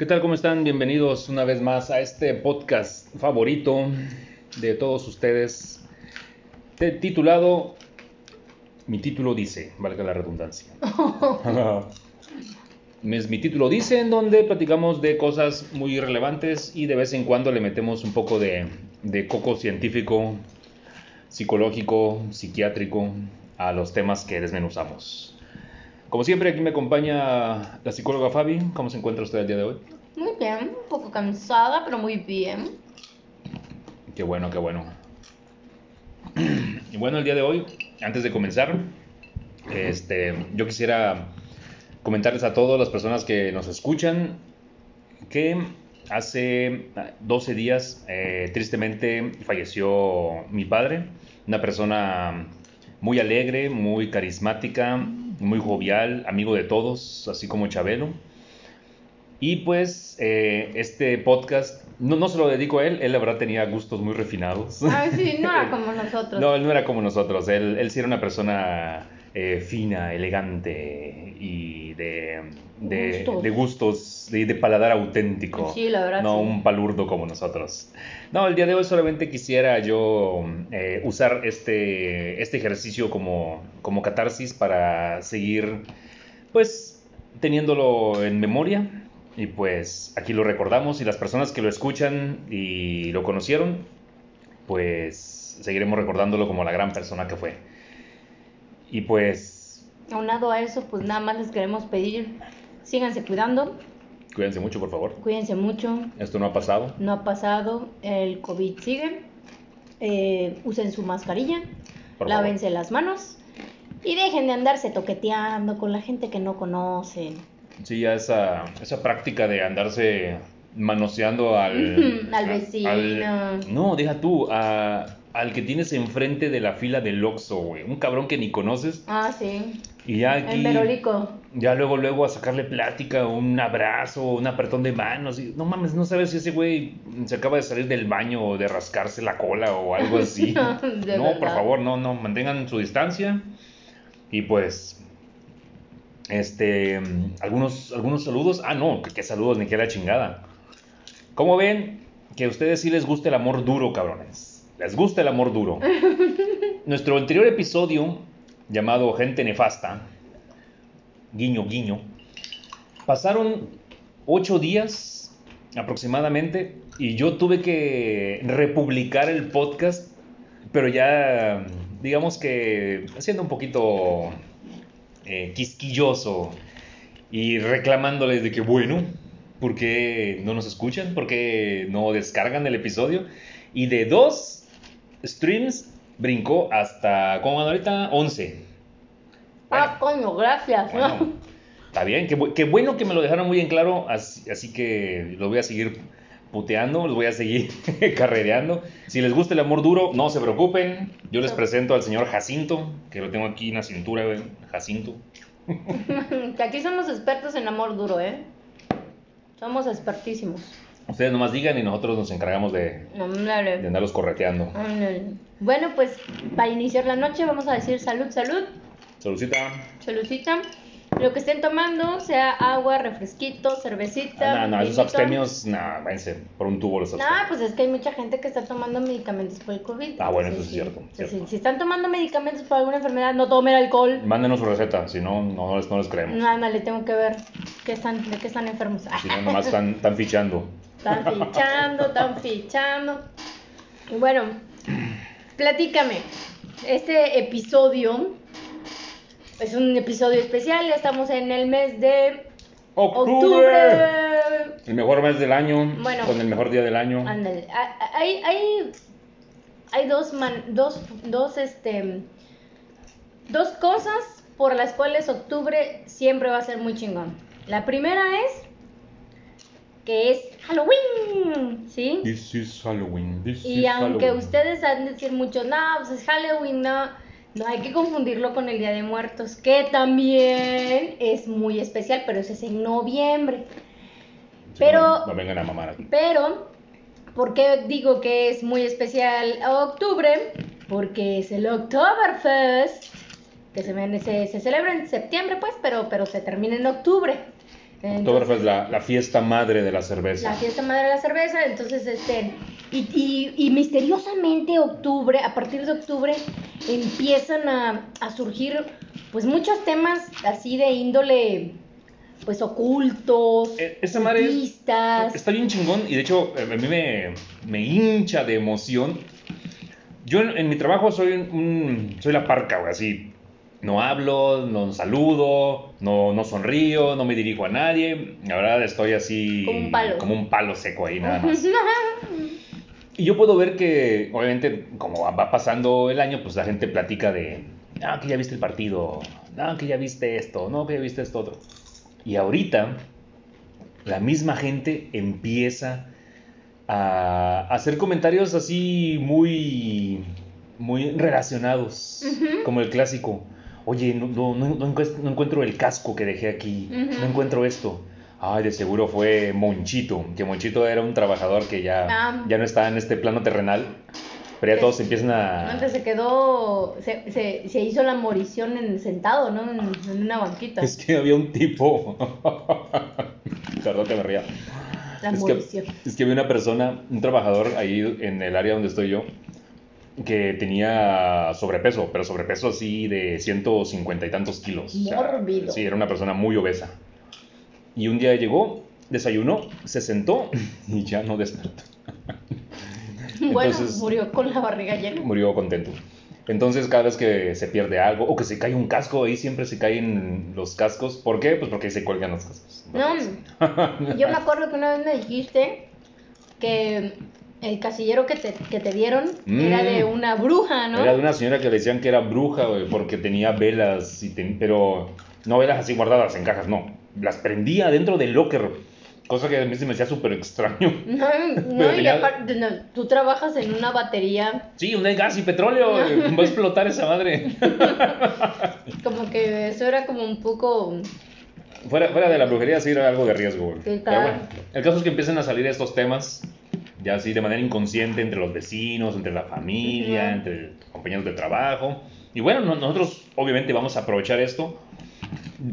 ¿Qué tal? ¿Cómo están? Bienvenidos una vez más a este podcast favorito de todos ustedes, titulado, mi título dice, valga la redundancia. Mi título dice, en donde platicamos de cosas muy relevantes y de vez en cuando le metemos un poco de, de coco científico, psicológico, psiquiátrico a los temas que desmenuzamos. Como siempre, aquí me acompaña la psicóloga Fabi. ¿Cómo se encuentra usted el día de hoy? Muy bien, un poco cansada, pero muy bien. Qué bueno, qué bueno. Y bueno, el día de hoy, antes de comenzar, este, yo quisiera comentarles a todas las personas que nos escuchan que hace 12 días, eh, tristemente, falleció mi padre, una persona muy alegre, muy carismática, muy jovial, amigo de todos, así como Chabelo. Y pues eh, este podcast no, no se lo dedico a él, él la verdad tenía gustos muy refinados. Ay, sí, no era como nosotros. No, él no era como nosotros, él, él sí era una persona eh, fina, elegante y de, de Gustos. de gustos, de, de paladar auténtico. Sí, la verdad, No sí. un palurdo como nosotros. No, el día de hoy solamente quisiera yo eh, usar este, este ejercicio como, como catarsis para seguir, pues, teniéndolo en memoria. Y pues aquí lo recordamos y las personas que lo escuchan y lo conocieron, pues seguiremos recordándolo como la gran persona que fue. Y pues, Aunado a eso, pues nada más les queremos pedir, síganse cuidando, cuídense mucho, por favor. cuídense mucho, Esto no ha pasado. no ha pasado, el COVID sigue, eh, usen su mascarilla, Por lávense las manos y dejen de andarse toqueteando con la gente que no conocen. Sí, ya esa, esa práctica de andarse manoseando al... Al vecino. al- no, deja tú, a- al que tienes enfrente de la fila del Oxxo, güey. Un cabrón que ni conoces. Ah, sí, Y ya aquí... en Verolico. Ya luego, luego a sacarle plática, un abrazo, un apretón de manos. y- no mames, no sabes si ese güey se acaba de salir del baño o de rascarse la cola o algo así. No, por favor, no, no, mantengan su distancia. Y pues, este, algunos, algunos saludos. Ah, no, que, que saludos, ni que la chingada. ¿Cómo ven que a ustedes sí les gusta el amor duro, cabrones? Les gusta el amor duro. Nuestro anterior episodio, llamado Gente Nefasta, guiño, guiño, pasaron ocho días aproximadamente y yo tuve que republicar el podcast, pero ya, digamos que siendo un poquito eh, quisquilloso y reclamándoles de que, bueno, ¿por qué no nos escuchan? ¿Por qué no descargan el episodio? Y de dos streams brincó hasta, ¿cómo van ahorita? 11. Ah, coño, gracias. Bueno, está bien, qué, qué bueno que me lo dejaron muy en claro, así, así que lo voy a seguir puteando, los voy a seguir carrereando. Si les gusta el amor duro, no se preocupen. Yo les presento al señor Jacinto, que lo tengo aquí en la cintura, Jacinto. que aquí somos expertos en amor duro, ¿eh? Somos expertísimos. Ustedes nomás digan y nosotros nos encargamos de, de andarlos correteando. Ándale. Bueno, pues para iniciar la noche vamos a decir salud, salud, Saludcita. saludcita. Lo que estén tomando, sea agua, refresquito, cervecita. Ah, no, no, esos vinito. abstemios, nah, váyanse por un tubo los No, abstemios. pues es que hay mucha gente que está tomando medicamentos por el COVID. Ah, bueno, eso Entonces, sí es cierto, Entonces, cierto. Si, si están tomando medicamentos por alguna enfermedad, no tomen alcohol. Mándenos su receta, si no, no, les, no les creemos. Nada, le tengo que ver qué están, de qué están enfermos. Si no, nomás están, están fichando. Están fichando, están fichando. Y Bueno, platícame. Este episodio es un episodio especial. Ya estamos en el mes de ¡Octubre! octubre. El mejor mes del año, Bueno. con el mejor día del año. Ándale. Ah, ah, Hay, hay, hay dos, man- dos, dos, este, dos cosas por las cuales octubre siempre va a ser muy chingón. La primera es que es Halloween, ¿sí? This is Halloween. This Y is aunque Halloween. ustedes han de decir mucho, no, pues es Halloween, no, no hay que confundirlo con el Día de Muertos, que también es muy especial, pero ese es en noviembre. Sí, pero- No, no vengan a mamar aquí. Pero, ¿por qué digo que es muy especial a octubre? Porque es el Oktoberfest, que se, se celebra en septiembre, pues, pero, pero se termina en octubre. Oktoberfest es la, la, fiesta madre de la cerveza. La fiesta madre de la cerveza, entonces, este, y, y, y misteriosamente octubre, a partir de octubre, empiezan a, a surgir, pues, muchos temas así de índole pues ocultos, eh, Esa madre está bien chingón y de hecho a mí me, me hincha de emoción. Yo en, mi trabajo soy un, soy la parca, güey, así no hablo, no saludo, no, no sonrío, no me dirijo a nadie. La verdad estoy así como un palo, como un palo seco ahí nada más. y yo puedo ver que obviamente como va pasando el año, pues la gente platica de, ah, que ya viste el partido, ah, que ya viste esto, no, que ya viste esto otro. Y ahorita la misma gente empieza a hacer comentarios así muy, muy relacionados, como el clásico. Oye, no, no, no, encuentro el casco que dejé aquí, no encuentro esto. Ay, de seguro fue Monchito, que Monchito era un trabajador que ya, ah. ya no está en este plano terrenal pero ya todos empiezan a... Antes se quedó, se, se, se hizo la morición en, sentado, ¿no? En, una banquita. Es que había un tipo... Perdón que me ría. La es morición. Que, es que había una persona, un trabajador ahí en el área donde estoy yo, que tenía sobrepeso, pero sobrepeso así de 150 y tantos kilos. Mórbido. sí, era una persona muy obesa. Y un día llegó, desayunó, se sentó y ya no despertó. Bueno, murió con la barriga llena. Murió contento. Entonces, cada vez que se pierde algo o que se cae un casco, ahí siempre se caen los cascos. ¿Por qué? Pues porque se cuelgan los cascos. No, yo me acuerdo que una vez me dijiste que el casillero que te, que te dieron era de mm. una bruja, ¿no? Era de una señora que le decían que era bruja, porque tenía velas, y pero no velas así guardadas en cajas, no. Las prendía dentro del locker Cosa que a mí se me hacía súper extraño. No, no y aparte, tú trabajas en una batería. Sí, hay gas y petróleo. Va a explotar esa madre. como que eso era como un poco. Fuera, fuera de la brujería sí era algo de riesgo. Pero bueno, el caso es que empiezan a salir estos temas, ya así de manera inconsciente entre los vecinos, entre la familia, entre compañeros de trabajo. Y bueno, nosotros obviamente vamos a aprovechar esto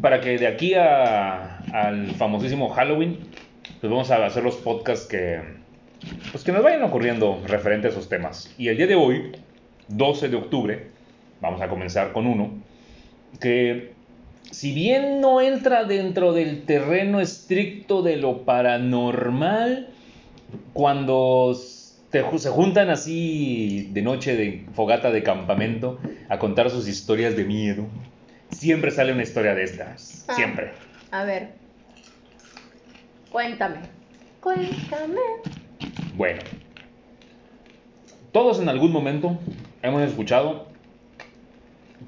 para que de aquí a, al famosísimo Halloween pues vamos a hacer los podcasts que, pues que nos vayan ocurriendo referente a esos temas. Y el día de hoy, 12 de octubre, vamos a comenzar con uno que si bien no entra dentro del terreno estricto de lo paranormal, cuando se juntan así de noche de fogata de campamento a contar sus historias de miedo, siempre sale una historia de estas. Ah, siempre. A ver. Cuéntame. Cuéntame. Bueno. Todos en algún momento hemos escuchado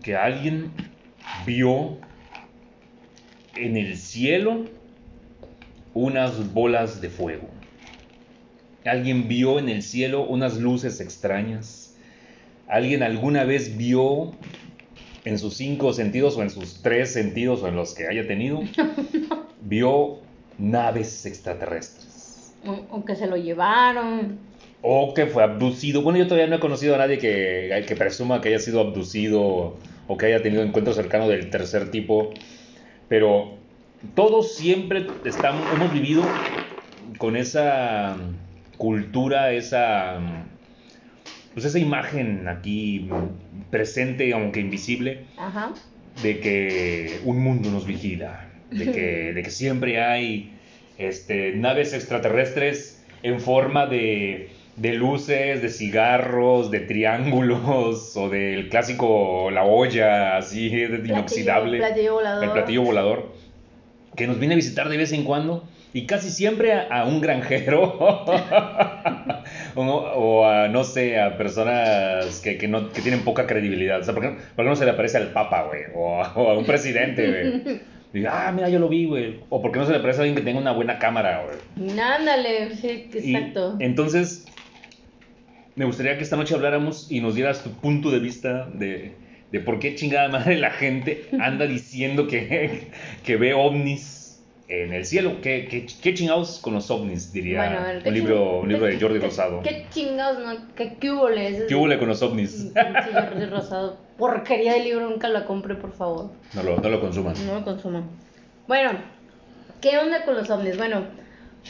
que alguien vio en el cielo unas bolas de fuego. Alguien vio en el cielo unas luces extrañas. Alguien alguna vez vio en sus cinco sentidos o en sus tres sentidos o en los que haya tenido, vio naves extraterrestres. O, que se lo llevaron. O que fue abducido. Bueno, yo todavía no he conocido a nadie que, que presuma que haya sido abducido o que haya tenido encuentro cercano del tercer tipo. Pero todos siempre estamos, hemos vivido con esa cultura, esa, pues esa imagen aquí presente, aunque invisible, de que un mundo nos vigila de que, de que siempre hay este, naves extraterrestres en forma de, de luces, de cigarros, de triángulos o del clásico la olla así de inoxidable, el platillo volador, que nos viene a visitar de vez en cuando y casi siempre a, un granjero o, a, no sé, a personas que, que, no, que tienen poca credibilidad. O sea, ¿por qué, no se le aparece al Papa, güey? O, a un presidente, güey. diga, ah, mira, yo lo vi, güey. O porque no se le parece a alguien que tenga una buena cámara, güey. Ándale, sí, exacto. entonces, me gustaría que esta noche habláramos y nos dieras tu punto de vista de, de por qué chingada madre la gente anda diciendo que, que ve ovnis en el cielo. ¿Qué, qué, qué chingados con los ovnis? Diría un, libro, un libro de Jordi Rosado. ¿Qué chingados? No? ¿Qué, qué hubo ¿Qué con los ovnis? Jordi Rosado. Porquería de libro, nunca lo compré, por favor. No lo, no lo consuman. No lo consuman. Bueno, ¿Qué onda con los ovnis? Bueno,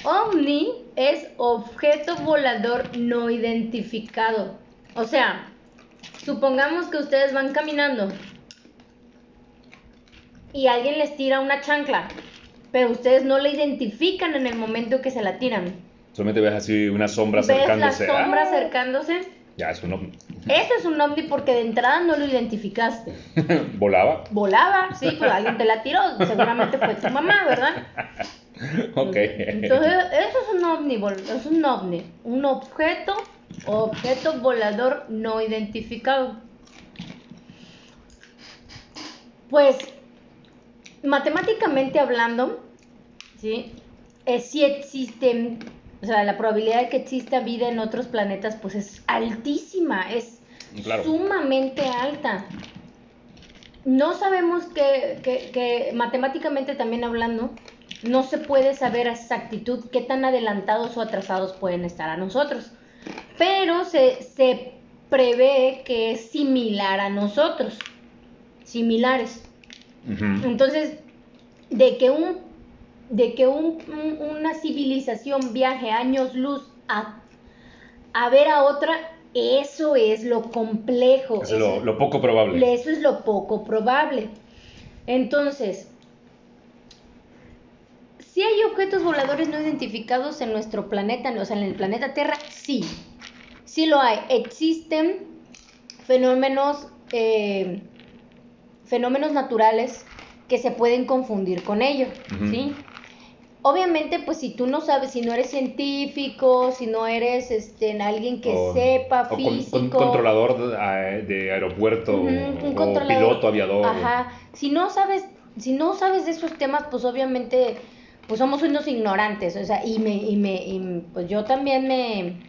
ovni es objeto volador no identificado. O sea, supongamos que ustedes van caminando y alguien les tira una chancla, pero ustedes no la identifican en el momento que se la tiran. Solamente ves así una sombra ¿Ves la acercándose. sombra Ah, acercándose? Ya, es un ovni. Eso es un ovni porque de entrada no lo identificaste. Volaba. Volaba, sí, pues alguien te la tiró, seguramente fue tu mamá, ¿verdad? Ok. Entonces, eso es un ovni, es un ovni, un objeto, objeto volador no identificado. Pues, matemáticamente hablando, ¿sí? Eh, si existen, o sea, la probabilidad de que exista vida en otros planetas, pues es altísima, es Claro. sumamente alta. No sabemos que, que- que matemáticamente también hablando, no se puede saber a exactitud qué tan adelantados o atrasados pueden estar a nosotros. Pero se, se prevé que es similar a nosotros. Similares. Entonces, de que un de que un- un- una civilización viaje años luz a, a ver a otra, eso es lo complejo. Es lo, lo poco probable. eso es lo poco probable. Entonces, si hay objetos voladores no identificados en nuestro planeta, o sea, en el planeta Tierra, sí. Sí lo hay. Existen fenómenos, eh, fenómenos naturales que se pueden confundir con ello. ¿sí? Obviamente, pues si tú no sabes, si no eres científico, si no eres este, alguien que O- sepa o con- físico. con- controlador de, eh, aeropuerto o un controlador. piloto aviador. Ajá. Si no sabes, si no sabes de esos temas, pues obviamente, pues somos unos ignorantes, o sea, y me, y me, y pues yo también me,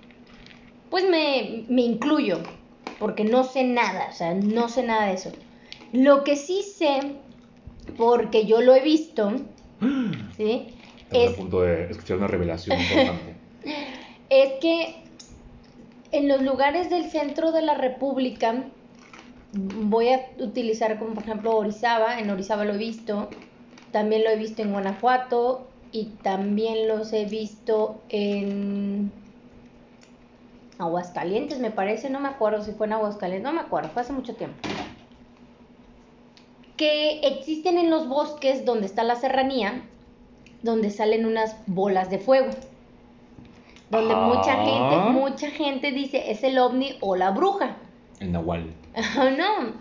pues me, me incluyo, porque no sé nada, o sea, no sé nada de eso. Lo que sí sé, porque yo lo he visto, ¿sí? Estamos Es a punto de escuchar una revelación importante. es que en los lugares del centro de la República, voy a utilizar como por ejemplo Orizaba, en Orizaba lo he visto, también lo he visto en Guanajuato y también los he visto en Aguascalientes, me parece, no me acuerdo si fue en Aguascalientes, no me acuerdo, fue hace mucho tiempo. Que existen en los bosques donde está la serranía, donde salen unas bolas de fuego. Donde mucha Ah. gente, mucha gente dice es el ovni o la bruja. El Nahual, no,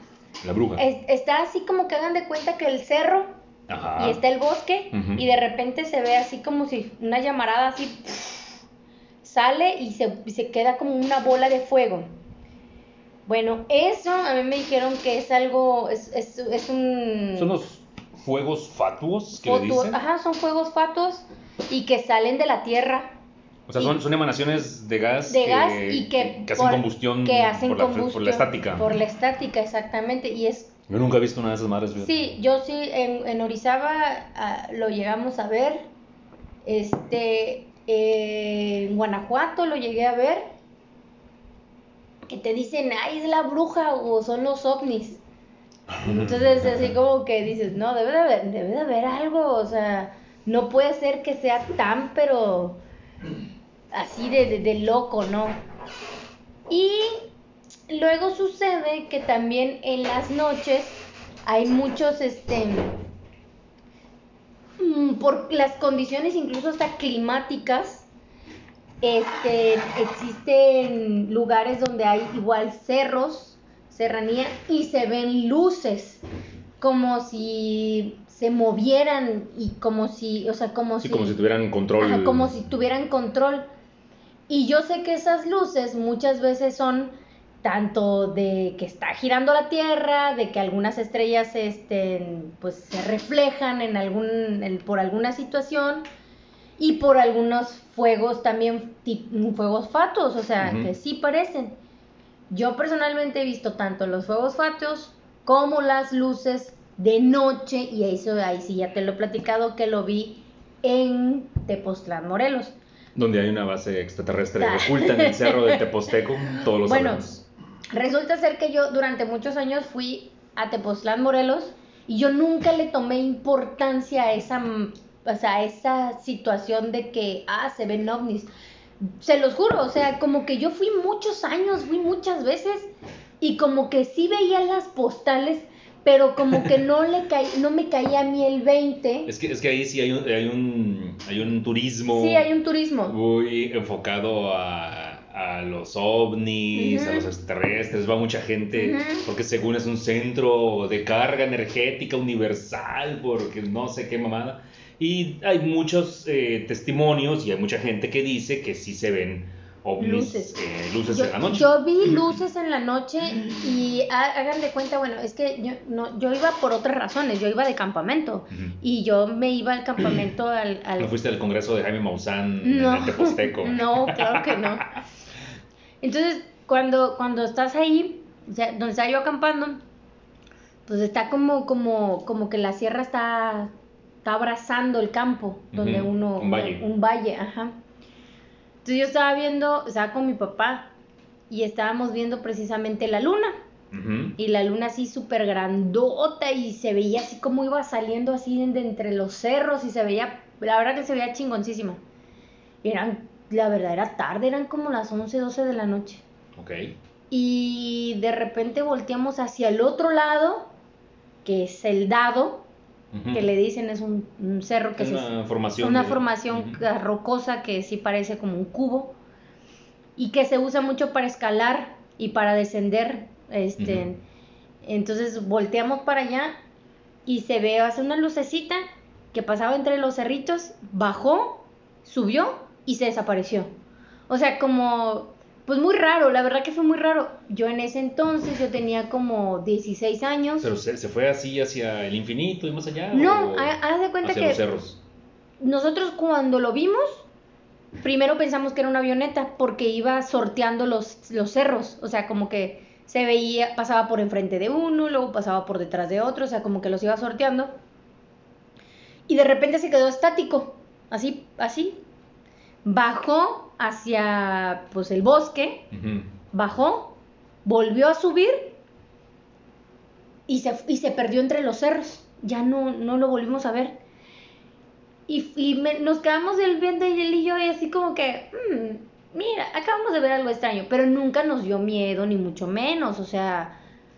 la bruja. es- está así como que hagan de cuenta que el cerro Ajá. y está el bosque y de repente se ve así como si una llamarada así sale y se, y se queda como una bola de fuego. Bueno, eso a mí me dijeron que es algo, es, es, es un... Son los fuegos fatuos que le dicen. Ajá, son fuegos fatos y que salen de la tierra O sea, y- son, son emanaciones de gas, de que, gas y que, que hacen por- combustión, que hacen por, la, combustión por la estática. por la estática exactamente y es Yo nunca he visto una de esas madres. sí yo sí en, en Orizaba ah, lo llegamos a ver este eh, en Guanajuato lo llegué a ver que te dicen ay es la bruja o son los ovnis entonces así como que dices no debe de haber debe de haber algo o sea no puede ser que sea tan pero así de, de, de loco, ¿no? Y luego sucede que también en las noches hay muchos, este, mm, por las condiciones incluso hasta climáticas, este, existen lugares donde hay igual cerros, serranía, y se ven luces, como si se movieran y como si, o sea, como Sí, si... como si tuvieran control. Ajá, como si tuvieran control. Y yo sé que esas luces muchas veces son tanto de que está girando la Tierra, de que algunas estrellas este, pues, se reflejan en algún, en- por alguna situación y por algunos fuegos también, fuegos fatuos, o sea, que sí parecen. Yo personalmente he visto tanto los fuegos fatuos como las luces de noche, y eso ahí sí ya te lo he platicado, que lo vi en Tepoztlán, Morelos. Donde hay una base extraterrestre Ah. oculta en el cerro de Teposteco. Todos lo Bueno. Resulta ser que yo durante muchos años fui a Tepoztlán, Morelos, y yo nunca le tomé importancia a esa, o sea, esa situación de que, ah, se ven ovnis. Se los juro, o sea, como que yo fui muchos años, fui muchas veces y como que sí veía las postales, pero como que no le caí, no me caía a mí el 20. Es que, es que ahí sí hay un, hay un, hay un turismo. Sí, hay un turismo. Muy enfocado a, a los ovnis, a los extraterrestres, va mucha gente, porque según es un centro de carga energética universal, porque no sé qué mamada. Y hay muchos eh, testimonios y hay mucha gente que dice que sí se ven ovnis, luces, eh, luces yo, en la noche. Yo vi luces en la noche y hagan de cuenta, bueno, es que yo, no, yo iba por otras razones, yo iba de campamento y yo me iba al campamento al, ¿No fuiste al congreso de Jaime Maussan no, en el Teposteco? No, claro que no. Entonces, cuando, cuando estás ahí, o sea, donde estaba yo acampando, pues está como, como, como que la sierra está, está abrazando el campo, donde uno... Un valle. Un valle, ajá. Entonces yo estaba viendo, estaba con mi papá y estábamos viendo precisamente la luna. Y la luna así súper grandota y se veía así como iba saliendo así de entre los cerros y se veía, la verdad que se veía chingoncísima. Y eran la verdad era tarde, eran como las 11, 12 de la noche. Ok. Y de repente volteamos hacia el otro lado, que es el dado, que le dicen es un, cerro que es una formación. Una formación rocosa que sí parece como un cubo y que se usa mucho para escalar y para descender. Este, Entonces volteamos para allá y se ve, hace una lucecita que pasaba entre los cerritos, bajó, subió y se desapareció. O sea, como, pues muy raro, la verdad que fue muy raro. Yo en ese entonces, yo tenía como 16 años. ¿Pero se, fue así hacia el infinito y más allá? No, haz de cuenta que... Los cerros? Nosotros cuando lo vimos, primero pensamos que era una avioneta porque iba sorteando los, los cerros, o sea, como que se veía, pasaba por enfrente de uno, luego pasaba por detrás de otro, o sea, como que los iba sorteando. Y de repente se quedó estático, así, así, bajó hacia pues el bosque, bajó, volvió a subir y se, y se perdió entre los cerros. Ya no, no lo volvimos a ver. Y, y nos quedamos del viento y él y yo y así como que, mm, mira, acabamos de ver algo extraño, pero nunca nos dio miedo, ni mucho menos, o sea...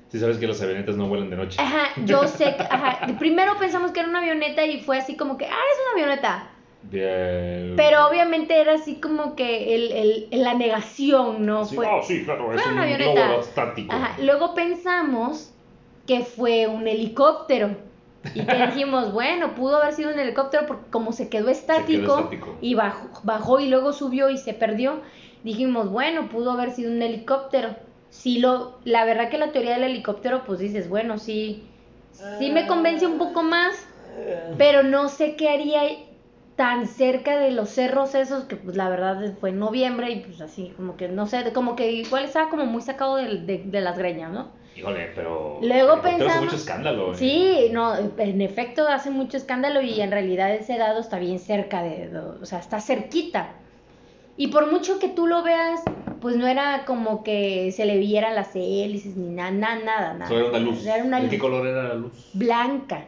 Si sabes que las avionetas no vuelan de noche. Ajá, yo sé que, ajá, primero pensamos que era una avioneta y fue así como que, ah, es una avioneta. Pero obviamente era así como que el, el, la negación, ¿no? fue, ah, sí, claro, es un avioneta. estático. Luego pensamos que fue un helicóptero. Y que dijimos, bueno, pudo haber sido un helicóptero porque como se quedó estático, y bajó, bajó y luego subió y se perdió, dijimos, bueno, pudo haber sido un helicóptero. Sí, lo, la verdad que la teoría del helicóptero, pues dices, bueno, sí, sí me convence un poco más, pero no sé qué haría tan cerca de los cerros esos que pues la verdad fue en noviembre y pues así como que no sé, como que igual estaba como muy sacado de, de, las greñas, ¿no? Híjole, pero luego pensamos mucho escándalo. ¿eh? Sí, no, en efecto hace mucho escándalo y en realidad ese dado está bien cerca de, o sea, está cerquita. Y por mucho que tú lo veas, pues no era como que se le vieran las hélices ni nada, nada, nada. Solo era una luz. Era una ¿De qué color era la luz? Blanca.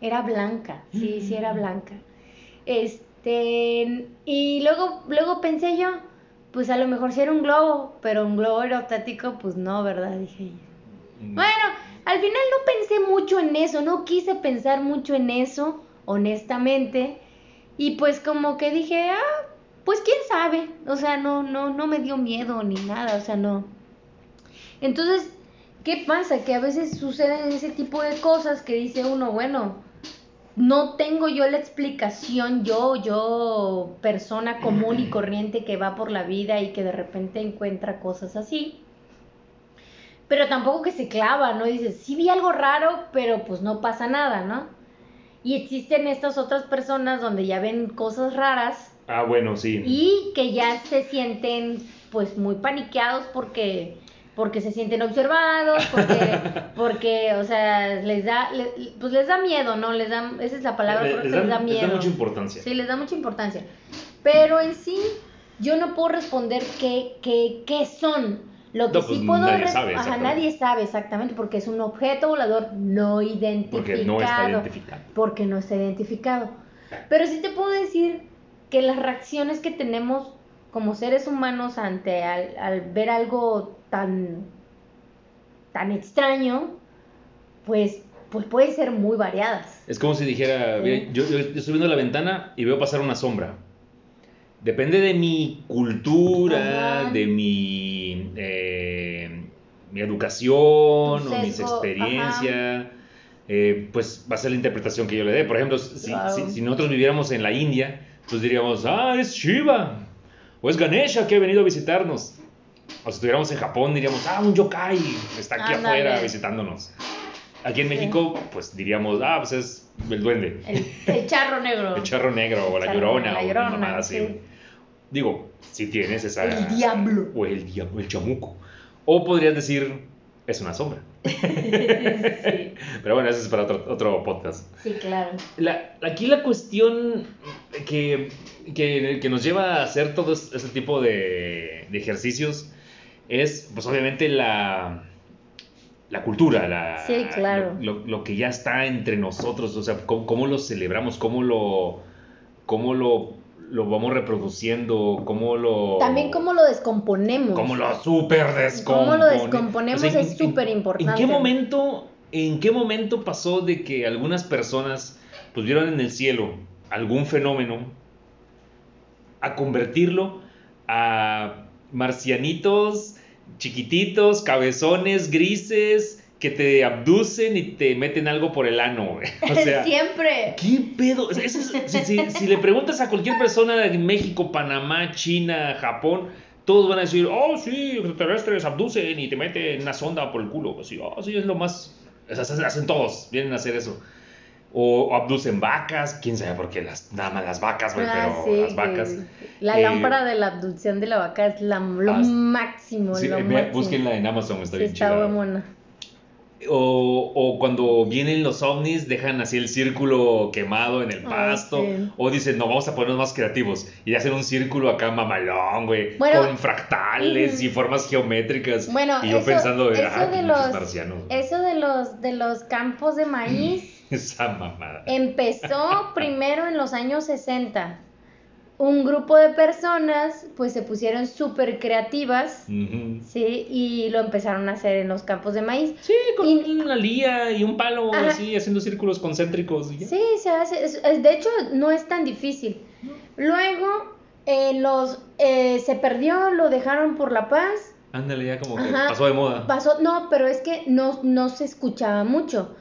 Era blanca. Sí, sí era blanca. Este, y luego, luego pensé yo, pues a lo mejor si era un globo, pero un globo aerostático, pues no, ¿verdad? Dije mm. Bueno, al final no pensé mucho en eso, no quise pensar mucho en eso, honestamente. Y pues como que dije, ah, pues quién sabe. O sea, no, no, no me dio miedo ni nada, o sea, no. Entonces, ¿qué pasa? Que a veces suceden ese tipo de cosas que dice uno, bueno, no tengo yo la explicación, yo, yo, persona común y corriente que va por la vida y que de repente encuentra cosas así. Pero tampoco que se clava, ¿no? Dices, sí vi algo raro, pero pues no pasa nada, ¿no? Y existen estas otras personas donde ya ven cosas raras. Ah, bueno, sí. Y que ya se sienten pues muy paniqueados porque porque se sienten observados, porque, porque o sea, les da, pues les da miedo, ¿no? Les da, esa es la palabra, les, les, da, miedo. Les da mucha importancia. Sí, les da mucha importancia. Pero en sí, yo no puedo responder qué, qué, qué son. Lo que sí pues, puedo nadie sabe, Ajá, nadie sabe exactamente porque es un objeto volador no identificado. Porque no está identificado. Porque no está identificado. Pero sí te puedo decir que las reacciones que tenemos como seres humanos ante al, al ver algo tan, tan extraño, pues, pues pueden ser muy variadas. Es como si dijera, Sí. bien, yo, yo estoy viendo la ventana y veo pasar una sombra. Depende de mi cultura, Ajá. de mi, eh, mi educación o mi sesgo, experiencia, eh, pues va a ser la interpretación que yo le dé. Por ejemplo, si, si- si nosotros viviéramos en la India, pues diríamos, ah, es Shiva, o es Ganesha que ha venido a visitarnos. O si estuviéramos en Japón, diríamos, ah, un yokai está aquí Ándale. afuera visitándonos. Aquí en México, pues diríamos, ah, pues es el duende, El, el charro negro. el charro negro o la llorona la o una llorona, mamada así. sí. güey. Digo, si tienes esa... El diablo. O el diablo, el chamuco. O podrías decir, es una sombra. sí, Pero bueno, eso es para otro, otro podcast. sí, claro. La- aquí la cuestión que, que, que nos lleva a hacer todo este tipo de, de ejercicios es, pues obviamente, la, la cultura, la, Sí, claro. lo, lo- lo que ya está entre nosotros, o sea, cómo, cómo lo celebramos, cómo lo, cómo lo, lo vamos reproduciendo, cómo lo... También cómo lo descomponemos. Cómo lo super descomponemos. Cómo lo descomponemos es superimportante. ¿En qué momento, en qué momento pasó de que algunas personas pues vieron en el cielo algún fenómeno a convertirlo a marcianitos chiquititos, cabezones, grises, que te abducen y te meten algo por el ano, güey? O sea, Siempre. ¿Qué pedo? Eso es- si, si- si le preguntas a cualquier persona de México, Panamá, China, Japón, todos van a decir, oh, sí, extraterrestres abducen y te meten una sonda por el culo. Así, oh, sí, es lo más... O sea, hacen- todos, vienen a hacer eso. O, abducen vacas, quién sabe por qué, las, nada más las vacas, güey, Ah, pero sí, las vacas. La Eh, lámpara de la abducción de la vaca es la, lo Ah, máximo, Sí, lo eh, máximo. búsquenla en Amazon, está Sí, bien está chida. muy buena. O, o cuando vienen los ovnis, dejan así el círculo quemado en el pasto. sí. O dicen, no, vamos a ponernos más creativos. Y hacen un círculo acá mamalón, güey. Bueno, con fractales y formas geométricas. Bueno, y yo eso- pensando, eso ah, de los- marcianos. Eso de los, de los campos de maíz Esa mamada. empezó primero en los años 60. Un grupo de personas pues se pusieron súper creativas. ¿sí? Y lo empezaron a hacer en los campos de maíz. Sí, con Y- una lía y un palo Ajá. así, haciendo círculos concéntricos. y ya. Sí, se hace. es- es- de hecho, no es tan difícil. Luego, eh, los eh, se perdió, lo dejaron por la paz. Ándale, ya como que Ajá. pasó de moda. Pasó, no, pero es que no, no se escuchaba mucho.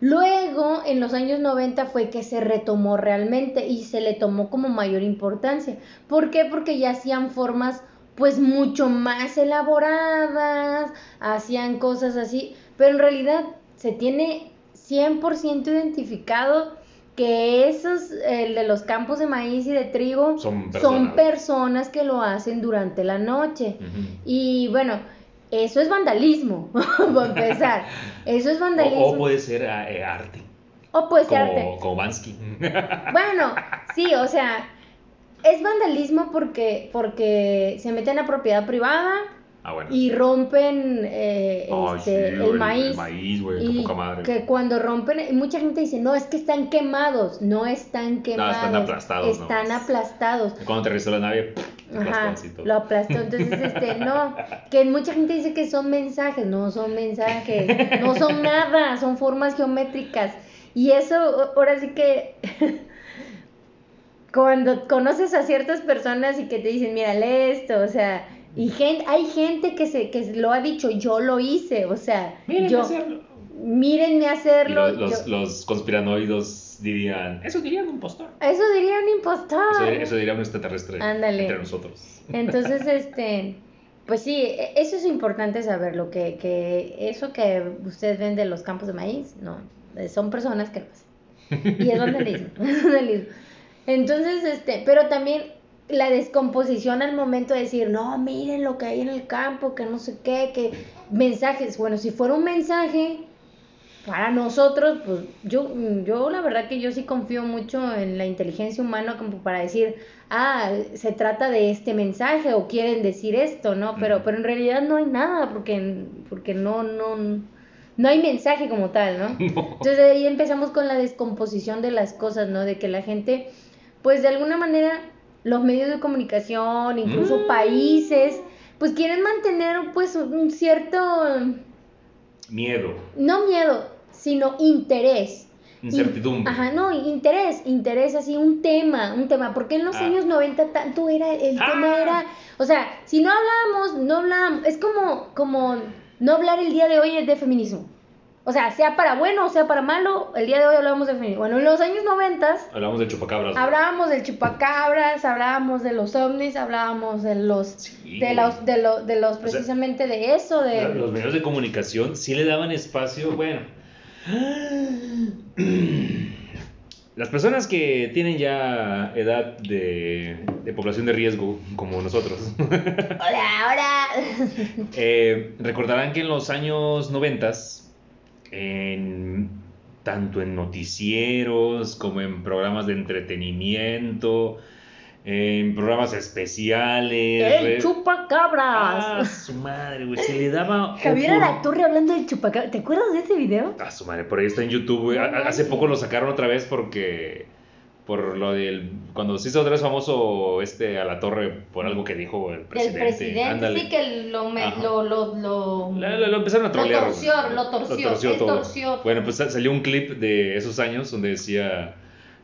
Luego, en los años 90 fue que se retomó realmente y se le tomó como mayor importancia. ¿Por qué? Porque ya hacían formas pues mucho más elaboradas, hacían cosas así, pero en realidad se tiene 100% identificado que esos, el de los campos de maíz y de trigo, Son personas. son personas que lo hacen durante la noche. Y bueno, eso es vandalismo, para empezar. Eso es vandalismo. O, o puede ser ah, eh, arte. O puede ser arte. Como, como Bansky. Bueno, sí, o sea, es vandalismo porque, porque se meten a propiedad privada Ah, bueno. y rompen eh, este, sí, el, maíz. El maíz, güey, qué poca madre. que cuando rompen, mucha gente dice, no, es que están quemados. No están quemados. aplastados, Están no. aplastados. Cuando aterrizó la nave, Ajá, lo aplastó. Entonces, este, no, que mucha gente dice que son mensajes, no son mensajes, no son nada, son formas geométricas. Y eso, ahora sí que, cuando conoces a ciertas personas y que te dicen, mira, lee esto, o sea, y gente, hay gente que se, que lo ha dicho, yo lo hice, o sea, Miren, yo, hacerlo. mírenme Y hacerlo. los, los, yo- los conspiranoidos dirían, eso diría un impostor. eso diría un impostor. Eso, eso diría un extraterrestre Ándale. entre nosotros. Entonces, este, pues sí, e- eso es importante saberlo, que, que eso que ustedes ven de los campos de maíz, no, eh, son personas que lo hacen. Y es vandalismo, es vandalismo. Entonces, este, pero también la descomposición al momento de decir, no, miren lo que hay en el campo, que no sé qué, que mensajes, bueno, si fuera un mensaje para nosotros, pues yo, yo la verdad que yo sí confío mucho en la inteligencia humana como para decir, ah, se trata de este mensaje o quieren decir esto, ¿no? Pero, pero en realidad no hay nada porque, porque no, no, no hay mensaje como tal, ¿no? Entonces ahí empezamos con la descomposición de las cosas, ¿no? De que la gente, pues de alguna manera, los medios de comunicación, incluso Mm. países, pues quieren mantener pues un cierto, Miedo, no miedo, sino interés. incertidumbre. Ajá, no, interés, interés así, un tema, un tema, porque en los Ah. años 90 tanto era, el Ah. tema era, o sea, si no hablábamos, no hablábamos, es como, como no hablar el día de hoy de feminismo. O sea, sea para bueno o sea para malo, el día de hoy hablamos de feminismo. Bueno, en los años 90 Hablamos de chupacabras. hablábamos del chupacabras, hablábamos de los ovnis, hablábamos de los, Sí, de los, de los, de los sea, precisamente de eso, de... Los medios de comunicación sí le daban espacio, bueno. Las personas que tienen ya edad de, de población de riesgo, como nosotros, Hola, hola. eh, recordarán que en los años noventas, en, tanto en noticieros como en programas de entretenimiento, en programas especiales, El re- Ah, chupacabras. su madre, güey, se le daba... Javier opor- Alatorre hablando del chupacabras. ¿Te acuerdas de ese video? Ah, su madre, por ahí está en YouTube, güey. Hace poco lo sacaron otra vez porque. Por lo del. Cuando se hizo otra vez famoso este a la torre por algo que dijo el presidente. Del presidente, Ándale. sí, que lo, me- lo, lo, lo, La- la- lo empezaron a Lo trolear. torció, güey. lo torció, él todo. torció. Bueno, pues sa- salió un clip de esos años donde decía.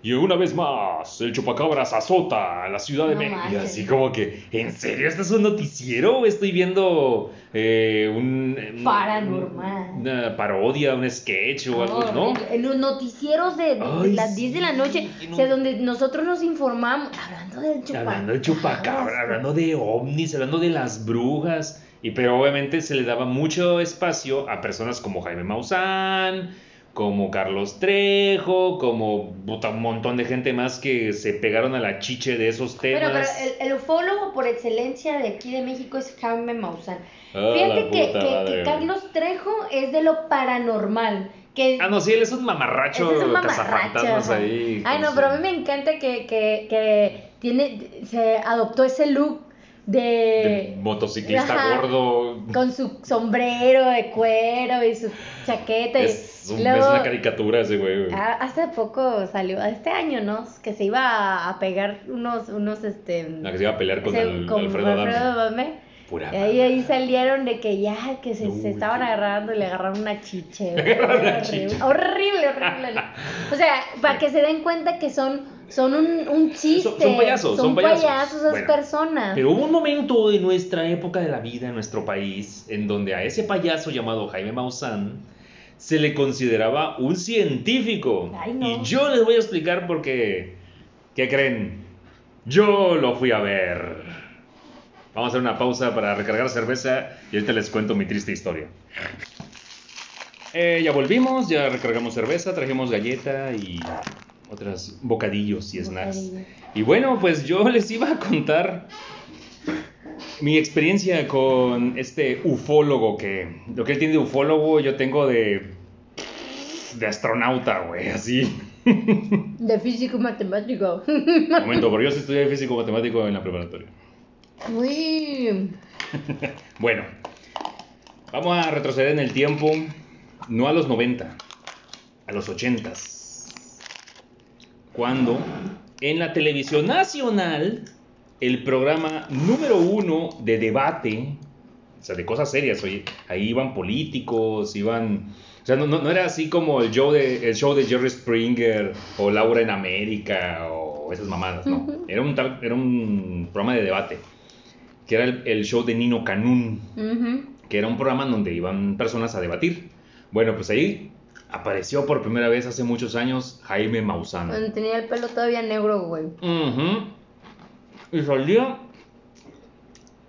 Y una vez más, el chupacabras azota a la ciudad de No México. Y así como que, ¿en serio? ¿Esto es un noticiero? ¿O estoy viendo eh, un. un- Paranormal. Una parodia, un sketch o algo, No, en, los noticieros de, de- de Ay, las 10 de la noche, sí, no. o sea, donde nosotros nos informamos, hablando del chupacabras. Hablando de chupacabra, hablando de ovnis, hablando de las brujas. Y pero obviamente se le daba mucho espacio a personas como Jaime Maussan, como Carlos Trejo, como puta, un montón de gente más que se pegaron a la chiche de esos temas. Bueno, pero el, el ufólogo por excelencia de aquí de México es Jaime Maussan. Ah, Fíjate que, que-. Carlos Trejo es de lo paranormal. Que Ah, no, sí, él es un mamarracho es un mamarracho, ahí. Ay, no, su- pero a mí me encanta que, que, que tiene, se adoptó ese look de de... motociclista Ajá. gordo. con su sombrero de cuero y su chaqueta. Es, un- luego- es una caricatura ese güey. güey. Ah, Hace poco salió, este año, ¿no? Que se iba a, pegar unos, unos, este... La que se iba a pelear con, ese- el- con Alfredo Adame. Adame. Pura Y ahí, ahí salieron de que ya, que se, Uy, se estaban qué- agarrando y le agarraron una chiche. Le agarraron una horrible, chiche. horrible, horrible. O sea, para que se den cuenta que son, son un, un chiste. Son- son payasos, son payasos. esas Bueno, personas. Pero hubo un momento de nuestra época de la vida en nuestro país en donde a ese payaso llamado Jaime Maussan se le consideraba un científico. Ay, no. Y yo les voy a explicar por qué. ¿Qué creen? Yo lo fui a ver. Vamos a hacer una pausa para recargar cerveza y ahorita les cuento mi triste historia. Eh, ya volvimos, ya recargamos cerveza, trajimos galleta y otros bocadillos y snacks. Bocadillo. Y bueno, pues yo les iba a contar mi experiencia con este ufólogo que lo que él tiene de ufólogo yo tengo de de astronauta, güey, así. De físico matemático. Un momento, porque yo sí estudié físico matemático en la preparatoria. Uy. Bueno, vamos a retroceder en el tiempo, no a los 90, a los 80. Cuando en la televisión nacional, el programa número uno de debate, o sea, de cosas serias, oye, ahí iban políticos, iban... O sea, no, no- no era así como el show, de, el show de Jerry Springer o Laura en América o esas mamadas, no. Ujú. Era un, tal- era un programa de debate, que era el, el show de Nino Canún Ujú. que era un programa donde iban personas a debatir. Bueno, pues ahí apareció por primera vez hace muchos años Jaime Maussan. Cuando tenía el pelo todavía negro, güey. Ujú. Y salía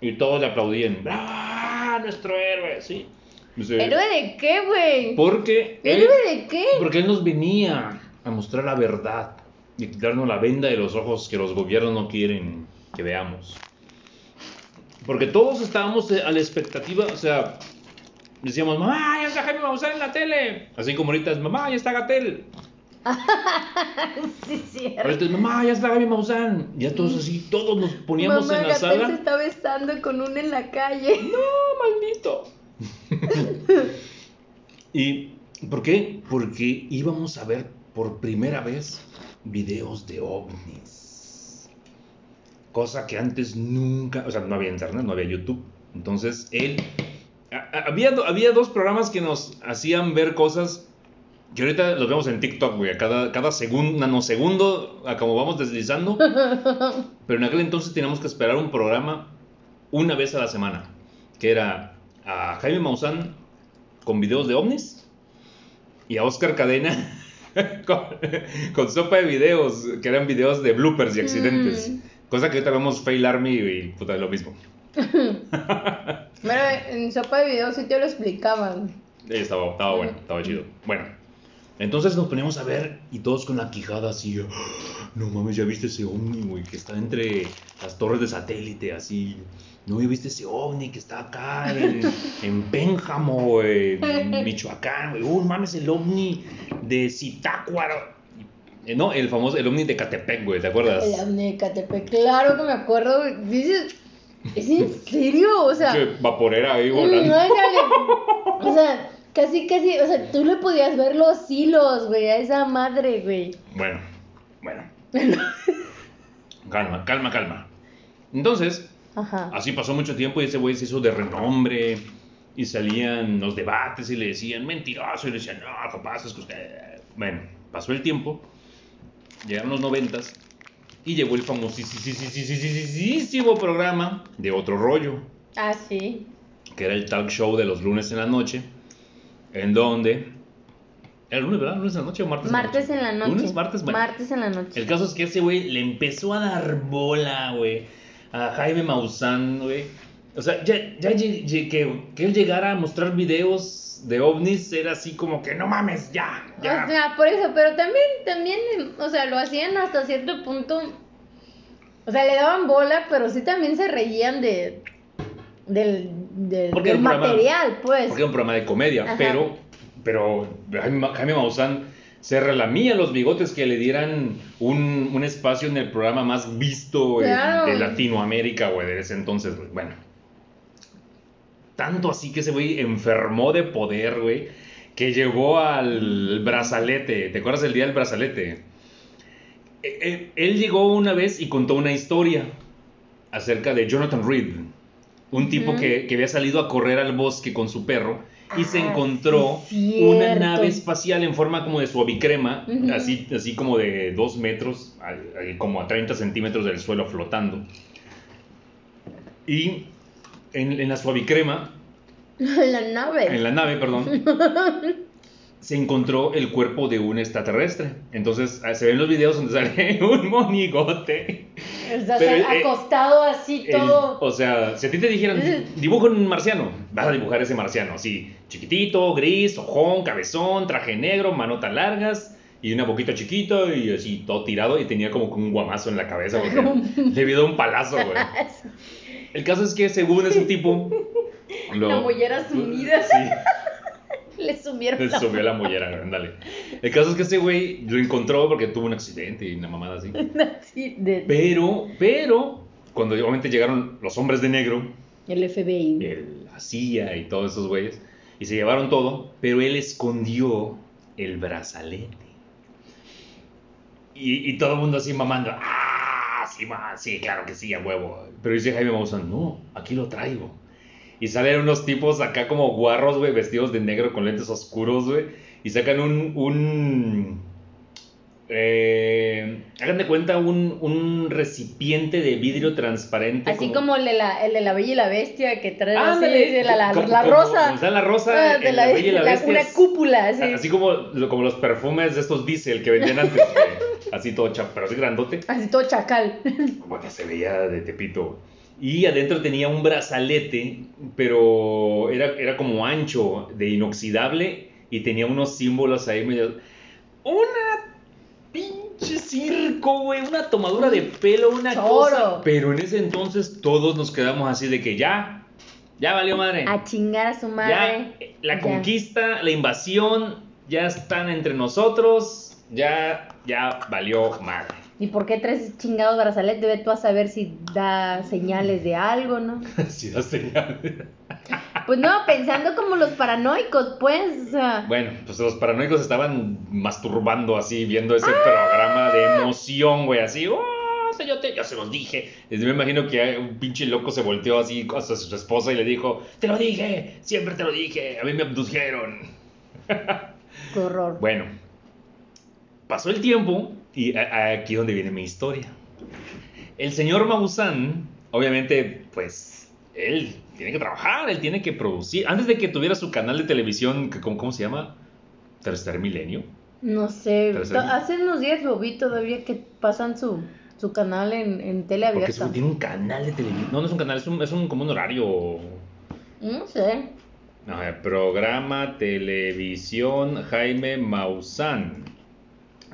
y todos le aplaudían. ¡Ah, nuestro héroe! Sí. ¿Héroe de qué, güey? Porque él, ¿Héroe de qué? porque él nos venía a mostrar la verdad y quitarnos la venda de los ojos que los gobiernos no quieren que veamos. Porque todos estábamos a la expectativa, o sea, decíamos, mamá, ya está Jaime Maussan en la tele. Así como ahorita es, mamá, ya está Gatel. sí, sí. Ahorita es, mamá, ya está Jaime Maussan. Ya todos así, todos nos poníamos Mamá en la Gatel se sala. está besando con uno en la calle. No, maldito. ¿Y por qué? Porque íbamos a ver por primera vez videos de ovnis. Cosa que antes nunca, o sea, no había internet, no había YouTube. Entonces él, había, había dos programas que nos hacían ver cosas que ahorita los vemos en TikTok, güey, a cada, cada segundo, nanosegundo, a como vamos deslizando. Pero en aquel entonces teníamos que esperar un programa una vez a la semana, que era a Jaime Maussan con videos de ovnis y a Oscar Cadena con, con sopa de videos, que eran videos de bloopers y accidentes. Mm. Cosa que ahorita vemos Fail Army y puta, lo mismo. Pero en sopa de video sí te lo explicaban. Eh, Estaba, estaba bueno, estaba chido. Bueno, entonces nos poníamos a ver y todos con la quijada así. "Ah, No mames, ya viste ese ovni, güey, que está entre las torres de satélite, así. No, ya viste ese ovni que está acá en, en Pénjamo, en Michoacán, güey. Uy, mames, el ovni de Zitácuaro. Eh, No, el famoso, el ovni de Catepec, güey, ¿te acuerdas? El amne de Catepec, claro que me acuerdo. güey. Dices, ¿es en serio? O sea, Che, vaporera ahí mm, volando. ándale. o sea, casi, casi, o sea, tú le podías ver los hilos, güey, a esa madre, güey. Bueno, bueno. calma, calma, calma. Entonces, Ajá. así pasó mucho tiempo y ese güey se hizo de renombre y salían los debates y le decían mentiroso y le decían, no, capaz es que usted... Bueno, pasó el tiempo, llegaron los noventas y llegó el famosísimo programa de otro rollo, Ah, sí. que era el talk show de los lunes en la noche, en donde... ¿Era lunes, verdad? ¿Lunes en la noche o martes? Martes en la noche. ¿Lunes, martes? Bueno. Martes en la noche. El caso es que ese güey le empezó a dar bola, güey, a Jaime Maussan, güey. O sea, ya, ya que, que él llegara a mostrar videos de ovnis era así como que no mames, ya, ya. O sea, por eso, pero también, también, o sea, lo hacían hasta cierto punto. O sea, le daban bola, pero sí también se reían de del, del, programa- material, pues. Porque era un programa de comedia, Ajá. pero, pero Jaime, Ma- Jaime Maussan se relamía los bigotes que le dieran un, un espacio en el programa más visto Claro. de Latinoamérica, güey, de ese entonces. Bueno. Tanto así que ese güey enfermó de poder, güey, que llegó al brazalete. ¿Te acuerdas del día del brazalete? Eh, eh, Él llegó una vez y contó una historia acerca de Jonathan Reed, un tipo que, que había salido a correr al bosque con su perro y se Ah, encontró sí, una nave espacial en forma como de suavicrema, Ujú. así, así como de dos metros, como a 30 centímetros del suelo flotando. Y en, en la suavicrema, la nave. en la nave, perdón, se encontró el cuerpo de un extraterrestre. Entonces ah, se ven los videos donde sale un monigote. O sea, pero, eh, acostado así El- todo. o sea, si a ti te dijeran, dibuja un marciano, vas a dibujar ese marciano, así, chiquitito, gris, ojón, cabezón, traje negro, manotas largas y una boquita chiquita y así todo tirado y tenía como un guamazo en la cabeza porque le había dado un palazo, güey. El caso es que según ese tipo... lo- La mollera sumida. Sí. Le sumieron Le la subió la mollera, ándale. El caso es que ese güey lo encontró porque tuvo un accidente y una mamada así. Pero, pero, cuando obviamente llegaron los hombres de negro, el FBI. el, la CIA y todos esos güeyes, y se llevaron todo, pero él escondió el brazalete. Y, y todo el mundo así mamando, ah, sí, ma, sí, claro que sí, a huevo. Pero dice Jaime Maussan, no, aquí lo traigo. Y salen unos tipos acá como guarros, güey, vestidos de negro con lentes oscuros, güey, y sacan un, un, eh, hagan de cuenta un, un recipiente de vidrio transparente. Así como, el, de la, el de la Bella y la Bestia que trae así, Ándale, de la, la, como- la como- rosa. como la rosa Ah, de la, la, Bella y la Bestia. una es- cúpula, así. Así como, como los perfumes de estos diésel que vendían antes, así todo chap, pero así grandote, Así todo chacal. como que se veía de tepito. Y adentro tenía un brazalete, pero era, era como ancho, de inoxidable, y tenía unos símbolos ahí medio... Una pinche circo, güey, una tomadura de pelo, una Choro. cosa. Pero en ese entonces todos nos quedamos así de que ya, ya valió madre. A chingar a su Ya, madre. eh, la Ya. conquista, la invasión, ya están entre nosotros, ya, ya valió madre. ¿Y por qué traes ese chingado brazalete? Debe tú a saber si da señales de algo, ¿no? Sí, da señal. Pues no, pensando como los paranoicos, pues. o sea, Bueno, pues los paranoicos estaban masturbando así, viendo ese programa de emoción, güey, así, ¡oh! Yo, te, yo se los dije. Me imagino que un pinche loco se volteó así hasta su esposa y le dijo: Te lo dije, siempre te lo dije, a mí me abdujeron. qué horror. Bueno, pasó el tiempo y a- a- aquí es donde viene mi historia. El señor Maussan, obviamente, pues, él tiene que trabajar, él tiene que producir. Antes de que tuviera su canal de televisión, ¿cómo, cómo se llama? Tercer Milenio. No sé, hace unos días lo vi todavía que pasan su, su canal en, en tele Porque abierta. güey tiene un canal de televisión. No, no es un canal, es un, es un como un horario. No sé. A ver, programa televisión Jaime Maussan.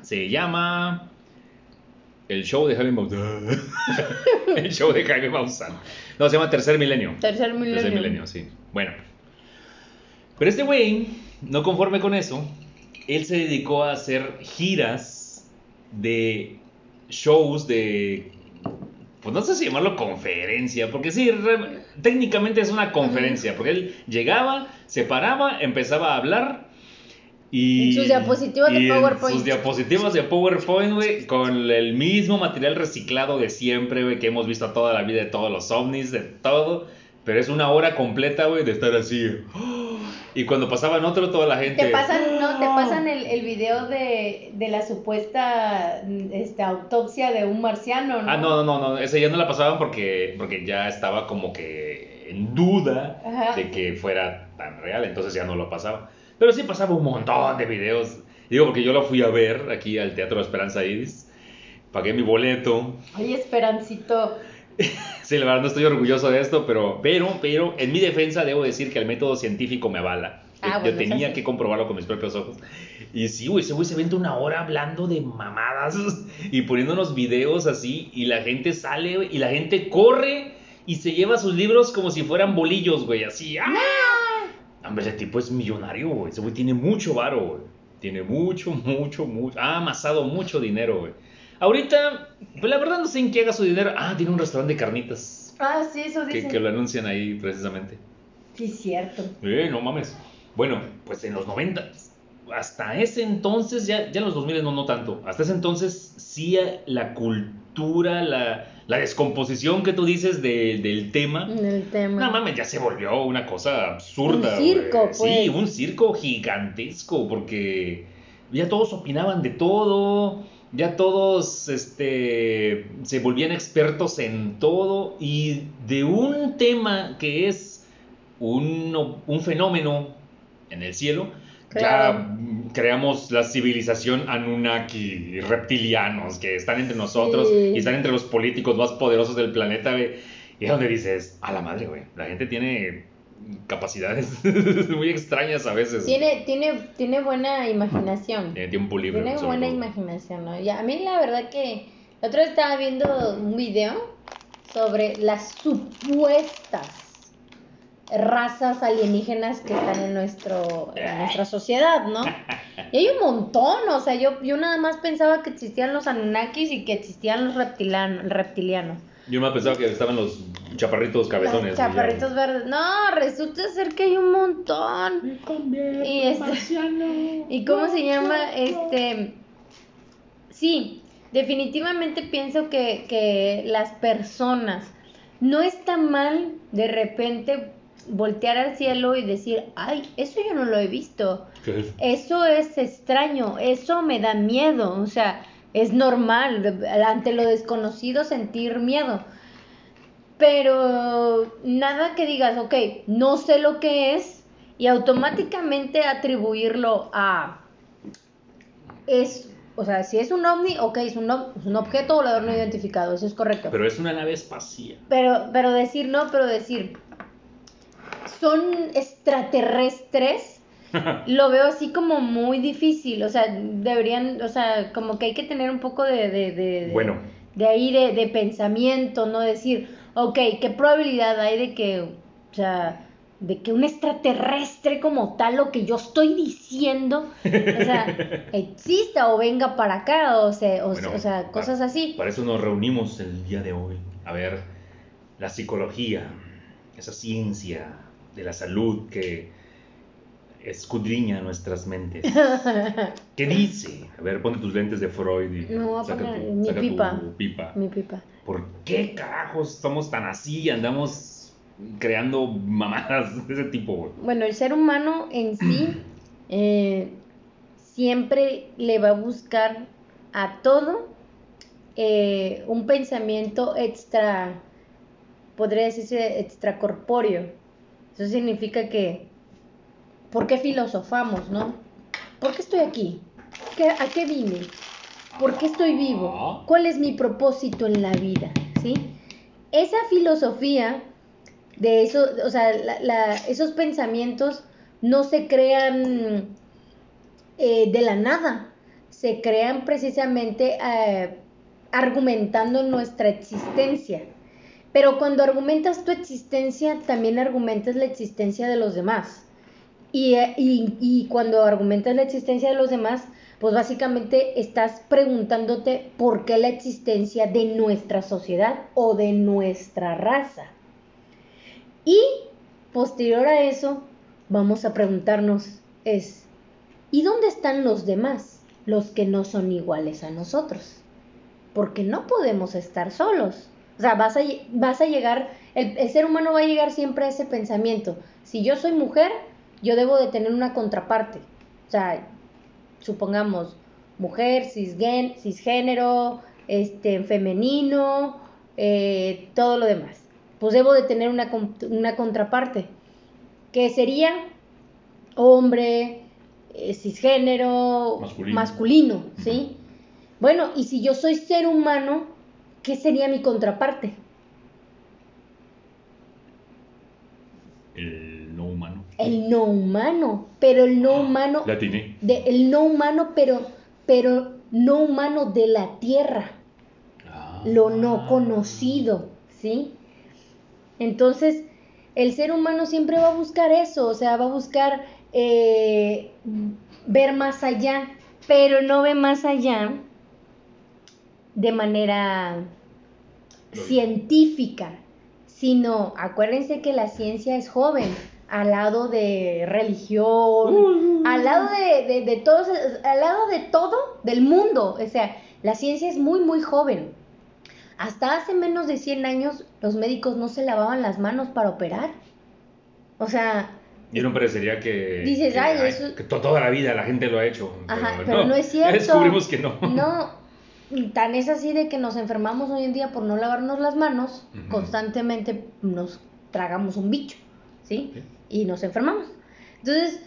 Se llama El show de Jaime Maussan. el show de Jaime Maussan. No, se llama Tercer Milenio. Tercer milenio. Tercer Milenio, sí. Bueno. Pero este güey, no conforme con eso, él se dedicó a hacer giras de shows de pues no sé si llamarlo conferencia, porque sí, re- técnicamente es una conferencia, porque él llegaba, se paraba, empezaba a hablar y... Sus diapositivas de y en PowerPoint. Sus diapositivas de PowerPoint, güey, con el mismo material reciclado de siempre, güey, que hemos visto toda la vida de todos los ovnis, de todo, pero es una hora completa, güey, de estar así. Y cuando pasaban otro, toda la gente... Te pasan, no, te pasan el, el video de, de la supuesta este, autopsia de un marciano, ¿no? Ah, no, no, no, no, ese ya no la pasaban porque, porque ya estaba como que en duda Ajá. de que fuera tan real, entonces ya no lo pasaba. Pero sí pasaba un montón de videos. Digo, porque yo lo fui a ver aquí al Teatro Esperanza Iris, pagué mi boleto. Oye, Esperancito. Sí, la verdad no estoy orgulloso de esto, pero, pero, pero en mi defensa debo decir que el método científico me avala. Ah, yo bueno, tenía sí. que comprobarlo con mis propios ojos. Y sí, güey, ese güey se vende una hora hablando de mamadas y poniendo unos videos así y la gente sale y la gente corre y se lleva sus libros como si fueran bolillos, güey, así. ¡ah! Hombre, ese tipo es millonario, güey. Ese güey tiene mucho varo, güey. Tiene mucho, mucho, mucho. Ha amasado mucho dinero, güey. Ahorita, pues la verdad no sé en qué haga su dinero. Ah, tiene un restaurante de carnitas. Ah, sí, eso dicen. que lo anuncian ahí precisamente. Sí, cierto. Eh, no mames. Bueno, pues en los 90, hasta ese entonces, ya, ya en los 2000 no, no tanto. Hasta ese entonces, sí la cultura, la, la descomposición que tú dices de- del tema. En el tema. No mames, ya se volvió una cosa absurda. Un circo, güey. Sí, pues. un circo gigantesco, porque ya todos opinaban de todo, ya todos este, se volvían expertos en todo, y de un tema que es un, un fenómeno en el cielo, Claro. ya creamos la civilización Anunnaki, reptilianos, que están entre nosotros Sí. y están entre los políticos más poderosos del planeta, güey. Y es donde dices, a la madre, güey. La gente tiene capacidades muy extrañas a veces. Tiene, tiene, tiene buena imaginación. Tiene tiempo libre. Tiene buena todo. imaginación, ¿no? Y a mí la verdad que la otra vez estaba viendo un video sobre las supuestas razas alienígenas que están en nuestro en nuestra sociedad, ¿no? Y hay un montón, o sea, yo, yo nada más pensaba que existían los Anunnakis y que existían los reptilianos, reptilianos. Yo me pensaba que estaban los chaparritos cabezones. Los chaparritos verdes. No, resulta ser que hay un montón. Y este- ¿Y cómo se llama? Este. Sí, definitivamente pienso que, que las personas. No está mal de repente voltear al cielo y decir, ay, eso yo no lo he visto. Eso es extraño, eso me da miedo. O sea, es normal ante lo desconocido sentir miedo. Pero nada que digas, ok, no sé lo que es y automáticamente atribuirlo a es, o sea, si es un ovni, ok, es un, ob- es un objeto volador no identificado, eso es correcto. Pero es una nave espacial. Pero, pero decir no, pero decir son extraterrestres, lo veo así como muy difícil. O sea, deberían, o sea, como que hay que tener un poco de, de, de, de- Bueno. de ahí de, de pensamiento, no decir, ok, ¿qué probabilidad hay de que, o sea, de que un extraterrestre como tal, lo que yo estoy diciendo, o sea, exista o venga para acá, o sea, o, Bueno, o sea, cosas así. Para eso nos reunimos el día de hoy. A ver, la psicología, esa ciencia de la salud que escudriña nuestras mentes. ¿Qué dice? A ver, ponte tus lentes de Freud y saca, poner tu, mi saca pipa. tu pipa. Mi pipa. ¿Por qué carajos somos tan así y andamos creando mamadas de ese tipo? Bueno, el ser humano en sí eh, siempre le va a buscar a todo eh, un pensamiento extra, podría decirse extracorpóreo. Eso significa que, ¿por qué filosofamos, no? ¿Por qué estoy aquí? ¿Qué- ¿A qué vine? ¿Por qué estoy vivo? ¿Cuál es mi propósito en la vida? ¿Sí? Esa filosofía de eso, o sea, la- la- esos pensamientos no se crean eh, de la nada, se crean precisamente eh, argumentando nuestra existencia. Pero cuando argumentas tu existencia, también argumentas la existencia de los demás. Y, eh, y- y cuando argumentas la existencia de los demás, pues básicamente estás preguntándote por qué la existencia de nuestra sociedad o de nuestra raza. Y posterior a eso, vamos a preguntarnos es, ¿y dónde están los demás? Los que no son iguales a nosotros. Porque no podemos estar solos. O sea, vas a, lle- vas a llegar, el, el ser humano va a llegar siempre a ese pensamiento. Si yo soy mujer, yo debo de tener una contraparte. O sea, supongamos, mujer, cisgen, cisgénero, este, femenino, eh, todo lo demás. Pues debo de tener una, una contraparte, que sería hombre, eh, cisgénero, Masculino. masculino, ¿sí? Bueno, y si yo soy ser humano, ¿qué sería mi contraparte? El no humano. El no humano, pero el no humano La atiné. de el no humano, pero pero no humano de la tierra, Ah. lo no conocido, ¿sí? Entonces, el ser humano siempre va a buscar eso, o sea, va a buscar eh, ver más allá, pero no ve más allá de manera científica, sino acuérdense que la ciencia es joven, al lado de religión, al lado de, de, de todos, al lado de todo del mundo, o sea, la ciencia es muy, muy joven. Hasta hace menos de 100 años los médicos no se lavaban las manos para operar. O sea, Y no parecería que. Dices, que, "Ay, eso- que to- toda la vida la gente lo ha hecho. Ajá, pero no es cierto. Ya descubrimos que no. No, tan es así de que nos enfermamos hoy en día por no lavarnos las manos, constantemente nos tragamos un bicho, ¿sí? Sí. Y nos enfermamos. Entonces,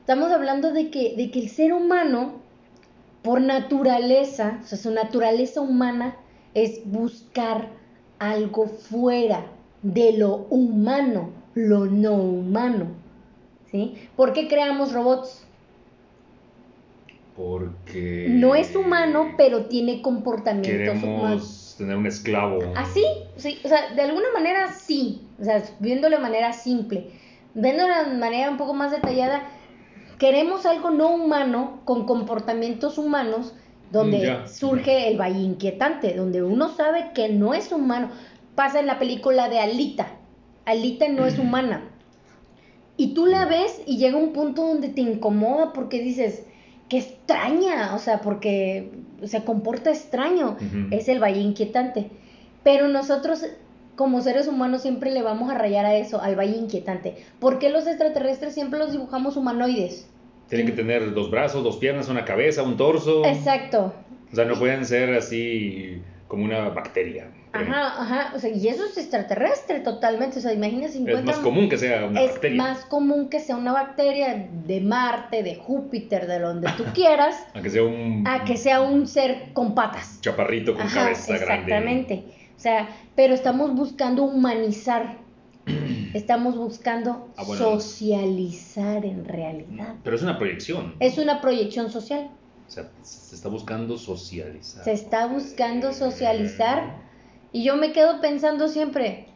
estamos hablando de que, de que el ser humano, por naturaleza, o sea, su naturaleza humana es buscar algo fuera de lo humano, lo no humano, ¿sí? ¿Por qué creamos robots? Porque. No es humano, pero tiene comportamientos humanos. Queremos tener un esclavo. Así, sí, o sea, de alguna manera sí, o sea, viéndolo de manera simple, viéndolo de manera un poco más detallada, queremos algo no humano con comportamientos humanos donde Mm, ya. surge el valle inquietante, donde uno sabe que no es humano. Pasa en la película de Alita, Alita no es humana. Y tú la ves y llega un punto donde te incomoda porque dices, qué extraña, o sea, porque se comporta extraño es el valle inquietante. Pero nosotros, como seres humanos, siempre le vamos a rayar a eso, al valle inquietante. ¿Por qué los extraterrestres siempre los dibujamos humanoides? Tienen que tener dos brazos, dos piernas, una cabeza, un torso. Exacto. O sea, no pueden ser así como una bacteria. Ajá, ajá. O sea, y eso es extraterrestre totalmente. O sea, imagínate si Es más común que sea una es bacteria. más común que sea una bacteria de Marte, de Júpiter, de donde tú quieras, A que sea un a que sea un ser con patas. chaparrito con Ajá, cabeza grande. exactamente. O sea, pero estamos buscando humanizar. Estamos buscando Ah, bueno. socializar en realidad. Pero es una proyección. Es una proyección social. O sea, se está buscando socializar. Se está buscando socializar. Y yo me quedo pensando siempre,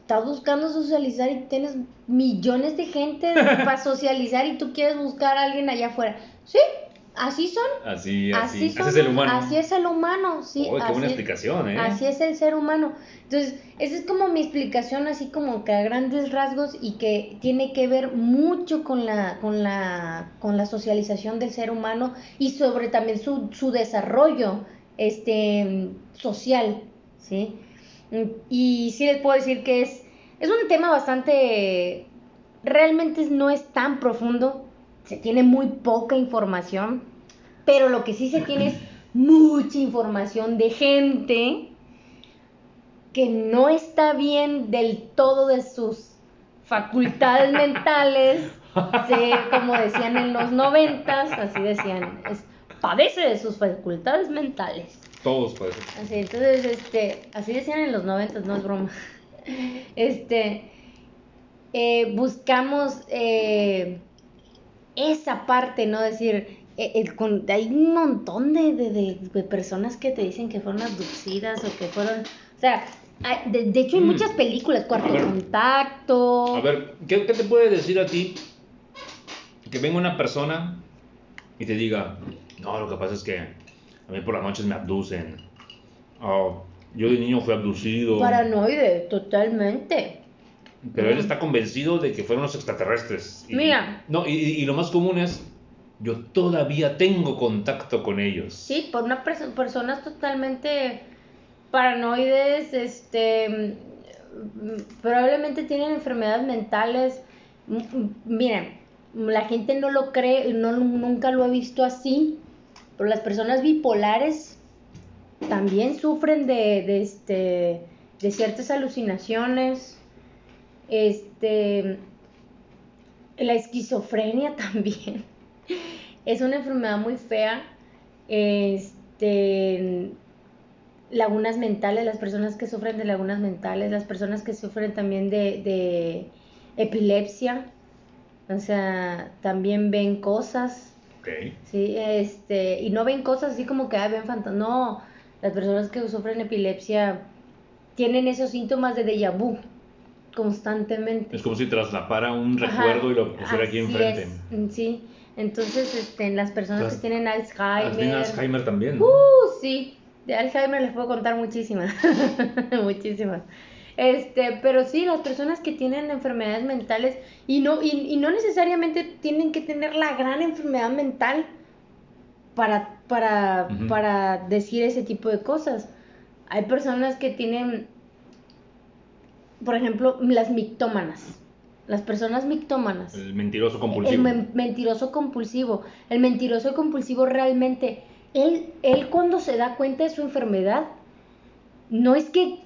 estás buscando socializar y tienes millones de gente para socializar y tú quieres buscar a alguien allá afuera. Sí, así son. Así, así. Así, son, es el humano. Así es el humano, sí. Uy, qué así buena es- explicación, ¿eh? Así es el ser humano. Entonces, esa es como mi explicación, así como que a grandes rasgos y que tiene que ver mucho con la, con la, con la socialización del ser humano y sobre también su, su desarrollo este, social, ¿sí? Y sí les puedo decir que es, es un tema bastante, realmente no es tan profundo, se tiene muy poca información, pero lo que sí se tiene es mucha información de gente que no está bien del todo de sus facultades mentales, sí, como decían en los noventas, así decían, es, padece de sus facultades mentales. Todos pueden. Así, entonces, este, así decían en los noventas, no es broma. Este, eh, buscamos eh, esa parte, ¿no? Decir, eh, con- hay un montón de, de- de- de personas que te dicen que fueron abducidas o que fueron, o sea, hay- de, de hecho hay Mm. muchas películas, Cuarto A ver. Contacto. A ver, ¿qué, qué te puede decir a ti que venga una persona y te diga, no, lo que pasa es que a mí por las noches me abducen. O yo de niño fui abducido. Paranoide, totalmente. Pero él está convencido de que fueron los extraterrestres. Y- Mira. No, y, y lo más común es, yo todavía tengo contacto con ellos. Sí, por una perso- personas totalmente paranoides, este, mm, probablemente tienen enfermedades mentales. Mm, mm, Miren, la gente no lo cree, no, nunca lo he visto así, pero las personas bipolares también sufren de, de, este, de ciertas alucinaciones. Este, la esquizofrenia también. Es una enfermedad muy fea. Este, lagunas mentales, las personas que sufren de lagunas mentales, las personas que sufren también de, de epilepsia, o sea, también ven cosas, ¿sí? Este, y no ven cosas así como que "Ay, ven fantasmas, no, las personas que sufren epilepsia tienen esos síntomas de déjà vu constantemente. Es como si traslapara un Ajá, recuerdo y lo pusiera aquí enfrente. es, Sí, entonces este, las personas que tienen Alzheimer. Tiene Alzheimer también. ¿no? Uh, sí, de Alzheimer les puedo contar muchísimas, muchísimas. Este, pero sí, las personas que tienen enfermedades mentales y no, y, y no necesariamente tienen que tener la gran enfermedad mental para, para, para decir ese tipo de cosas. Hay personas que tienen, por ejemplo, las mictómanas. Las personas mictómanas. El mentiroso El compulsivo. men- mentiroso compulsivo. El mentiroso compulsivo realmente, él, él cuando se da cuenta de su enfermedad, no es que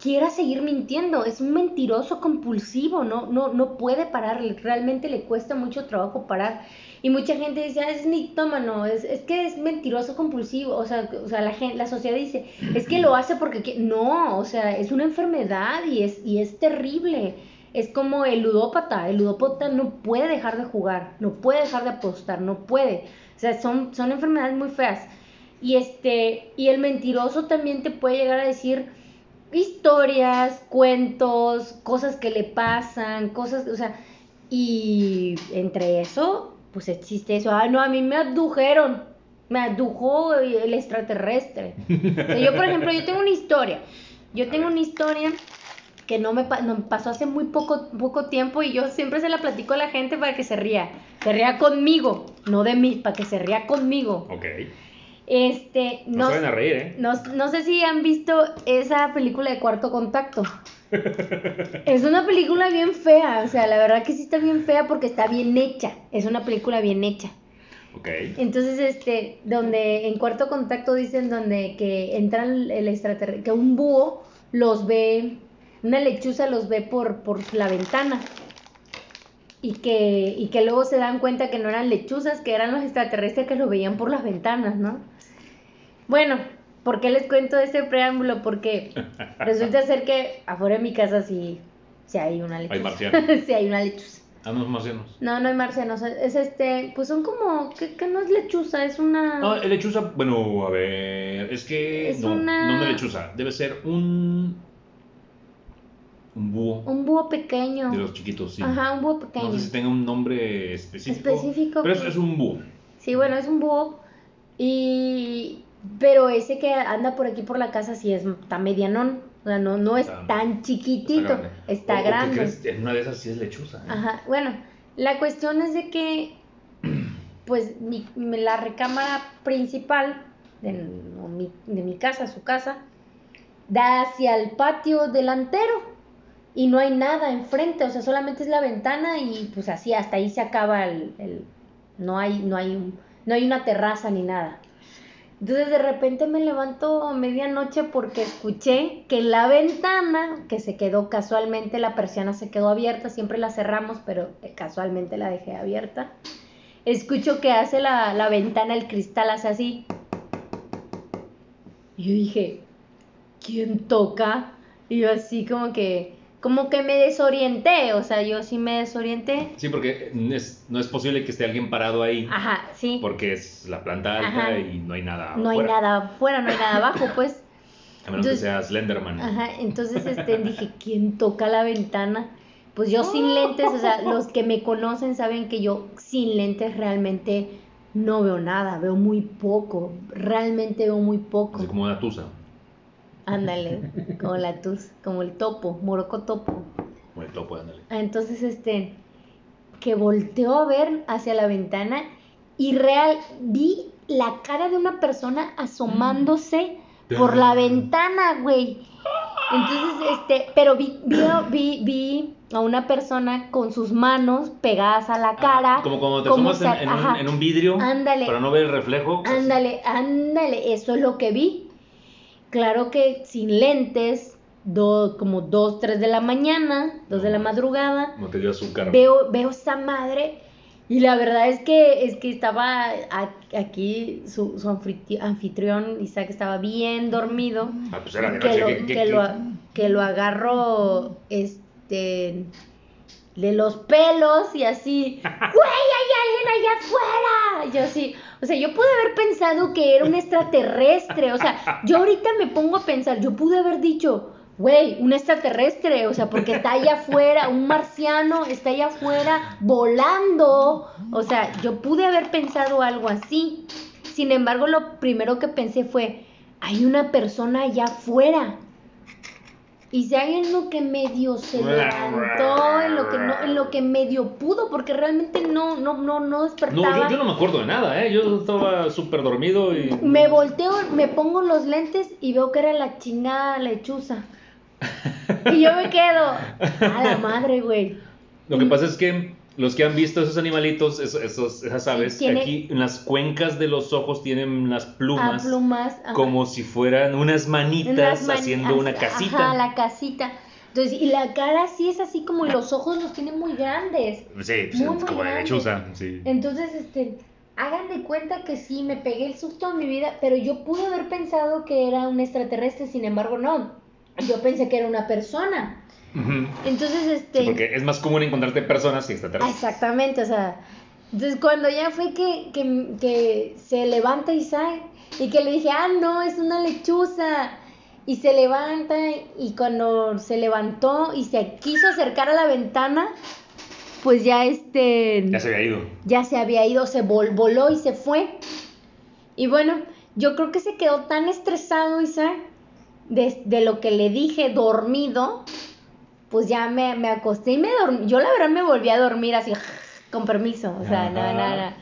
quiera seguir mintiendo, es un mentiroso compulsivo, no, no, no puede parar, realmente le cuesta mucho trabajo parar. Y mucha gente dice, ah, es mictómano, es, es que es mentiroso compulsivo, o sea, o sea la, gente, la sociedad dice, es que lo hace porque... qui-". No, o sea, es una enfermedad y es, y es terrible. Es como el ludópata, el ludópata no puede dejar de jugar, no puede dejar de apostar, no puede. O sea, son, son enfermedades muy feas. Y este, y el mentiroso también te puede llegar a decir historias, cuentos, cosas que le pasan, cosas, o sea, y entre eso, pues existe eso. Ah, no, a mí me abdujeron, me abdujo el extraterrestre. O sea, yo, por ejemplo, yo tengo una historia. Yo tengo una historia que no me, no, pasó hace muy poco, poco tiempo y yo siempre se la platico a la gente para que se ría. Se ría conmigo, no de mí, para que se ría conmigo. Ok. Este, No, no, a reír, ¿eh? no, no sé si han visto esa película de Cuarto Contacto. es una película bien fea, o sea, la verdad que sí está bien fea porque está bien hecha. Es una película bien hecha. Ok. Entonces, este, donde en Cuarto Contacto dicen donde que entran el extraterrestre, que un búho los ve, una lechuza los ve por, por la ventana. Y que, y que luego se dan cuenta que no eran lechuzas, que eran los extraterrestres que los veían por las ventanas, ¿no? Bueno, ¿por qué les cuento este preámbulo? Porque resulta ser que afuera de mi casa sí, sí hay una lechuza. Hay marcianos. sí hay una lechuza. Ah, no, marcianos. No, no hay marcianos, es este, pues son como, que, que no es lechuza, es una... No, el lechuza, bueno, a ver, es que Es no, una- no una lechuza, debe ser un un búho Un búho pequeño. de los chiquitos, sí. Ajá, un búho No pequeño. sé si tenga un nombre específico. Específico, Pero es, pues. es un búho. Sí, bueno, es un búho. Y. Pero ese que anda por aquí por la casa sí es está medianón. O sea, no, no es Está- tan chiquitito. Está o que grande. crees, en una de esas sí es lechuza. ¿eh? Ajá, bueno, la cuestión es de que, pues, mi, la recámara principal de, o mi, de mi casa, su casa, da hacia el patio delantero y no hay nada enfrente, o sea, solamente es la ventana y pues así, hasta ahí se acaba el, el- no hay, no hay un- no hay una terraza ni nada. Entonces de repente me levanto a medianoche porque escuché que la ventana, que se quedó casualmente, la persiana se quedó abierta, siempre la cerramos, pero eh, casualmente la dejé abierta. Escucho que hace la, la ventana, el cristal hace así. Y yo dije, ¿quién toca? Y así como que, como que me desorienté, o sea, yo sí me desorienté. Sí, porque es- no es posible que esté alguien parado ahí. Ajá, sí. Porque es la planta alta Ajá. y no hay nada. No hay nada afuera, no hay nada abajo, pues. A menos Entonces- que sea Slenderman. Ajá, entonces este, dije, ¿quién toca la ventana? Pues yo sin lentes, o sea, los que me conocen saben que yo sin lentes realmente no veo nada, veo muy poco, realmente veo muy poco. Así como una tusa. Ándale, como la tus, como el topo, moroco topo. Como el topo, ándale. Ah, Entonces, este, que volteó a ver hacia la ventana y real, vi la cara de una persona asomándose por la ventana, güey. Entonces, este, pero vi, vi, vi, vi a una persona con sus manos pegadas a la cara. Ah, Como cuando te como asomas en, un, en un vidrio Ándale. para no ver el reflejo. Ándale, ándale, eso es lo que vi. Claro que sin lentes, do- como 2, 3 de la mañana, 2 de la No. madrugada, No te dio azúcar. veo, veo esa madre y la verdad es que, es que estaba aquí, su, su anfitri- anfitrión, Isaac, estaba bien dormido. Ah, pues era de Que lo, ¿qué- qué- que qué? lo, que lo agarro, este, de los pelos y así, güey, hay alguien allá afuera. Yo así, o sea, yo pude haber pensado que era un extraterrestre, o sea, yo ahorita me pongo a pensar, yo pude haber dicho, güey, un extraterrestre, o sea, porque está allá afuera, un marciano está allá afuera volando, o sea, yo pude haber pensado algo así. Sin embargo, lo primero que pensé fue, hay una persona allá afuera. Y si hay en lo que medio se levantó, en lo que no, en lo que medio pudo, porque realmente no, no, no, no No, despertaba. yo, yo no me acuerdo de nada, ¿eh? Yo estaba súper dormido y... Me volteo, me pongo los lentes y veo que era la chingada lechuza. Y yo me quedo, a la madre, güey. Lo que pasa es que los que han visto esos animalitos, esos, esos- esas aves, tiene- aquí en las cuencas de los ojos tienen las plumas, como si fueran unas manitas Unas mani- haciendo una casita. Ajá, la casita. Entonces, y la cara sí es así como, y los ojos los tiene muy grandes. Sí, pues, Muy, muy como de lechuza, sí. Entonces, este, hagan de cuenta que sí, me pegué el susto en mi vida, pero yo pude haber pensado que era un extraterrestre, sin embargo, no. Yo pensé que era una persona. Entonces, este... Sí, porque es más común encontrarte personas Ah, extraterrestres. Exactamente, o sea, entonces cuando ya fue que, que, que se levanta Isaac y que le dije, ah, no, es una lechuza. Y se levanta y cuando se levantó y se quiso acercar a la ventana, pues ya este Ya se había ido. ya se había ido, se vol- voló y se fue. Y bueno, yo creo que se quedó tan estresado Isaac de, de lo que le dije dormido, pues ya me, me acosté y me dormí. Yo la verdad me volví a dormir así, con permiso, o sea, nada, nada, nada.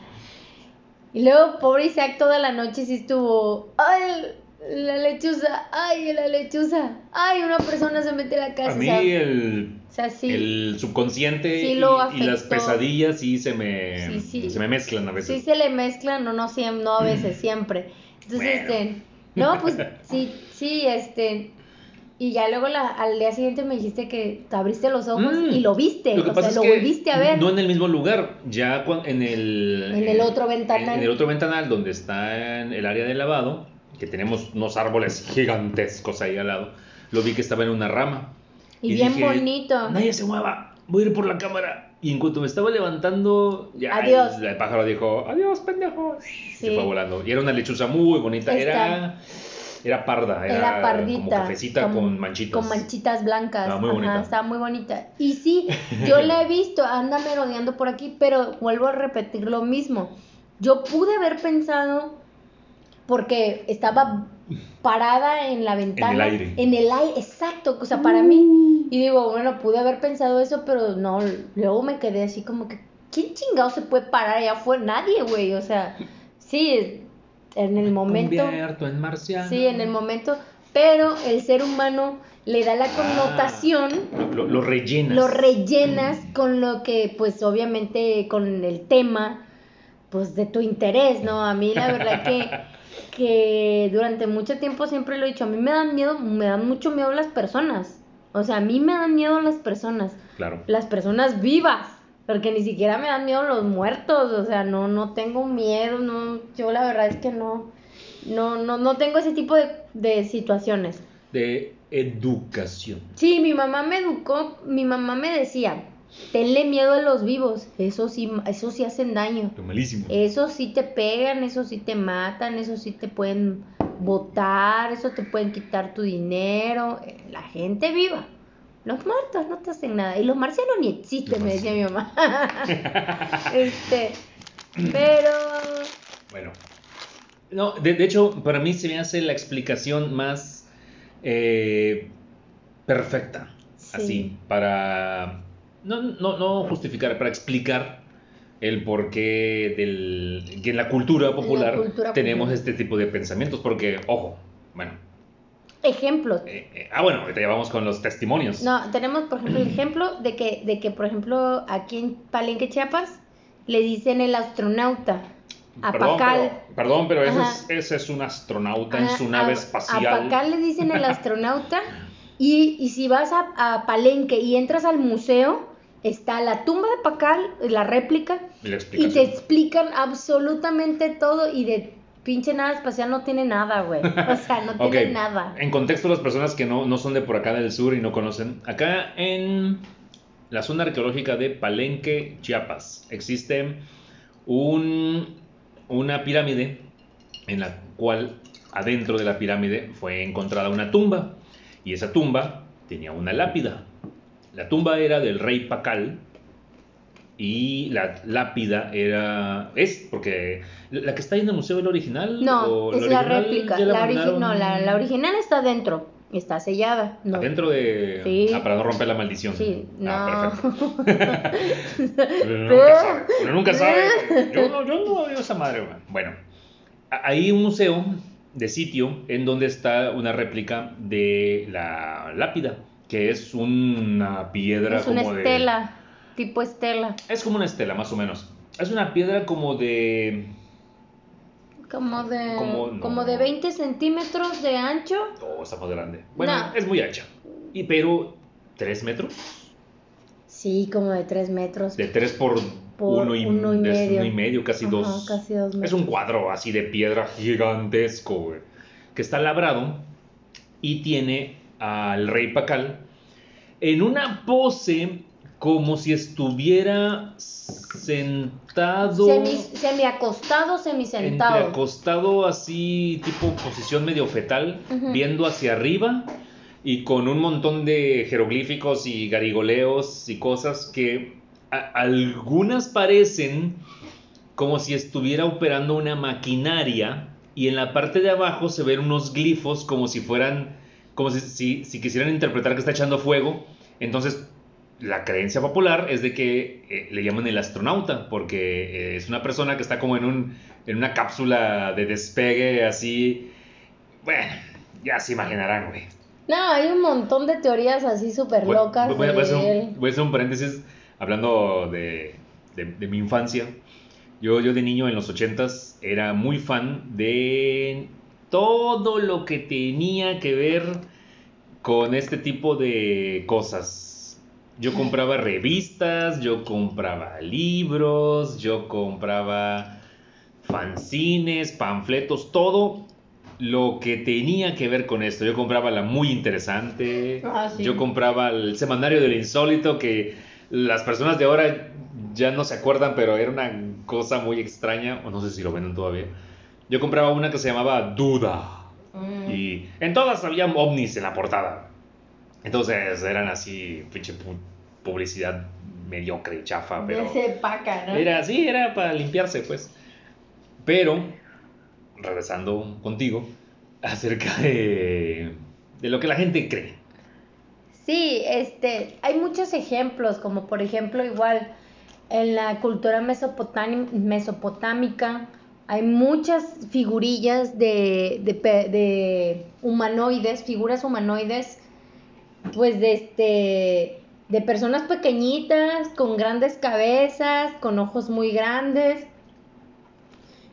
Y luego, pobre Isaac, toda la noche sí estuvo, ay, la lechuza, ay, la lechuza, ay, una persona se mete a la casa. A o mí sea, el, o sea, sí. el subconsciente Sí y, y las pesadillas sí se me, Sí, sí. se me mezclan a Sí veces. se le mezclan, no, no, siem- no a veces, siempre. Entonces, Bueno. este, no, pues sí, sí, este, y ya luego la, al día siguiente me dijiste que te abriste los ojos Mm. y lo viste, Lo que o pasa sea, es lo volviste a ver. No en el mismo lugar, ya en el... En el otro ventanal. En, el otro ventanal donde está en el área de lavado, que tenemos unos árboles gigantescos ahí al lado, lo vi que estaba en una rama. Y bien dije, bonito. Nadie se mueva, voy a ir por la cámara. Y en cuanto me estaba levantando, ya Adiós. El, el pájaro dijo, adiós, pendejo. Se Sí. fue volando. Y era una lechuza muy bonita, Está. era... Era parda, era, Era pardita. como cafecita como- con manchitas. Con manchitas blancas. Estaba muy Ajá, bonita. estaba muy bonita. Y sí, yo la he visto, anda merodeando por aquí, pero vuelvo a repetir lo mismo. yo pude haber pensado, porque estaba parada en la ventana. En el aire. En el aire, exacto, o sea, para mí. Y digo, bueno, pude haber pensado eso, pero no, luego me quedé así como que, ¿quién chingado se puede parar allá afuera? Nadie, güey, o sea, sí, en el momento. Convierto en marciano. Sí, en el momento, pero el ser humano le da la connotación, Lo, lo rellenas. lo rellenas con lo que, pues obviamente, con el tema, pues de tu interés, ¿no? A mí la verdad que, que durante mucho tiempo siempre lo he dicho, a mí me dan miedo, me dan mucho miedo las personas. O sea, a mí me dan miedo las personas, Claro. las personas vivas, porque ni siquiera me dan miedo los muertos, o sea, no, no tengo miedo, no, yo la verdad es que no, no, no, no tengo ese tipo de, de situaciones. De educación. Sí, mi mamá me educó, mi mamá me decía, tenle miedo a los vivos, eso sí, eso sí hacen daño, Lo malísimo. eso sí te pegan, eso sí te matan, eso sí te pueden botar, eso te pueden quitar tu dinero, eh, la gente viva. Los muertos no te hacen nada. Y los marcianos ni existen, me decía mi mamá. este, pero Bueno. No, de, de hecho, para mí se me hace la explicación más eh, perfecta. Sí. Así, para. No, no, no justificar, para explicar el porqué del. que en la cultura popular cultura tenemos popular. este tipo de pensamientos. Porque, ojo, bueno. Ejemplos. eh, eh, ah, bueno, ahorita ya vamos con los testimonios. No, tenemos, por ejemplo, el ejemplo de que, de que, por ejemplo, aquí en Palenque, Chiapas, le dicen el astronauta a Perdón, Pacal. pero, perdón, pero ese es, ese es un astronauta en su nave a- espacial. A Pacal le dicen el astronauta. Y, y si vas a, a Palenque y entras al museo, está la tumba de Pacal, la réplica, Y y te explican absolutamente todo. Y de pinche nave espacial no tiene nada, güey. O sea, no tiene nada. En contexto, las personas que no, no son de por acá del sur y no conocen, acá en la zona arqueológica de Palenque, Chiapas, existe un, una pirámide en la cual adentro de la pirámide fue encontrada una tumba y esa tumba tenía una lápida. La tumba era del rey Pacal y la lápida era es porque la que está ahí en el museo es la original No, o es la original réplica. La, mandaron no, la, la original está dentro. Está sellada. No. adentro de Sí. ah, para no romper la maldición Sí, no. ah, perfecto Uno nunca sabe, uno nunca sabe. Yo no, yo no veo esa madre. Bueno, hay un museo de sitio en donde está una réplica de la lápida, que es una piedra es una de... tipo estela. Es como una estela, más o menos. Es una piedra como de... Como de, Como- de 20 centímetros de ancho. Oh, está más grande. Bueno, No. es muy ancha. Y pero... ¿Tres metros? Sí, como de 3 metros. De tres por, Por uno, y, uno y medio. uno y medio, casi Ajá, dos. casi dos Es un cuadro así de piedra gigantesco, güey. Que está labrado y tiene al rey Pacal en una pose como si estuviera sentado. Semi, semi acostado, semi Entre sentado. acostado así, tipo posición medio fetal, viendo hacia arriba y con un montón de jeroglíficos y garigoleos y cosas que algunas parecen como si estuviera operando una maquinaria y en la parte de abajo se ven unos glifos como si fueran, como si, si, si quisieran interpretar que está echando fuego. Entonces, la creencia popular es de que eh, le llaman el astronauta, porque eh, es una persona que está como en, un, en una cápsula de despegue así. Bueno, ya se imaginarán, güey. No, hay un montón de teorías así súper locas voy, voy a hacer un, voy a hacer un paréntesis hablando de, de- de mi infancia. Yo, yo de niño en los ochentas era muy fan de todo lo que tenía que ver con este tipo de cosas. Yo compraba revistas, yo compraba libros, yo compraba fanzines, panfletos, todo lo que tenía que ver con esto. Yo compraba la muy interesante, Ah, sí. yo compraba el semanario del insólito que las personas de ahora ya no se acuerdan, pero era una cosa muy extraña, o no sé si lo venden todavía. Yo compraba una que se llamaba Duda. Mm. Y en todas había ovnis en la portada. Entonces eran así, pinche pu- publicidad mediocre, chafa, De pero... ese paca, ¿no? Era así, era para limpiarse, pues. Pero, regresando contigo, acerca de, de lo que la gente cree. Sí, este, hay muchos ejemplos, como por ejemplo igual en la cultura mesopotámica hay muchas figurillas de, de, pe- de humanoides, figuras humanoides, pues de este, de personas pequeñitas, con grandes cabezas, con ojos muy grandes.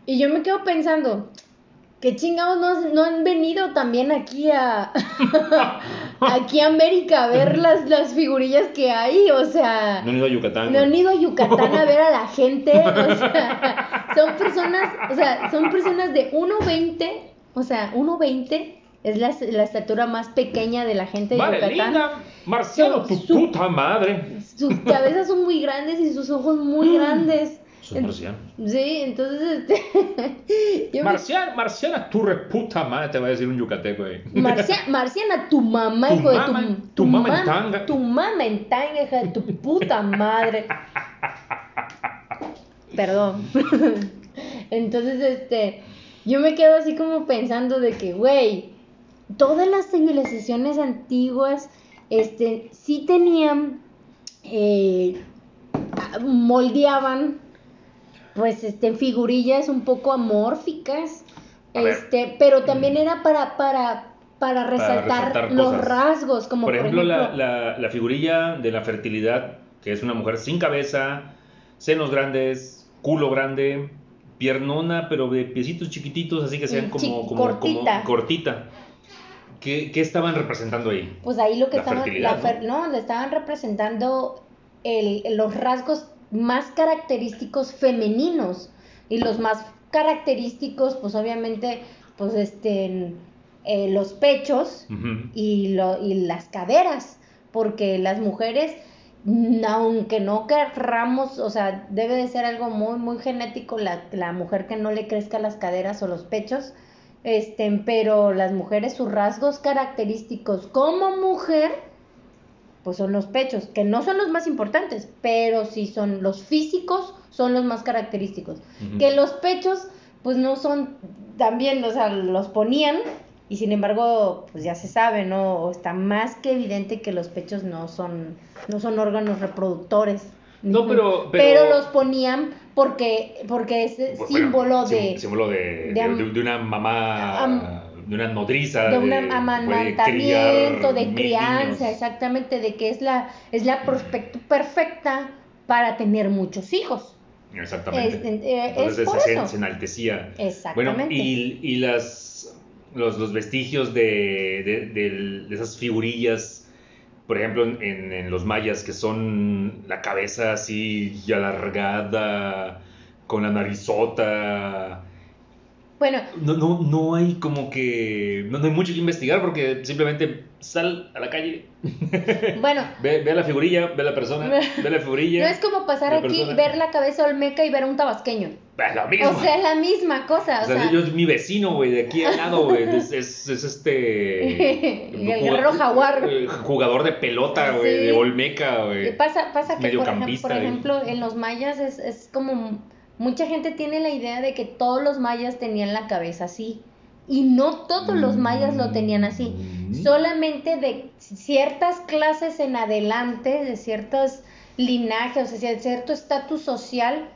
Y yo me quedo pensando, ¿qué chingados no, no han venido también aquí a, aquí a América a ver las, las figurillas que hay? O sea, No han ido a Yucatán. no han ido a Yucatán a ver a la gente, o sea, son personas, o sea, son personas de 1.20, o sea, 1.20 es la, la estatura más pequeña de la gente de Vale, Yucatán. linda. Marciano, tu Su- puta madre. Sus cabezas son muy grandes y sus ojos muy grandes. Son marcianos. Sí, entonces, este, yo me- Marciana, Marciana, tu reputa madre, te va a decir un yucateco, güey. Marcia- Marciana, tu mamá, Tu hijo de mamá, tu, tu mamá en tanga. Tu mamá en tanga, hija de tu puta madre. Perdón. Entonces, este, yo me quedo así como pensando de que, güey, todas las civilizaciones antiguas, este, sí tenían, eh, moldeaban, pues, este, figurillas un poco amórficas, A ver. este, pero también era para, para, para resaltar, resaltar los rasgos, como por ejemplo, la, la, la figurilla de la fertilidad, que es una mujer sin cabeza, senos grandes, culo grande, piernona, pero de piecitos chiquititos, así que sean Mm, como, como, cortita. como cortita. ¿Qué, qué estaban representando ahí? Pues ahí lo que La estaban, fertilidad, la fer- ¿no? le estaban representando el, los rasgos más característicos femeninos y los más característicos, pues obviamente, pues este, eh, los pechos y, lo, y las caderas, porque las mujeres, aunque no querramos, o sea, debe de ser algo muy, muy genético la, la mujer que no le crezca las caderas o los pechos, este, pero las mujeres, sus rasgos característicos como mujer, pues son los pechos, que no son los más importantes, pero sí son los físicos, son los más característicos. Que los pechos, pues no son también, o sea, los ponían y sin embargo, pues ya se sabe, ¿no? O está más que evidente que los pechos no son, no son órganos reproductores. No, pero- pero- los ponían porque, porque es Bueno, símbolo sí, de, símbolo de, de una mamá, am- de una nodriza, de un amamantamiento, de crianza, niños. exactamente, de que es la, es la prospecto perfecta para tener muchos hijos. Exactamente. Es- eh, es Entonces se, se enaltecía. Exactamente. Bueno, y, y las, los, los vestigios de, de esas figurillas, por ejemplo, en, en los mayas, que son la cabeza así alargada, con la narizota. Bueno, No, no, no hay como que. No, no hay mucho que investigar porque simplemente sal a la calle, bueno, ve, ve a la figurilla, ve a la persona, ve a la figurilla. no es como pasar la aquí, persona. ver la cabeza olmeca y ver a un tabasqueño. Es lo mismo. O sea, es la misma cosa. O sea, yo, mi vecino, güey, de aquí al lado, güey, es, es, es este... El guerrero jaguar. eh, Jugador de pelota, güey, Sí. de Olmeca, güey. Pasa, pasa que, por, por eh. ejemplo, en los mayas es, es como... Mucha gente tiene la idea de que todos los mayas tenían la cabeza así. Y no todos los mayas lo tenían así. Mm. Solamente de ciertas clases en adelante, de ciertos linajes, o sea, de cierto estatus social,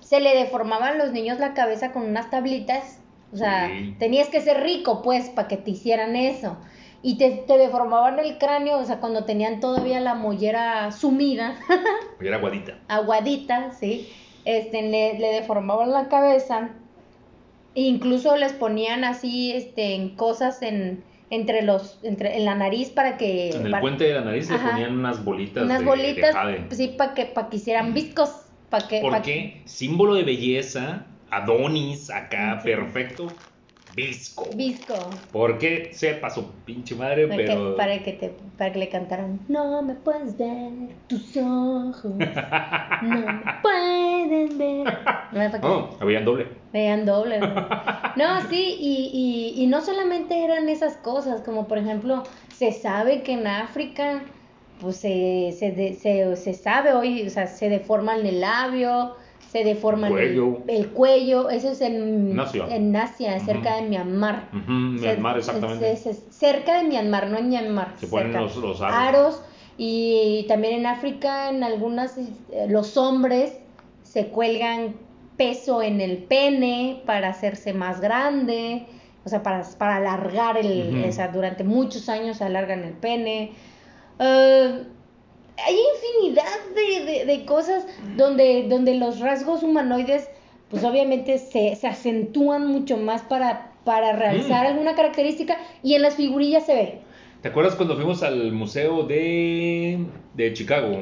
se le deformaban los niños la cabeza con unas tablitas. O sea, Sí. tenías que ser rico, pues, para que te hicieran eso. Y te, te deformaban el cráneo, o sea, cuando tenían todavía la mollera sumida, Oye, era aguadita. aguadita, ¿sí? Este, le, le deformaban la cabeza. E incluso les ponían así, este, en cosas en, entre los, entre, en la nariz para que... En el para- puente de la nariz le Ajá. ponían unas bolitas unas de, bolitas, de jade. sí, para que, para que hicieran viscos, para que... pa' Porque símbolo de belleza, Adonis, acá, Sí. perfecto, visco. Visco. Porque sepa su pinche madre, Para, pero... que, para que te, para que le cantaran. No me puedes ver tus ojos. No me pueden ver. No, Oh, habían doble. vean doble. ¿no? No, sí, y, y, y no solamente eran esas cosas, como por ejemplo, se sabe que en África, pues se, se, de- se, se sabe hoy, o sea, se deforman el labio, se deforman el- Cuello. El, cuello, eso es en En Asia. en Asia, cerca de Myanmar. Myanmar, exactamente. es- es- es cerca de Myanmar, no en Myanmar. Se ponen los- los aros. y también en África, en algunas, eh, los hombres se cuelgan peso en el pene para hacerse más grande, o sea, para, para alargar el, Ujú. o sea, durante muchos años alargan el pene. Eh, hay infinidad de, de- de cosas donde, donde los rasgos humanoides, pues obviamente se, se acentúan mucho más para, para realizar Mm. alguna característica y en las figurillas se ve. ¿Te acuerdas cuando fuimos al museo de, de Chicago?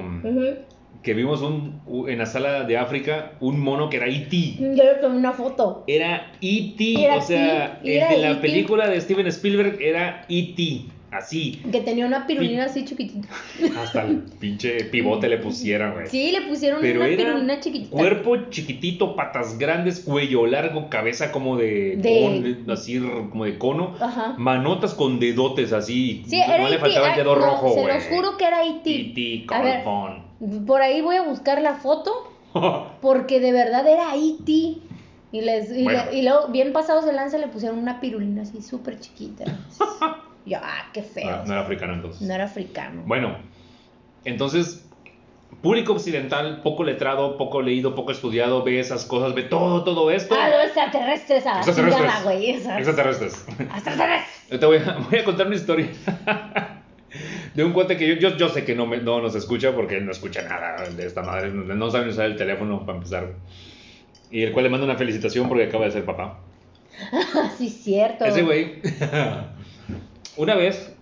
Que vimos un, en la sala de África un mono que era E.T. Yo le tomé una foto. Era E.T. O sea, E.T., el de la E.T.. película de Steven Spielberg era E.T. Así. Que tenía una pirulina así chiquitita. Hasta el pinche pivote le pusieran, güey. Sí, le pusieron Pero una era pirulina chiquitita. cuerpo chiquitito, patas grandes, cuello largo, cabeza como de, De- con- así como de cono, Ajá. manotas con dedotes así. Sí, era no le faltaba el ah, dedo no, rojo, Se los juro que era ver. Calfón. Por ahí voy a buscar la foto porque de verdad era E.T. Y, les, y, Bueno. le- y luego, bien pasados de lanza, le pusieron una pirulina así súper chiquita. Yo, ah, qué feo. no, no era africano entonces. No era africano. Bueno, entonces, público occidental, poco letrado, poco leído, poco estudiado, ve esas cosas, ve todo, todo esto. Ah, los extraterrestres a la Extraterrestres. güey. Extraterrestres. Extraterrestres. Yo te voy a, voy a contar una historia de un cuate que yo, yo, yo sé que no, me, no nos escucha porque él no escucha nada de esta madre, no, no sabe usar el teléfono para empezar. Y el cual le manda una felicitación porque acaba de ser papá. Ah, sí, cierto. Ese güey, una vez,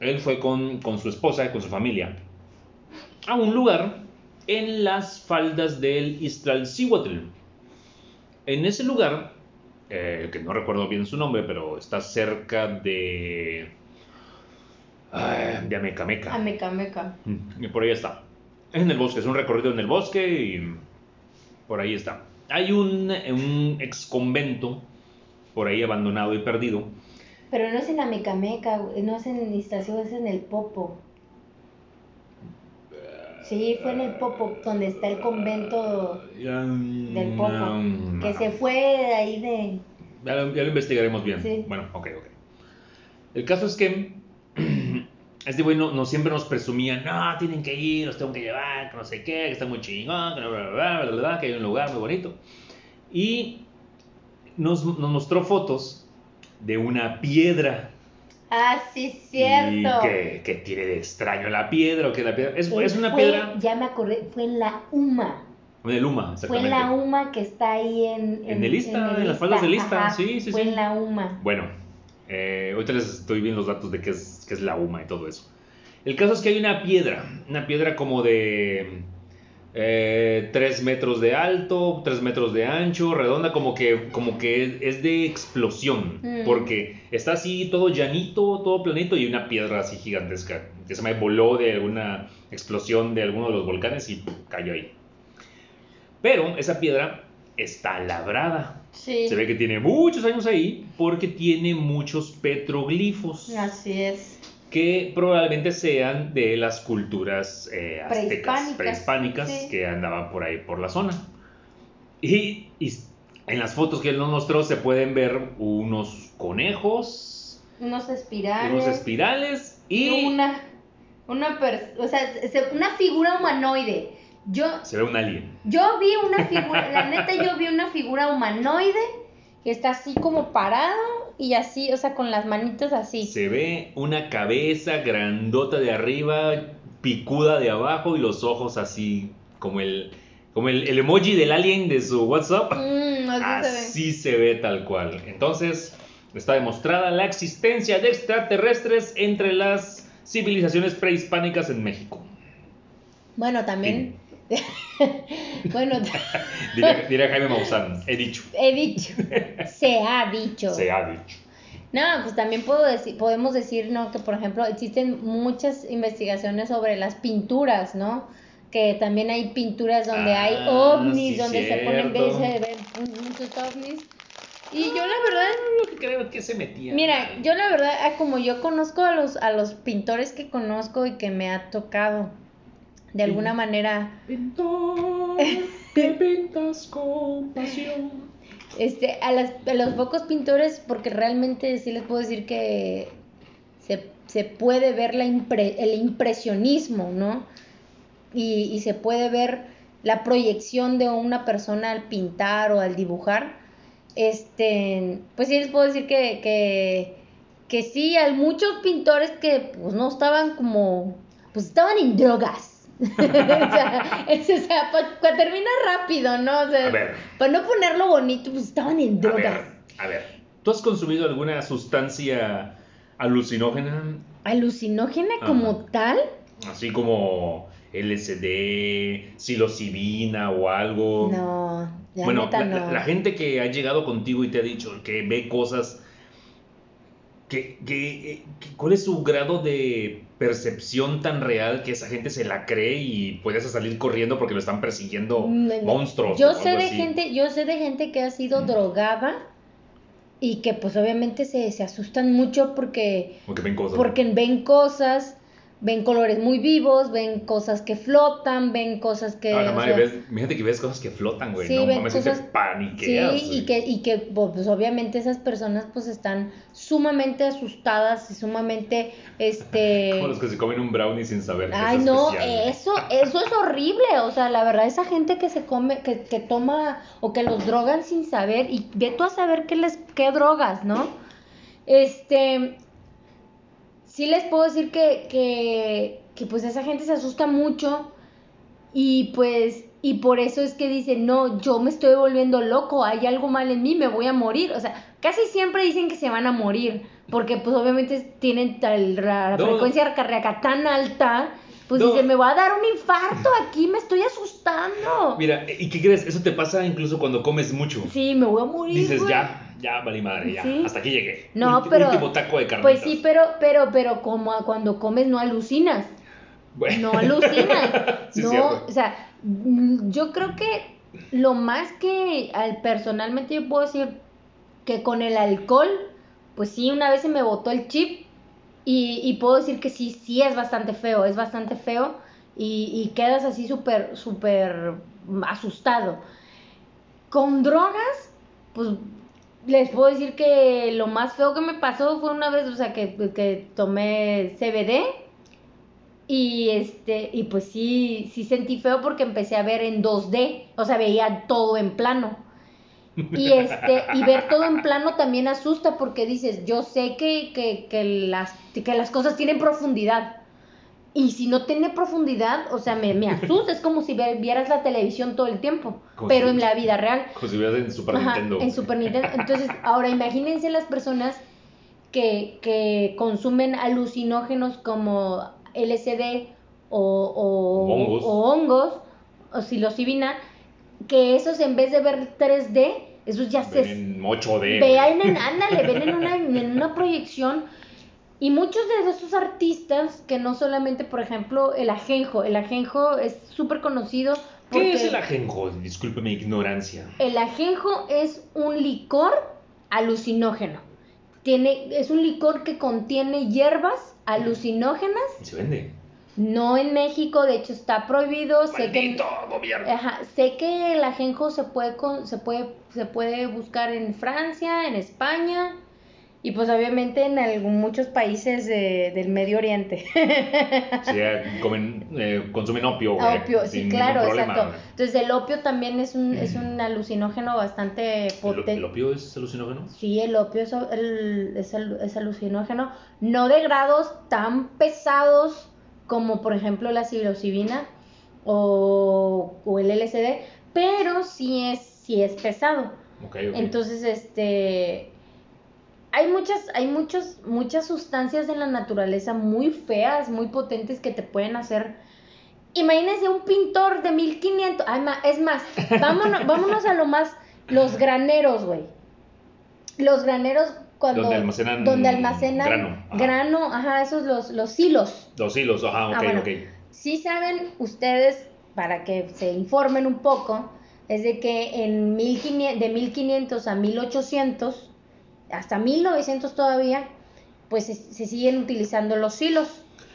él fue con, con su esposa y con su familia a un lugar en las faldas del Iztaccíhuatl. En ese lugar, eh, que no recuerdo bien su nombre, pero está cerca de. ah, de Amecameca. A meca, meca. Mm, Y por ahí está. Es en el bosque, es un recorrido en el bosque y por ahí está. Hay un, un ex convento por ahí abandonado y perdido. Pero no es en Amecameca, güey, no es en Iztaccíhuatl, es en el Popo. Sí, fue en el Popo, donde está el convento del Popo. Que se fue de ahí de... Ya lo, ya lo investigaremos bien. Sí. Bueno, ok, ok. El caso es que este güey no, no siempre nos presumía, no, tienen que ir, los tengo que llevar, que no sé qué, que está muy chingón, que, bla, bla, bla, bla, bla, que hay un lugar muy bonito. Y nos, nos mostró fotos de una piedra. Ah, sí, cierto. ¿Y qué, tiene de extraño la piedra? ¿O qué la piedra? Es, es una fue- piedra Ya me acordé, fue en la UMA. de Luma, Fue exactamente. en la UMA que está ahí en... En el Ista, en las faldas del Ista, Ajá, sí, sí, Fue sí. en la UMA. Bueno, eh, ahorita les estoy viendo los datos de qué es, qué es la UMA y todo eso. El caso es que hay una piedra, una piedra como de 3 metros de alto, 3 metros de ancho, redonda, como que, como que es, es de explosión, Mm. porque está así todo llanito, todo planito y una piedra así gigantesca que se me voló de alguna explosión de alguno de los volcanes y ¡pum! cayó ahí. Pero esa piedra está labrada. Sí. Se ve que tiene muchos años ahí porque tiene muchos petroglifos Así es. Que probablemente sean de las culturas eh, aztecas, Prehispánicas, prehispánicas sí. que andaban por ahí por la zona. Y, y en las fotos que él nos mostró se pueden ver unos conejos, Unos espirales. unos espirales y una, una, o sea, se- una figura humanoide. Yo, se ve un alien. yo vi una figura, la neta yo vi una figura humanoide que está así como parado y así, o sea, con las manitos así. Se ve una cabeza grandota de arriba, picuda de abajo y los ojos así como el, como el, el emoji del alien de su WhatsApp. Mm, así, se ve. Así se ve tal cual. Entonces, está demostrada la existencia de extraterrestres entre las civilizaciones prehispánicas en México. Bueno, también. bueno, Diría, diría Jaime Maussan, he dicho. he dicho. Se ha dicho. Se ha dicho. No, pues también puedo decir, podemos decir, ¿no? Que por ejemplo existen muchas investigaciones sobre las pinturas, ¿no? Que también hay pinturas donde hay Ah, ovnis, sí, donde se ponen cierto. se ven muchos ovnis. Y yo la verdad, Lo que creo que se metía. mira, yo la verdad, como yo conozco a los, a los pintores que conozco y que me ha tocado de alguna manera, Pintor, que pintas con pasión. este, a, las- a los pocos pintores, porque realmente sí les puedo decir que se, se puede ver la impre- el impresionismo, ¿no? Y, y se puede ver la proyección de una persona al pintar o al dibujar. Este, pues sí les puedo decir que, que, que sí, hay muchos pintores que pues no estaban como, pues estaban en drogas. o sea, es- o sea, para terminar rápido, ¿no? O sea, A ver. para no ponerlo bonito, pues estaban en A drogas. ver, a ver. ¿Tú has consumido alguna sustancia alucinógena? Alucinógena como tal. Así como LSD, psilocibina o algo. No, la bueno, neta no. la- la gente que ha llegado contigo y te ha dicho que ve cosas, que, que- eh, que- ¿cuál es su grado de percepción tan real que esa gente se la cree y puedes salir corriendo porque lo están persiguiendo Mm, monstruos? Yo sé de así? gente, yo sé de gente que ha sido drogada y que pues obviamente se, se asustan mucho porque, Porque ven cosas. porque ven cosas, ven colores muy vivos, ven cosas que flotan, ven cosas que... Ah, o madre, sea, ves, fíjate que ves cosas que flotan, güey. Sí, no ven mames, cosas- paniqueas. Sí, y que, y que pues obviamente esas personas pues están sumamente asustadas y sumamente, este... Como los que se comen un brownie sin saber que Ay, es no, especial. eso, eso es horrible. O sea, la verdad, esa gente que se come, que, que toma o que los drogan sin saber, y ve tú a saber qué les, qué drogas, ¿no? Este, sí les puedo decir que, que, que pues esa gente se asusta mucho y pues, y por eso es que dicen, no, yo me estoy volviendo loco, hay algo mal en mí, me voy a morir. O sea, casi siempre dicen que se van a morir, porque pues obviamente tienen tal, la No. frecuencia cardíaca tan alta, pues No. dicen, me va a dar un infarto aquí, me estoy asustando. Mira, ¿y qué crees? Eso te pasa incluso cuando comes mucho. Sí, me voy a morir. Dices, güey. ya, ya, vale madre, ya. Sí. Hasta aquí llegué. No, pero- Último taco de carnitas. Pues sí, pero, pero, pero como cuando comes no alucinas. Bueno. No alucinas. Sí, no, cierto. o sea, mm, yo creo que lo más que al personalmente yo puedo decir que con el alcohol, pues sí, una vez se me botó el chip y, y puedo decir que sí, sí es bastante feo, es bastante feo y, y quedas así súper, súper asustado. Con drogas, pues les puedo decir que lo más feo que me pasó fue una vez, o sea, que, que tomé CBD y este, y pues sí, sí sentí feo porque empecé a ver en 2D, o sea, veía todo en plano. Y este, y ver todo en plano también asusta porque dices, yo sé que, que, que las, que las cosas tienen profundidad. Y si no tiene profundidad, o sea, me, me asusta, es como si vieras la televisión todo el tiempo, Como pero si- en la vida real. Como si hubieras en Super Ajá, Nintendo. en Super Nintendo. Entonces, ahora imagínense las personas que, que consumen alucinógenos como LSD o, o, Hongos. o hongos o psilocibina, que esos en vez de ver 3D, esos ya se Ven en 8D. güey. vean en, ándale, ven en una, en una proyección. Y muchos de esos artistas, que no solamente, por ejemplo, el ajenjo, el ajenjo es súper conocido. ¿Qué es el ajenjo? Disculpe mi ignorancia. el ajenjo es un licor alucinógeno. Tiene, es un licor que contiene hierbas alucinógenas. Se vende. No en México, de hecho está prohibido. Sé que, gobierno. ajá, sé que el ajenjo se puede, con- se, puede, se puede buscar en Francia, en España y pues obviamente en algún- muchos países de- del Medio Oriente. Sí, eh, comen, eh, consumen opio, güey. Opio, sí, claro, exacto. Entonces el opio también es un, es un alucinógeno bastante ¿El, potente. el opio es alucinógeno? Sí, el opio es, el- es, al- es alucinógeno, no de grados tan pesados como por ejemplo la psilocibina o, o el LSD, pero sí es, sí es pesado. Ok, ok. Entonces, este, hay muchas, hay muchos, muchas sustancias en la naturaleza muy feas, muy potentes que te pueden hacer. Imagínense un pintor de 1500. Ay, ma- es más, vámonos, vámonos a lo más, los graneros, güey. Los graneros cuando Donde almacenan donde almacenan grano, ajá. grano, ajá, esos los los silos. Los hilos, ajá, ok, Ah, bueno. ok. Sí saben ustedes, para que se informen un poco, es de que en 1500, de 1500 a 1800, hasta 1900 todavía, pues se, se siguen utilizando los hilos.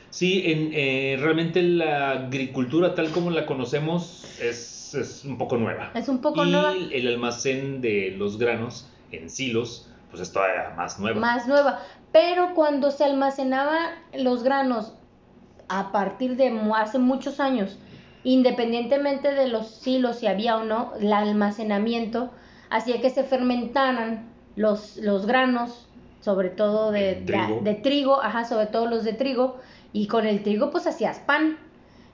Sí, en, eh, realmente la agricultura tal como la conocemos es, es un poco nueva. Es un poco y nueva. el almacén de los granos en silos, pues es todavía más nueva. Más nueva. Pero cuando se almacenaba los granos a partir de hace muchos años, independientemente de los silos, si había o no, el almacenamiento hacía que se fermentaran los, los granos, sobre todo de, trigo. de trigo, ajá, sobre todo los de trigo, y con el trigo pues hacías pan.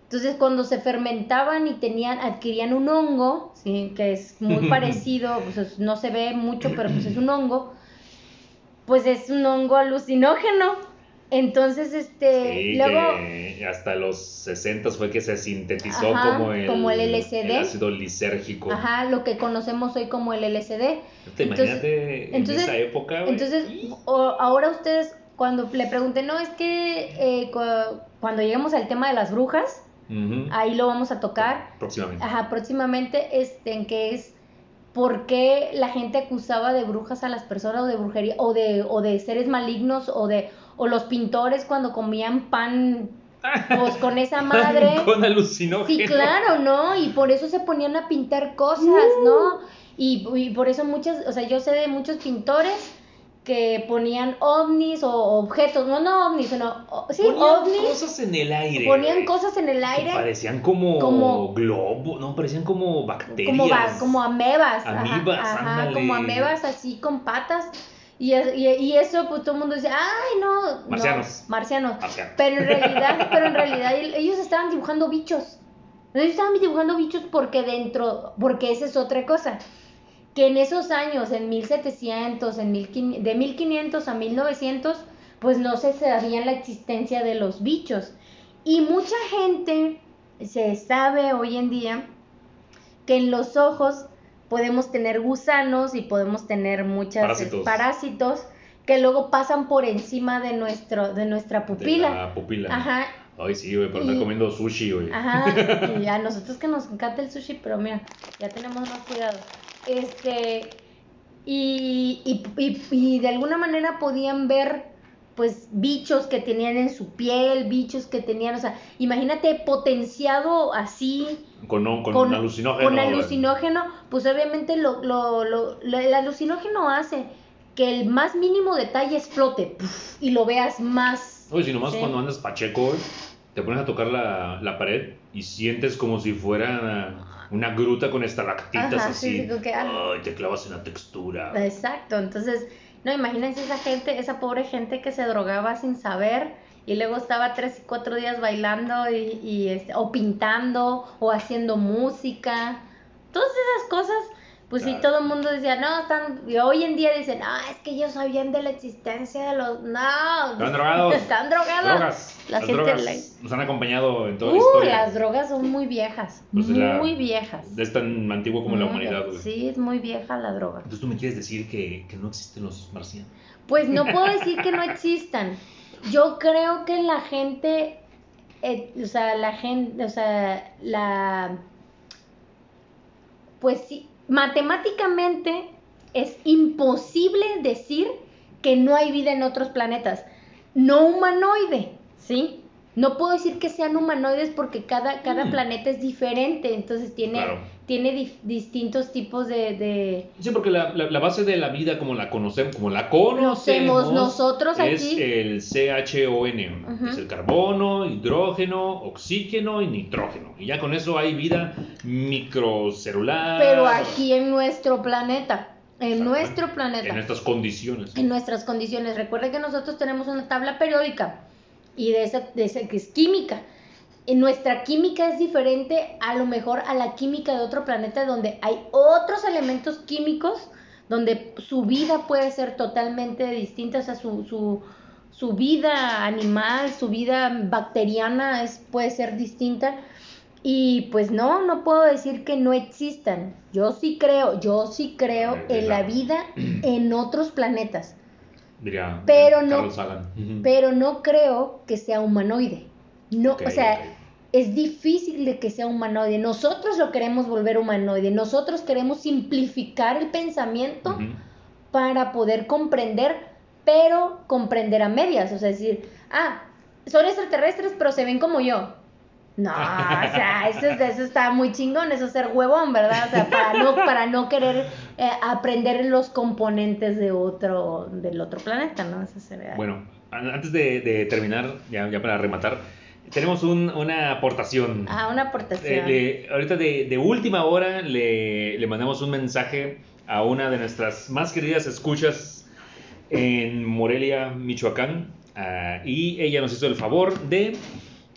Entonces cuando se fermentaban y tenían, adquirían un hongo, ¿sí? que es muy parecido, pues es- no se ve mucho, pero pues es un hongo, pues es un hongo alucinógeno. Entonces, este, Sí, luego, que hasta los 60 fue que se sintetizó Ajá, como, el, como el LSD. el ácido lisérgico. ajá, lo que conocemos hoy como el LSD. Te Entonces- imagínate en entonces- esa época, güey. Entonces, o- ahora ustedes, cuando le pregunten, no, es que eh, cu- cuando lleguemos al tema de las brujas, ahí lo vamos a tocar. Próximamente. Ajá, próximamente, este, en que es por qué la gente acusaba de brujas a las personas o de brujería o de, o de seres malignos o de o los pintores cuando comían pan pues con esa madre. Con alucinógeno. Sí, claro, ¿no? Y por eso se ponían a pintar cosas, ¿no? Y, y por eso muchas, o sea, yo sé de muchos pintores que ponían ovnis o objetos, no, no ovnis, sino, o- sí, Ponían ovnis, cosas en el aire. ponían cosas en el que aire parecían como, como- globo, no, parecían como bacterias. como, como amebas, ajá, Amibas, ajá, como amebas así con patas. Y, y, y eso, pues todo el mundo dice, ay, no, no, Marcianos. marcianos. Marcianos. Pero en realidad, pero en realidad el- ellos estaban dibujando bichos. Ellos estaban dibujando bichos porque dentro, porque esa es otra cosa. Que en esos años, en 1700, en 1500, de 1500 a 1900, pues no se sabía la existencia de los bichos. Y mucha gente se sabe hoy en día que en los ojos podemos tener gusanos y podemos tener muchas Parásitos. parásitos que luego pasan por encima de nuestro de nuestra De pupila. la pupila. Ajá, Ay, sí, güey, andar Y- comiendo sushi, güey. ajá. Y a nosotros que nos encanta el sushi, pero mira, ya tenemos más cuidado. Este y, y, y, y de alguna manera podían ver pues bichos que tenían en su piel, bichos que tenían, o sea, imagínate potenciado así Con, con, con, alucinógeno. con alucinógeno, pues obviamente lo, lo, lo- lo- el alucinógeno hace que el más mínimo detalle explote y lo veas más. Oye, si nomás Sí. cuando andas pacheco, te pones a tocar la, la pared y sientes como si fuera una gruta con estalactitas Ajá, así. sí, sí, como que, ah. Ay, te clavas en la textura. Exacto, entonces, no, imagínense esa gente, esa pobre gente que se drogaba sin saber y luego estaba tres y cuatro días bailando y, y, este, o pintando o haciendo música, todas esas cosas, pues sí, todo el mundo decía, no, están, y hoy en día dicen, ah, es que ellos sabían de la existencia de los, no, Están drogados. están drogados. Drogas. La Las gente drogas la- nos han acompañado en toda la Uh, historia. las drogas son muy viejas, Pues de la- muy viejas. Es tan antiguo como la Muy humanidad, güey. Sí, es muy vieja la droga. Entonces tú me quieres decir que, que no existen los marcianos. Pues no puedo decir que no existan. Yo creo que la gente, eh, o sea, la gente, o sea, la, pues sí, matemáticamente es imposible decir que no hay vida en otros planetas. No humanoide, ¿sí? No puedo decir que sean humanoides porque cada, cada Mm. planeta es diferente, entonces tiene, Claro. tiene distintos tipos de- de, Sí, porque la, la- la base de la vida como la conocemos, como la conocemos, nosotros es aquí. el CHON, Ujú. es el carbono, hidrógeno, oxígeno y nitrógeno. Y ya con eso hay vida microcelular. Pero aquí en nuestro planeta, en nuestro planeta, En estas condiciones. en nuestras condiciones. Recuerden que nosotros tenemos una tabla periódica y de esa, de esa que es química. Nuestra química es diferente a lo mejor a la química de otro planeta donde hay otros elementos químicos donde su vida puede ser totalmente distinta, o sea, su, su, su vida animal, su vida bacteriana es, puede ser distinta. Y pues no, no puedo decir que no existan. Yo sí creo, yo sí creo en la- vida en otros planetas. Diría Pero diría no-. Pero no creo que sea humanoide. No, o sea, es difícil de que sea humanoide. Nosotros lo queremos volver humanoide. Nosotros queremos simplificar el pensamiento para poder comprender, pero comprender a medias. O sea, decir, ah, son extraterrestres, pero se ven como yo. No, o sea, eso, eso está muy chingón, eso es ser huevón, ¿verdad? O sea, para no, para no querer eh, aprender los componentes de otro, del otro planeta, ¿no? Eso sería... Bueno, antes de, de terminar, ya, ya, para rematar, tenemos un, una aportación. Ah, una aportación. Eh, ahorita de, de, última hora le, le mandamos un mensaje a una de nuestras más queridas escuchas en Morelia, Michoacán, uh, y ella nos hizo el favor de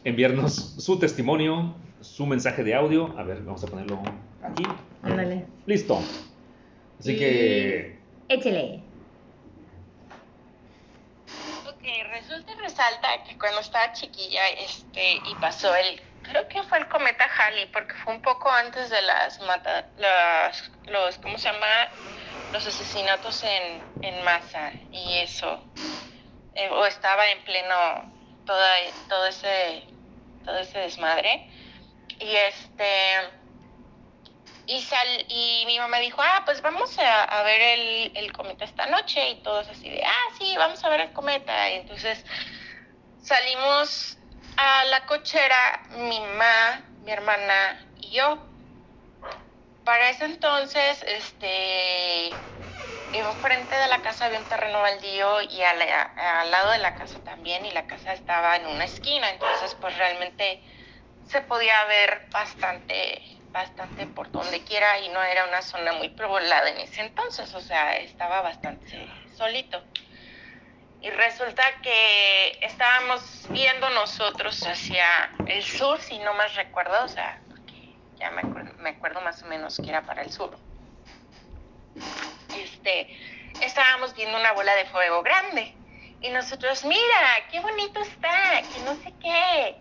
enviarnos su testimonio, su mensaje de audio. A ver, vamos a ponerlo aquí. Ándale. Listo. Así y... que. Échele. Ok, resulta y resalta que cuando estaba chiquilla este, y pasó el. Creo que fue el cometa Halley, porque fue un poco antes de las mata, las, los, ¿cómo se llama? Los asesinatos en, en masa y eso. Eh, o estaba en pleno toda, todo ese todo ese desmadre. Y este y sal, y mi mamá dijo, ah, pues vamos a, ver el, el, cometa esta noche, y todos así de, ah, sí, vamos a ver el cometa. Y entonces salimos a la cochera, mi mamá, mi hermana y yo. Para ese entonces, este, enfrente de la casa había un terreno baldío y al, al, lado de la casa también y la casa estaba en una esquina, entonces pues realmente se podía ver bastante, bastante por donde quiera y no era una zona muy poblada en ese entonces, o sea, estaba bastante solito. Y resulta que estábamos viendo nosotros hacia el sur, si no más recuerdo, o sea, ya me acuerdo, me acuerdo más o menos que era para el sur este, estábamos viendo una bola de fuego grande. Y nosotros, mira, qué bonito está, que no sé qué.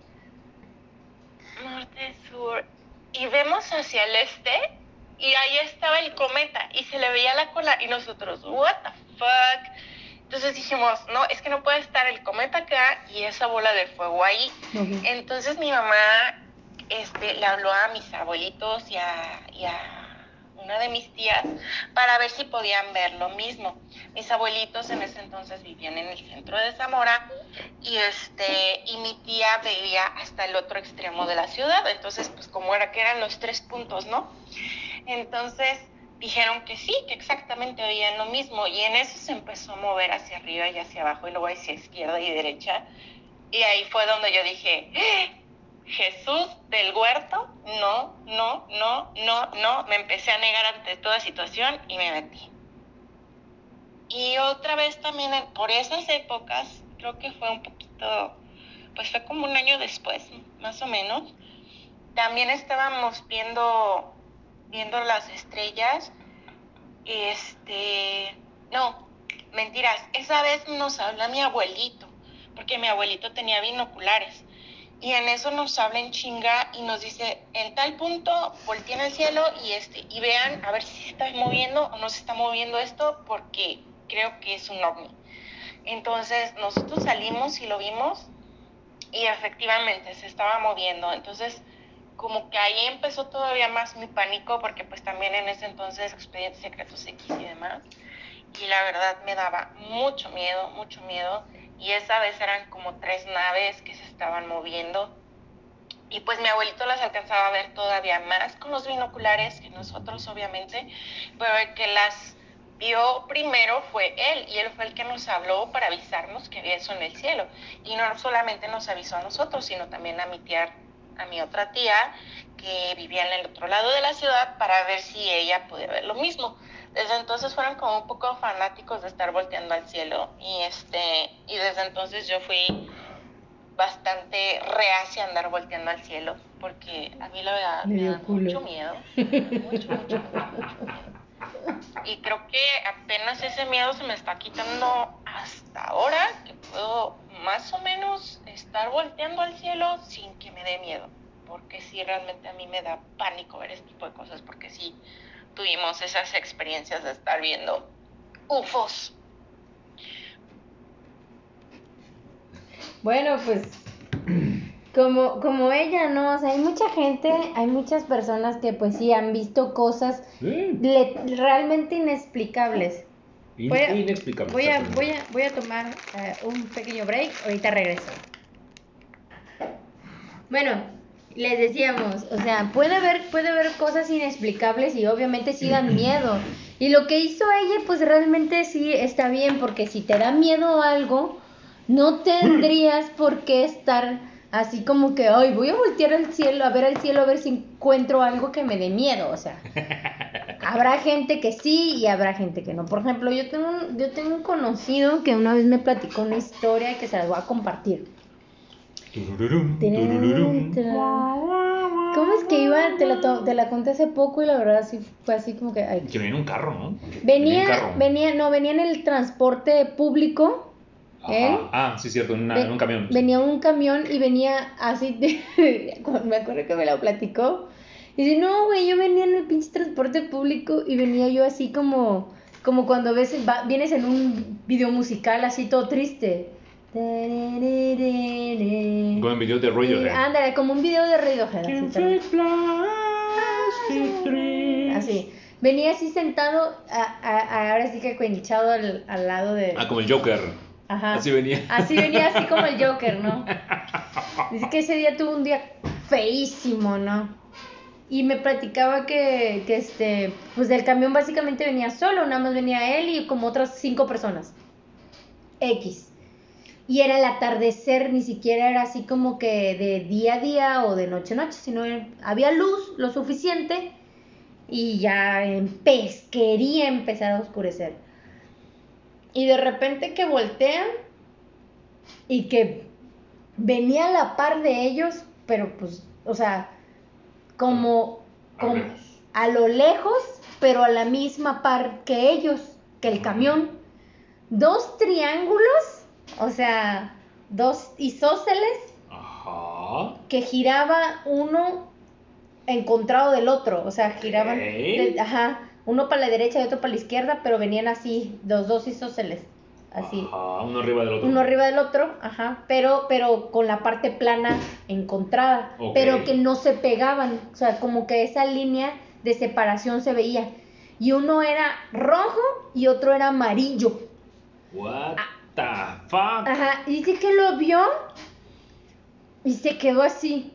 Norte, sur. Y vemos hacia el este y ahí estaba el cometa y se le veía la cola y nosotros, what the fuck. Entonces dijimos, no, es que no puede estar el cometa acá y esa bola de fuego ahí. Entonces mi mamá este, le habló a mis abuelitos y a, y a una de mis tías para ver si podían ver lo mismo. Mis abuelitos en ese entonces vivían en el centro de Zamora y este y mi tía veía hasta el otro extremo de la ciudad, entonces pues como era que eran los tres puntos, ¿no? Entonces dijeron que sí, que exactamente veían lo mismo y en eso se empezó a mover hacia arriba y hacia abajo y luego hacia izquierda y derecha y ahí fue donde yo dije, ¡Ah! Jesús del huerto, no, no, no, no, no, me empecé a negar ante toda situación y me metí. Y otra vez también por esas épocas, creo que fue un poquito, pues fue como un año después, más o menos, también estábamos viendo, viendo las estrellas, este, no, mentiras, esa vez nos habla mi abuelito, porque mi abuelito tenía binoculares y en eso nos habla en chinga y nos dice, en tal punto volteen al cielo y, este, y vean a ver si se está moviendo o no se está moviendo esto porque creo que es un ovni. Entonces nosotros salimos y lo vimos y efectivamente se estaba moviendo. Entonces como que ahí empezó todavía más mi pánico porque pues también en ese entonces expedientes secretos X y demás. Y la verdad me daba mucho miedo, mucho miedo y esa vez eran como tres naves que se estaban moviendo. Y pues mi abuelito las alcanzaba a ver todavía más con los binoculares que nosotros obviamente, pero el que las vio primero fue él y él fue el que nos habló para avisarnos que había eso en el cielo. Y no solamente nos avisó a nosotros sino también a mi tía a mi otra tía que vivía en el otro lado de la ciudad para ver si ella podía ver lo mismo desde entonces fueron como un poco fanáticos de estar volteando al cielo y este y desde entonces yo fui bastante reacia a andar volteando al cielo porque a mí la verdad me, da mucho miedo, mucho, mucho, Y creo que apenas ese miedo se me está quitando hasta ahora, que puedo más o menos estar volteando al cielo sin que me dé miedo, porque sí realmente a mí me da pánico ver este tipo de cosas, porque sí tuvimos esas experiencias de estar viendo UFOs. Bueno, pues como, como ella, ¿no? O sea, hay mucha gente, hay muchas personas que pues sí han visto cosas le, realmente inexplicables. In, voy a, inexplicables. Voy a, voy a, voy a tomar uh, un pequeño break, ahorita regreso. Bueno, les decíamos, o sea, puede haber, puede haber cosas inexplicables y obviamente sí dan miedo. Y lo que hizo ella, pues realmente sí está bien, porque si te da miedo algo, no tendrías por qué estar así como que, ay, voy a voltear al cielo, a ver al cielo, a ver si encuentro algo que me dé miedo. O sea, habrá gente que sí y habrá gente que no. Por ejemplo, yo tengo un, yo tengo un conocido que una vez me platicó una historia que se las voy a compartir. ¿Cómo es que iba? Te la, te la conté hace poco y la verdad sí fue así como que... ay. Que venía en un carro, ¿no? en Venía, carro. venía, no, venía en el transporte público. ¿eh? Ah, sí, cierto, en, una- en un camión. Venía un camión y venía así de... me acuerdo que me lo platicó. Y dice, no, güey, yo venía en el pinche transporte público y venía yo así como... Como cuando ves, va- vienes en un video musical así todo triste. Como en videos de rollo. Sí, ándale, como un video de Radiohead. así también. Ah, Así. Venía así sentado, a- a- a- ahora sí que cuenchado al, al lado de... Ah, como el Joker. Ajá. Así venía. Así venía, así como el Joker, ¿no? Dice que ese día tuvo un día feísimo, ¿no? Y me platicaba que, que este, pues del camión básicamente venía solo, nada más venía él y como otras cinco personas. X. Y era el atardecer, ni siquiera era así como que de día a día o de noche a noche, sino era- había luz lo suficiente y ya empe- quería empezar a oscurecer. Y de repente que voltean y que venía a la par de ellos, pero pues, o sea, como, como a lo lejos, pero a la misma par que ellos, que el camión. Dos triángulos, o sea, dos isósceles Ajá. que giraba uno encontrado del otro, o sea, giraban, de- ajá, uno para la derecha y otro para la izquierda, pero venían así, los dos isósceles, así, Ajá, uno arriba del otro. uno arriba del otro, ajá, pero, pero con la parte plana encontrada, pero que no se pegaban, o sea, como que esa línea de separación se veía, y uno era rojo y otro era amarillo, What the fuck? Ajá, y dice que lo vio y se quedó así.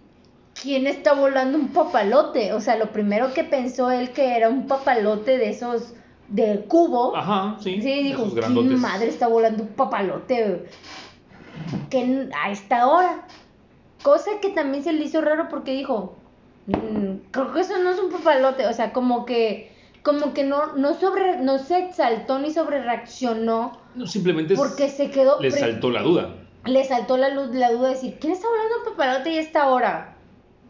¿Quién está volando un papalote? O sea, lo primero que pensó él que era un papalote de esos de cubo. Ajá, sí. Sí, dijo, esos ¿qué grandotes. madre está volando un papalote? Que a esta hora. Cosa que también se le hizo raro porque dijo, "Mm, creo que eso no es un papalote. O sea, como que, como que no, no sobre, no se exaltó ni sobre reaccionó No, simplemente porque se quedó. le saltó la duda. le saltó la luz, la duda de decir, ¿quién está volando un papalote a esta hora?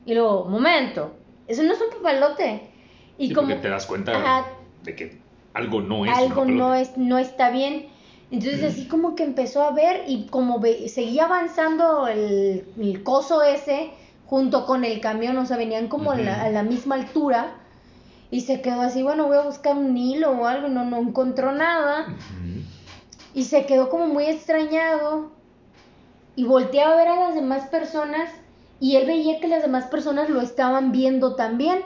Y luego, momento, eso no es un papalote. Y Sí, como porque te das cuenta Ajá. de que algo no es. algo no es, no está bien. Entonces así como que empezó a ver y como ve- seguía avanzando el, el coso ese junto con el camión, o sea, venían como la, a la misma altura. Y se quedó así, bueno, voy a buscar un hilo o algo, no, no encontró nada. Y se quedó como muy extrañado. Y volteaba a ver a las demás personas. Y él veía que las demás personas lo estaban viendo también.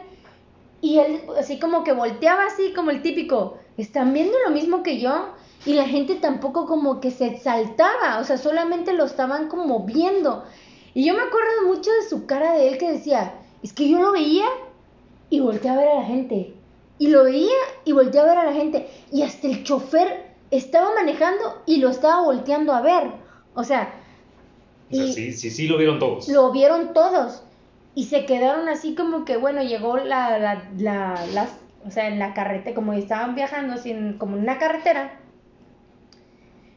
Y él así como que volteaba así como el típico. ¿Están viendo lo mismo que yo? Y la gente tampoco como que se exaltaba. O sea, solamente lo estaban como viendo. Y yo me acuerdo mucho de su cara de él que decía, es que yo lo veía y volteé a ver a la gente. Y lo veía y volteé a ver a la gente. Y hasta el chofer estaba manejando y lo estaba volteando a ver. O sea, O sea, y sí, sí, sí lo vieron todos. lo vieron todos. Y se quedaron así como que, bueno, llegó la, la, la, las- o sea, en la carretera, como estaban viajando así, en- como en una carretera.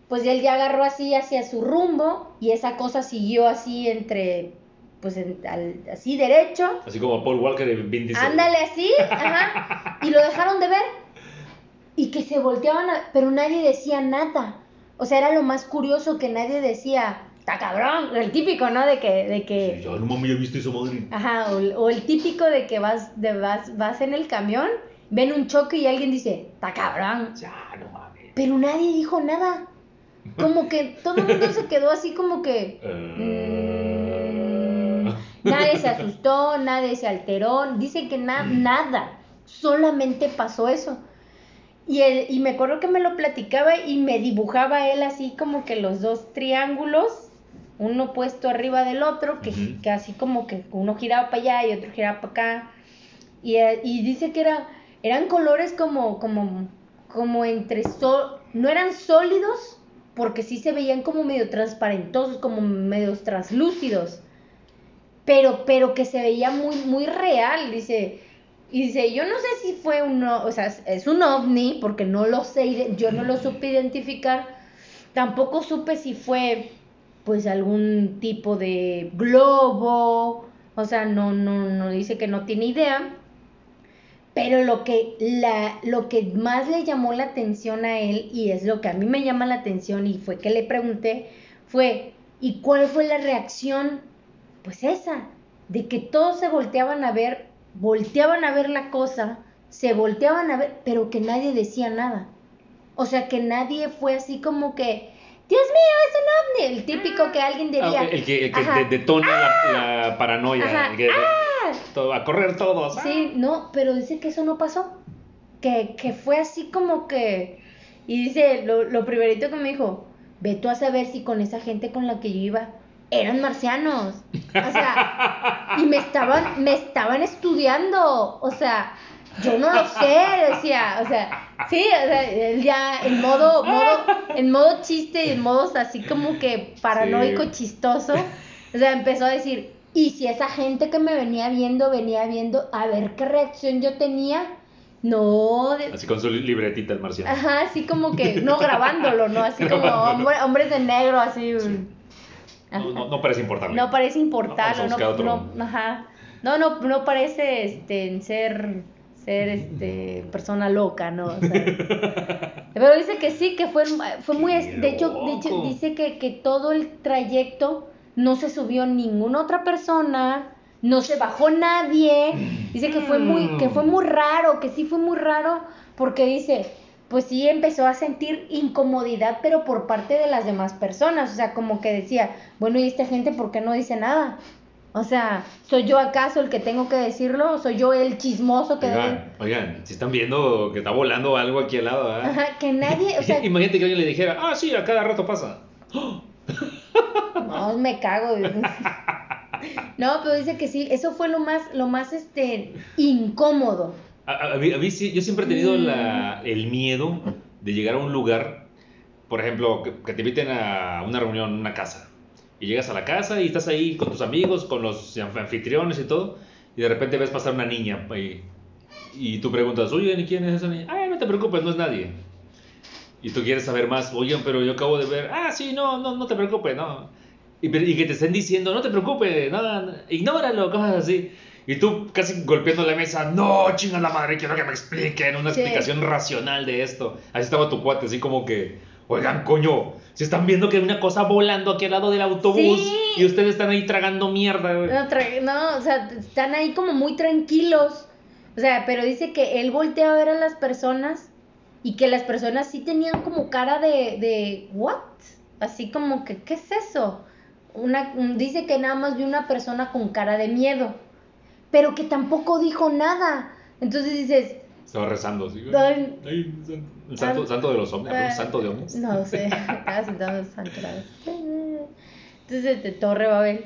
Pues él ya agarró así hacia su rumbo y esa cosa siguió así entre, pues en- al- así derecho. Así como Paul Walker y Vin Diesel. Ándale así, ajá. Y lo dejaron de ver. Y que se volteaban, a- pero nadie decía nada. O sea, era lo más curioso que nadie decía, está cabrón, el típico, ¿no? De que, de que, Ya, no mames, ya viste esa madre. ajá, o, el- o el típico de que vas, de vas, vas en el camión, ven un choque y alguien dice, está cabrón. Ya, no mames. Pero nadie dijo nada. Como que todo el mundo se quedó así como que... Eh, Mm, nadie se asustó, nadie se alteró, dice que na- nada, solamente pasó eso. Y, él, y me acuerdo que me lo platicaba y me dibujaba él así como que los dos triángulos uno puesto arriba del otro, que, que así como que uno giraba para allá y otro giraba para acá. Y, eh, y dice que era, eran colores como, como, como entre sol, no eran sólidos, porque sí se veían como medio transparentosos, como medios translúcidos, pero, pero que se veía muy, muy real, dice. Y dice, yo no sé si fue un, o sea, es- un ovni, porque no lo sé, yo no lo supe identificar, tampoco supe si fue, pues, algún tipo de globo, o sea, no, no, no dice que no tiene idea, pero lo que, la, lo que más le llamó la atención a él, y es lo que a mí me llama la atención, y fue que le pregunté, fue, ¿y cuál fue la reacción? Pues esa, de que todos se volteaban a ver, volteaban a ver la cosa, se volteaban a ver, pero que nadie decía nada. O sea, que nadie fue así como que, Dios mío, es un ovni, el típico que alguien diría. Ah, el que, el que de- detona la, la paranoia. Ajá. el que- todo- a correr todos. Sí, no, pero dice que eso no pasó. Que, que fue así como que. Y dice, lo, lo primerito que me dijo, ve tú a saber si con esa gente con la que yo iba eran marcianos. O sea, y me estaban, me estaban estudiando. O sea, yo no lo sé, decía. O sea, sí, o sea, él ya en modo, modo, en modo chiste y en modo así como que paranoico, Sí. chistoso. O sea, empezó a decir, y si esa gente que me venía viendo, venía viendo, a ver qué reacción yo tenía. No, de- Así con su libretita el marciano. Ajá, así como que, no grabándolo, ¿no? Así como hombre- hombres de negro, así. No, no, no parece importarle. No parece importarlo, no, ajá. No, no, no parece este ser ser este persona loca, ¿no? O sea, pero dice que sí, que fue, fue muy de hecho, dice que, que todo el trayecto no se subió ninguna otra persona, no se bajó nadie. Dice que fue muy, que fue muy raro, que sí fue muy raro, porque dice, pues sí empezó a sentir incomodidad, pero por parte de las demás personas. O sea, como que decía, bueno, ¿y esta gente por qué no dice nada? O sea, ¿soy yo acaso el que tengo que decirlo? ¿Soy yo el chismoso que Oigan, oigan, si están viendo que está volando algo aquí al lado, ¿verdad? Ajá, que nadie, o sea, Imagínate que alguien le dijera, ah, sí, a cada rato pasa. no, me cago. No, pero dice que sí, eso fue lo más, lo más, este, incómodo. A, a- a mí, a mí sí, yo siempre he tenido Mm. la- el miedo de llegar a un lugar, por ejemplo, que, que te inviten a una reunión en una casa. Y llegas a la casa y estás ahí con tus amigos, con los anf- anfitriones y todo, y de repente ves pasar una niña y, y tú preguntas, oye, ¿y quién es esa niña? Ay, no te preocupes, no es nadie. Y tú quieres saber más, oigan, pero yo acabo de ver, ah, sí, no, no, no te preocupes, no. Y, y que te estén diciendo, no te preocupes, no, ignóralo, cosas así. Y tú casi golpeando la mesa, no, chinga la madre, quiero que me expliquen una Sí. explicación racional de esto. Así estaba tu cuate, así como que, oigan, coño, si están viendo que hay una cosa volando aquí al lado del autobús Sí. y ustedes están ahí tragando mierda, güey. No, tra- no, o sea, están ahí como muy tranquilos. O sea, pero dice que él voltea a ver a las personas y que las personas sí tenían como cara de, de ¿what? Así como que, ¿qué es eso? Una, un- dice que nada más vio una persona con cara de miedo, pero que tampoco dijo nada. Entonces dices, Estaba rezando, así. Ay. Ay, san- el santo, Ay. santo de los hombres, santo de hombres. no sé, estaba sentado Clara. Entonces, de Torre Babel,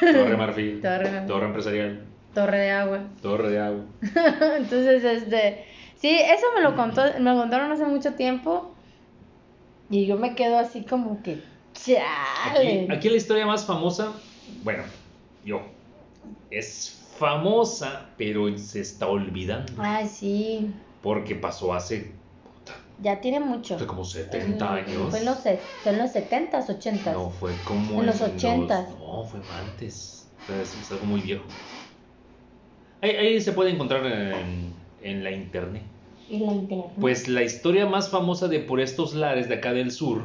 Torre Marfil, Torre Marfil. torre empresarial, Torre de Agua. torre de agua. Entonces, este, sí, eso me lo contó, me lo contaron hace mucho tiempo y yo me quedo así como que, chale. Aquí, aquí la historia más famosa, bueno, yo, es famosa, pero se está olvidando. Ay, sí, Porque pasó hace, puta, ya tiene mucho. hace como 70 años. Fue en los, fue en los 70s, 80s. No, fue como En los 80s. No, fue antes. Es, es algo muy viejo. Ahí, ahí se puede encontrar en, en la internet. Y la interna. Pues la historia más famosa de por estos lares de acá del sur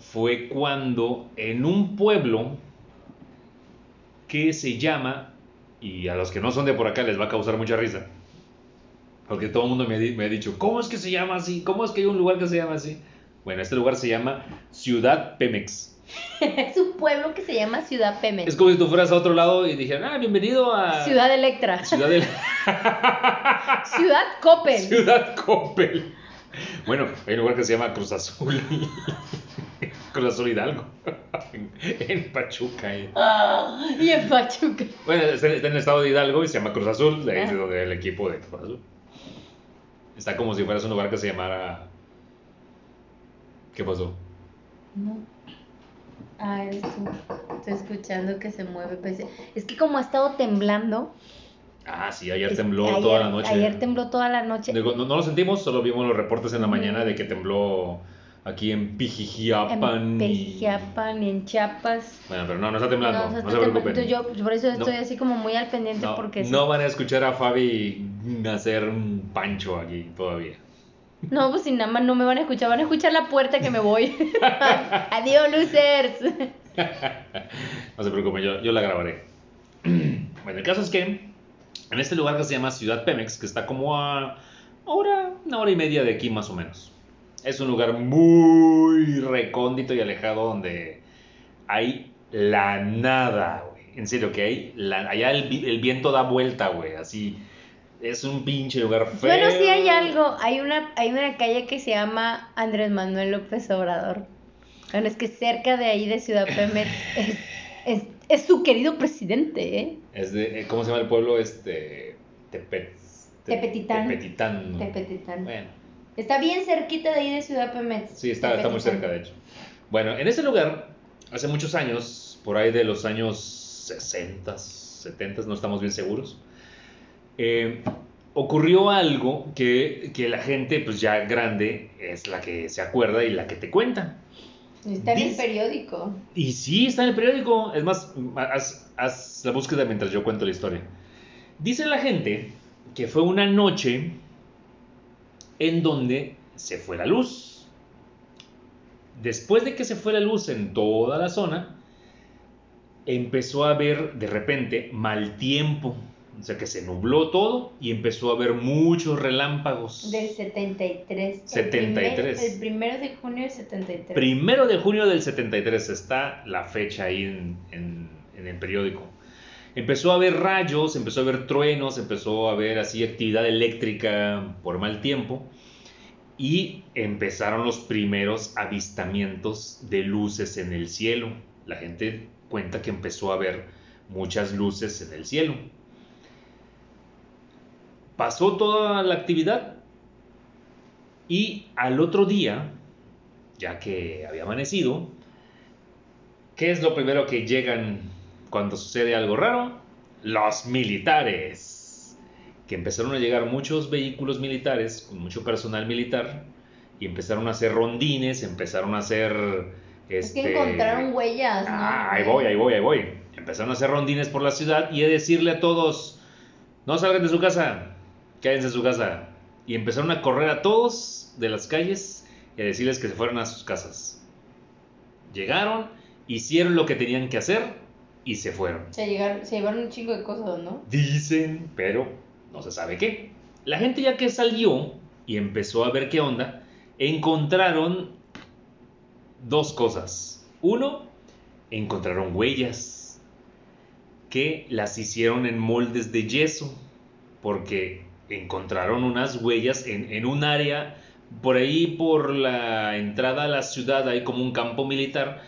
fue cuando en un pueblo que se llama, y a los que no son de por acá les va a causar mucha risa, porque todo el mundo me, me ha dicho, ¿cómo es que se llama así? ¿Cómo es que hay un lugar que se llama así? Bueno, este lugar se llama Ciudad Pemex. es un pueblo que se llama Ciudad Pemex. Es como si tú fueras a otro lado y dijeran, ah, bienvenido a Ciudad Electra. Ciudad del... Ciudad Coppel. Ciudad Coppel. Bueno, hay un lugar que se llama Cruz Azul. Cruz Azul Hidalgo. en, en Pachuca. eh. Ah, y en Pachuca. Bueno, está, está en el estado de Hidalgo y se llama Cruz Azul, de ahí es Ah. donde el equipo de Cruz Azul. Está como si fueras un lugar que se llamara. ¿Qué pasó? No. Ah, eres tú. Estoy escuchando que se mueve. pensé- Es que como ha estado temblando. Ah, sí, ayer tembló ayer- toda la noche. Ayer tembló toda la noche. Digo, no, no lo sentimos, solo vimos los reportes en la mañana de que tembló aquí en Pijijiapan. En y en Chiapas. Bueno, pero no, no está temblando, no, se preocupen. Entonces yo por eso estoy No. así como muy al pendiente no, porque... no van a escuchar a Fabi hacer un pancho aquí todavía. No, pues si nada más no me van a escuchar, van a escuchar la puerta que me voy. Adiós, losers. No se preocupen, yo, yo la grabaré. bueno, el caso es que en este lugar que se llama Ciudad Pemex, que está como a hora, una hora y media de aquí más o menos. Es un lugar muy recóndito y alejado donde hay la nada, güey. En serio, que hay la, allá el, el viento da vuelta, güey. Así, es un pinche lugar feo. Bueno, sí hay algo. Hay una, hay una calle que se llama Andrés Manuel López Obrador. Bueno, es que cerca de ahí de Ciudad Pemex es, es, es su querido presidente, ¿eh? Es de, eh, ¿cómo se llama el pueblo? Este, Tepet, Te- Tepetitán. Tepetitán. Tepetitán. Bueno. Está bien cerquita de ahí de Ciudad Pemex. Sí, está, está muy cerca, de hecho. Bueno, en ese lugar, hace muchos años, por ahí de los años 60, 70, no estamos bien seguros, eh, ocurrió algo que, que la gente, pues ya grande, es la que se acuerda y la que te cuenta. Está en el periódico. Y sí, está en el periódico. Es más, haz, haz la búsqueda mientras yo cuento la historia. Dice la gente que fue una noche en donde se fue la luz. Después de que se fue la luz en toda la zona, empezó a haber de repente mal tiempo. O sea que se nubló todo y empezó a haber muchos relámpagos. Del 73. El 73. primer- El primero de junio del 73. Primero de junio del 73 está la fecha ahí en, en- en el periódico. Empezó a haber rayos, empezó a haber truenos, empezó a haber así actividad eléctrica por mal tiempo y empezaron los primeros avistamientos de luces en el cielo. La gente cuenta que empezó a ver muchas luces en el cielo. Pasó toda la actividad y al otro día, ya que había amanecido, ¿qué es lo primero que llegan cuando sucede algo raro? Los militares. Que empezaron a llegar muchos vehículos militares con mucho personal militar y empezaron a hacer rondines, empezaron a hacer... Es Este, que encontraron huellas, ¿no? Ah, ahí voy, ahí voy, ahí voy. Empezaron a hacer rondines por la ciudad y a decirle a todos, no salgan de su casa, quédense en su casa. Y empezaron a correr a todos de las calles y a decirles que se fueran a sus casas. Llegaron, hicieron lo que tenían que hacer y se fueron. Se, llegaron, se llevaron un chingo de cosas, ¿no? Dicen, pero no se sabe qué. La gente ya que salió y empezó a ver qué onda, encontraron dos cosas. Uno, encontraron huellas que las hicieron en moldes de yeso, porque encontraron unas huellas en, en un área, por ahí por la entrada a la ciudad hay como un campo militar,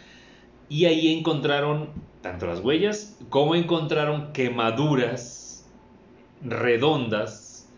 y ahí encontraron tanto las huellas como encontraron quemaduras redondas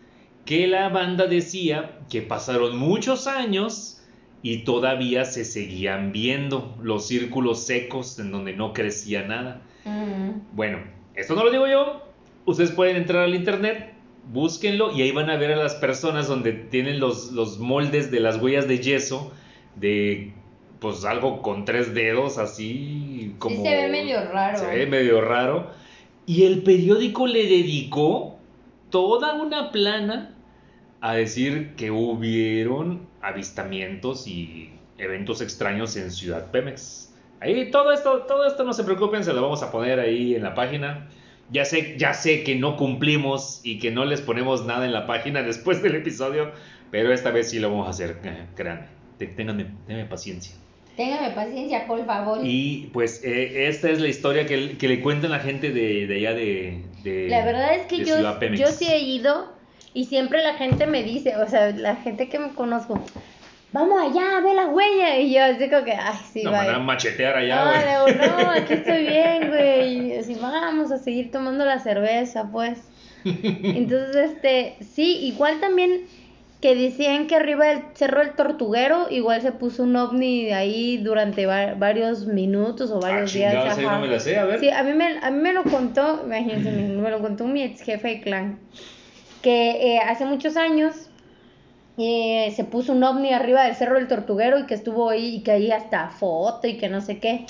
que la banda decía que pasaron muchos años y todavía se seguían viendo los círculos secos en donde no crecía nada. Mm. Bueno, esto no lo digo yo. Ustedes pueden entrar al internet, búsquenlo y ahí van a ver a las personas donde tienen los, los moldes de las huellas de yeso de pues algo con tres dedos así como... Sí se ve medio raro. Se ve medio raro. Y el periódico le dedicó toda una plana a decir que hubieron avistamientos y eventos extraños en Ciudad Pemex. Ahí todo esto, todo esto no se preocupen, se lo vamos a poner ahí en la página. Ya sé, ya sé que no cumplimos y que no les ponemos nada en la página después del episodio, pero esta vez sí lo vamos a hacer, eh, créanme. Ténganme, ténganme paciencia. Téngame paciencia, por favor. Y pues eh, esta es la historia que, que le cuentan la gente de, de allá de, de- La verdad es que yo, yo sí he ido y siempre la gente me dice, o sea, la gente que me conozco, vamos allá, ve la huella. Y yo así como que, ay, sí, No, van a machetear allá, No, güey. digo, no, aquí estoy bien, güey. Y así, vamos a seguir tomando la cerveza, pues. Entonces, este, sí, igual también que decían que arriba del Cerro del Tortuguero, igual se puso un ovni de ahí durante va- varios minutos o Ah, varios días. ajá. no me la sé, a ver. Sí, a mí me, a mí me lo contó, imagínense, me, lo contó mi ex jefe de clan, que eh, hace muchos años eh, se puso un ovni arriba del Cerro del Tortuguero y que estuvo ahí y que ahí hasta foto y que no sé qué.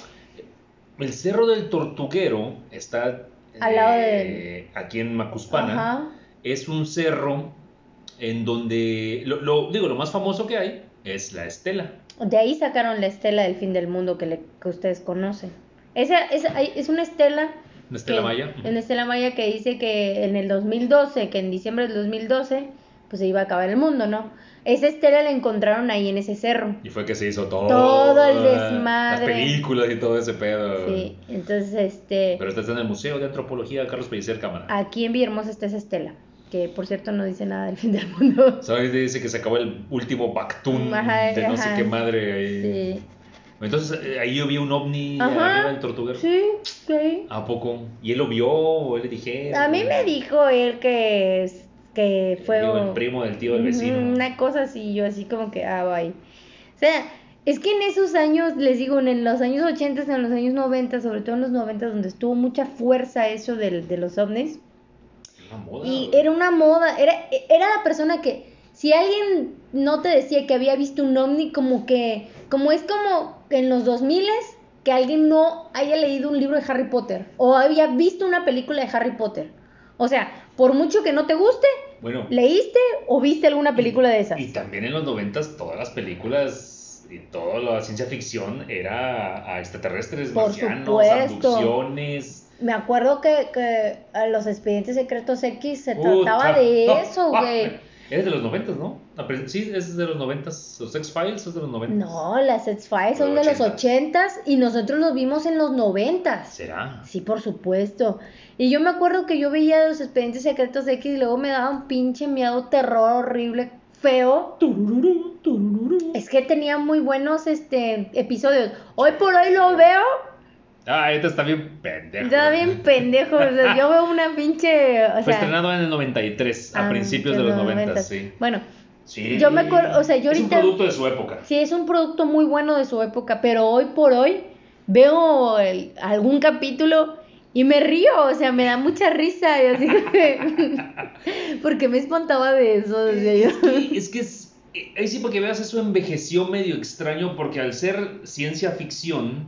El Cerro del Tortuguero está Al lado eh, aquí en Macuspana. Ajá. Es un cerro en donde, lo, lo- digo, lo más famoso que hay es la estela. De ahí sacaron la estela del fin del mundo que, le- que ustedes conocen. Esa, esa- es una estela. ¿Una estela que- maya? Una estela maya que dice que en el 2012, que en diciembre del 2012, pues se iba a acabar el mundo, ¿no? Esa estela la encontraron ahí en ese cerro. Y fue que se hizo todo. Todo el Las desmadre. películas y todo ese pedo. Sí, entonces, este, Pero está en el Museo de Antropología Carlos Pellicer Cámara. aquí en Villahermosa está esa estela, que por cierto no dice nada del fin del mundo. ¿Sabes? Dice que se acabó el último Bactún Ajá, de no sé ajá. qué madre ahí. Sí. Entonces eh, ahí yo vi un ovni Ajá. arriba del tortuguero. Sí, sí. ¿A poco? ¿Y él lo vio o él le dije? A mí me dijo él que, que fue Digo, el primo del tío del vecino. Una cosa así, yo así como que, ah, bye. O sea, es que en esos años, les digo, en los años 80, en los años 90, sobre todo en los 90, donde estuvo mucha fuerza eso del- de, los ovnis, Una moda, y era una moda, era, era la persona que, si alguien no te decía que había visto un ovni, como que, como es como en los 2000 que alguien no haya leído un libro de Harry Potter, o haya visto una película de Harry Potter. O sea, por mucho que no te guste, Bueno, ¿Leíste o viste alguna película de esas? y también en los noventas todas las películas y toda la ciencia ficción era a extraterrestres, Por marcianos, supuesto. abducciones. Me acuerdo que, que a los expedientes secretos X se trataba de eso, güey. Eres de los noventas, ¿no? Sí, es de los noventas. Los X-Files es de los noventas. No, las X-Files son de los 80s. ochentas y nosotros los vimos en los noventas. ¿Será? Sí, por supuesto. Y yo me acuerdo que yo veía los expedientes secretos X y luego me daba un pinche miedo, terror horrible, feo. Tururú, tururú. Es que tenía muy buenos este episodios. Hoy por hoy lo veo Ah, este está bien pendejo. Ya bien pendejo, o sea, yo veo una pinche, o Fue sea, estrenado en el 93, a ah, principios de los los 90, noventas. sí. Bueno, Sí. Yo me acuerdo- o sea, yo Es un producto de su época. sí es un producto muy bueno de su época, pero hoy por hoy veo el- algún capítulo y me río, o sea, me da mucha risa, y así que- porque me espantaba de eso, yo. Es que es, eh, ahí sí porque veas eso envejeció medio extraño porque al ser ciencia ficción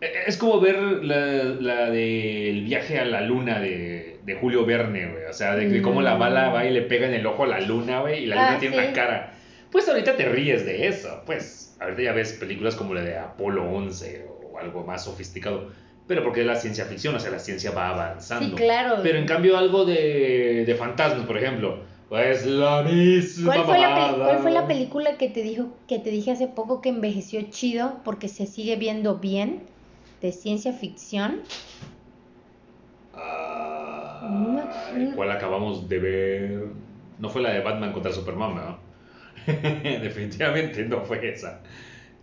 es como ver la, la del viaje a la luna de, de Julio Verne, güey. O sea, de, cómo la bala va y le pega en el ojo a la luna, güey, y la Mm. Ah, luna tiene sí. una cara. Pues ahorita te ríes de eso, pues. Ahorita ya ves películas como la de Apolo 11 o algo más sofisticado. Pero porque es la ciencia ficción, o sea, la ciencia va avanzando. Sí, claro. Pero en cambio algo de, de fantasmas, por ejemplo, pues la misma ¿Cuál fue, la cuál fue la película que te dijo que te dije hace poco que envejeció chido porque se sigue viendo bien de ciencia ficción? Ah. ¿Cuál acabamos de ver? No fue la de Batman contra Superman, ¿no? Definitivamente no fue esa.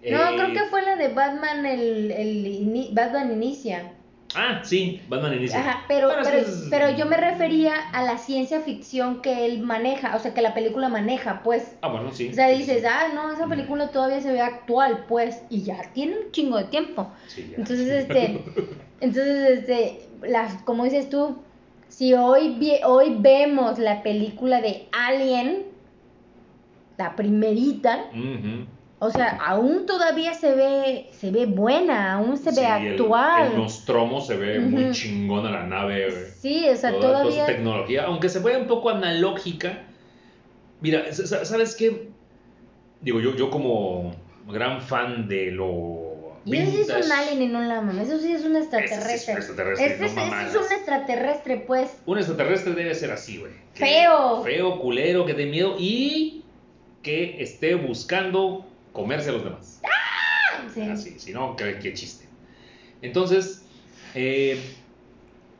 No, Eh, creo que fue la de Batman, el, el Batman Inicia. Ah, sí, Batman inicia. Ajá, pero, pero, es- pero yo me refería a la ciencia ficción que él maneja, o sea, que la película maneja, pues. Ah, bueno, sí. O sea, sí, dices, sí. ah, no, esa película todavía se ve actual, pues, y ya tiene un chingo de tiempo. Sí, ya. Entonces, este, entonces, este, las, como dices tú, si hoy, vi- hoy vemos la película de Alien, la primerita, Ujú. O sea, aún todavía se ve, se ve buena, aún se Sí, ve el- actual. El, Nostromo se ve muy Ujú. chingón a la nave, güey. Sí, o sea, toda, toda su todavía. tecnología, aunque se vea un poco analógica. Mira, sa- ¿sabes qué? Digo, yo, yo como gran fan de lo. Y ese sí es vintage, un alien y no la mamá, eso sí es un ese sí extraterrestre. es un extraterrestre, Ese no es- ese mamadas. es un extraterrestre, pues. Un extraterrestre debe ser así, güey. Feo. Feo, culero, que dé miedo y que esté buscando comerse a los demás. Sí. Así, si no, qué, qué chiste. Entonces, eh,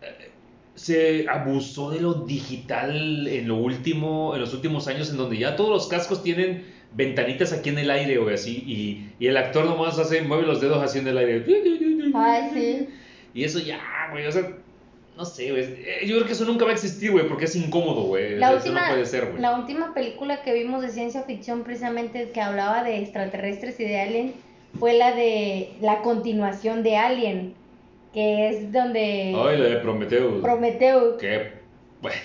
eh, se abusó de lo digital en lo último, en los últimos años, en donde ya todos los cascos tienen ventanitas aquí en el aire, güey, así, y, y el actor nomás hace, mueve los dedos así en el aire. Ay, sí. Y eso ya, güey, o sea, no sé, güey. eh, Yo creo que eso nunca va a existir, güey, porque es incómodo, güey. La última, Eso no puede ser, güey. la última película que vimos de ciencia ficción precisamente que hablaba de extraterrestres y de Alien fue la de la continuación de Alien, que es donde Ay, la de Prometeo. Prometeo. Que, bueno,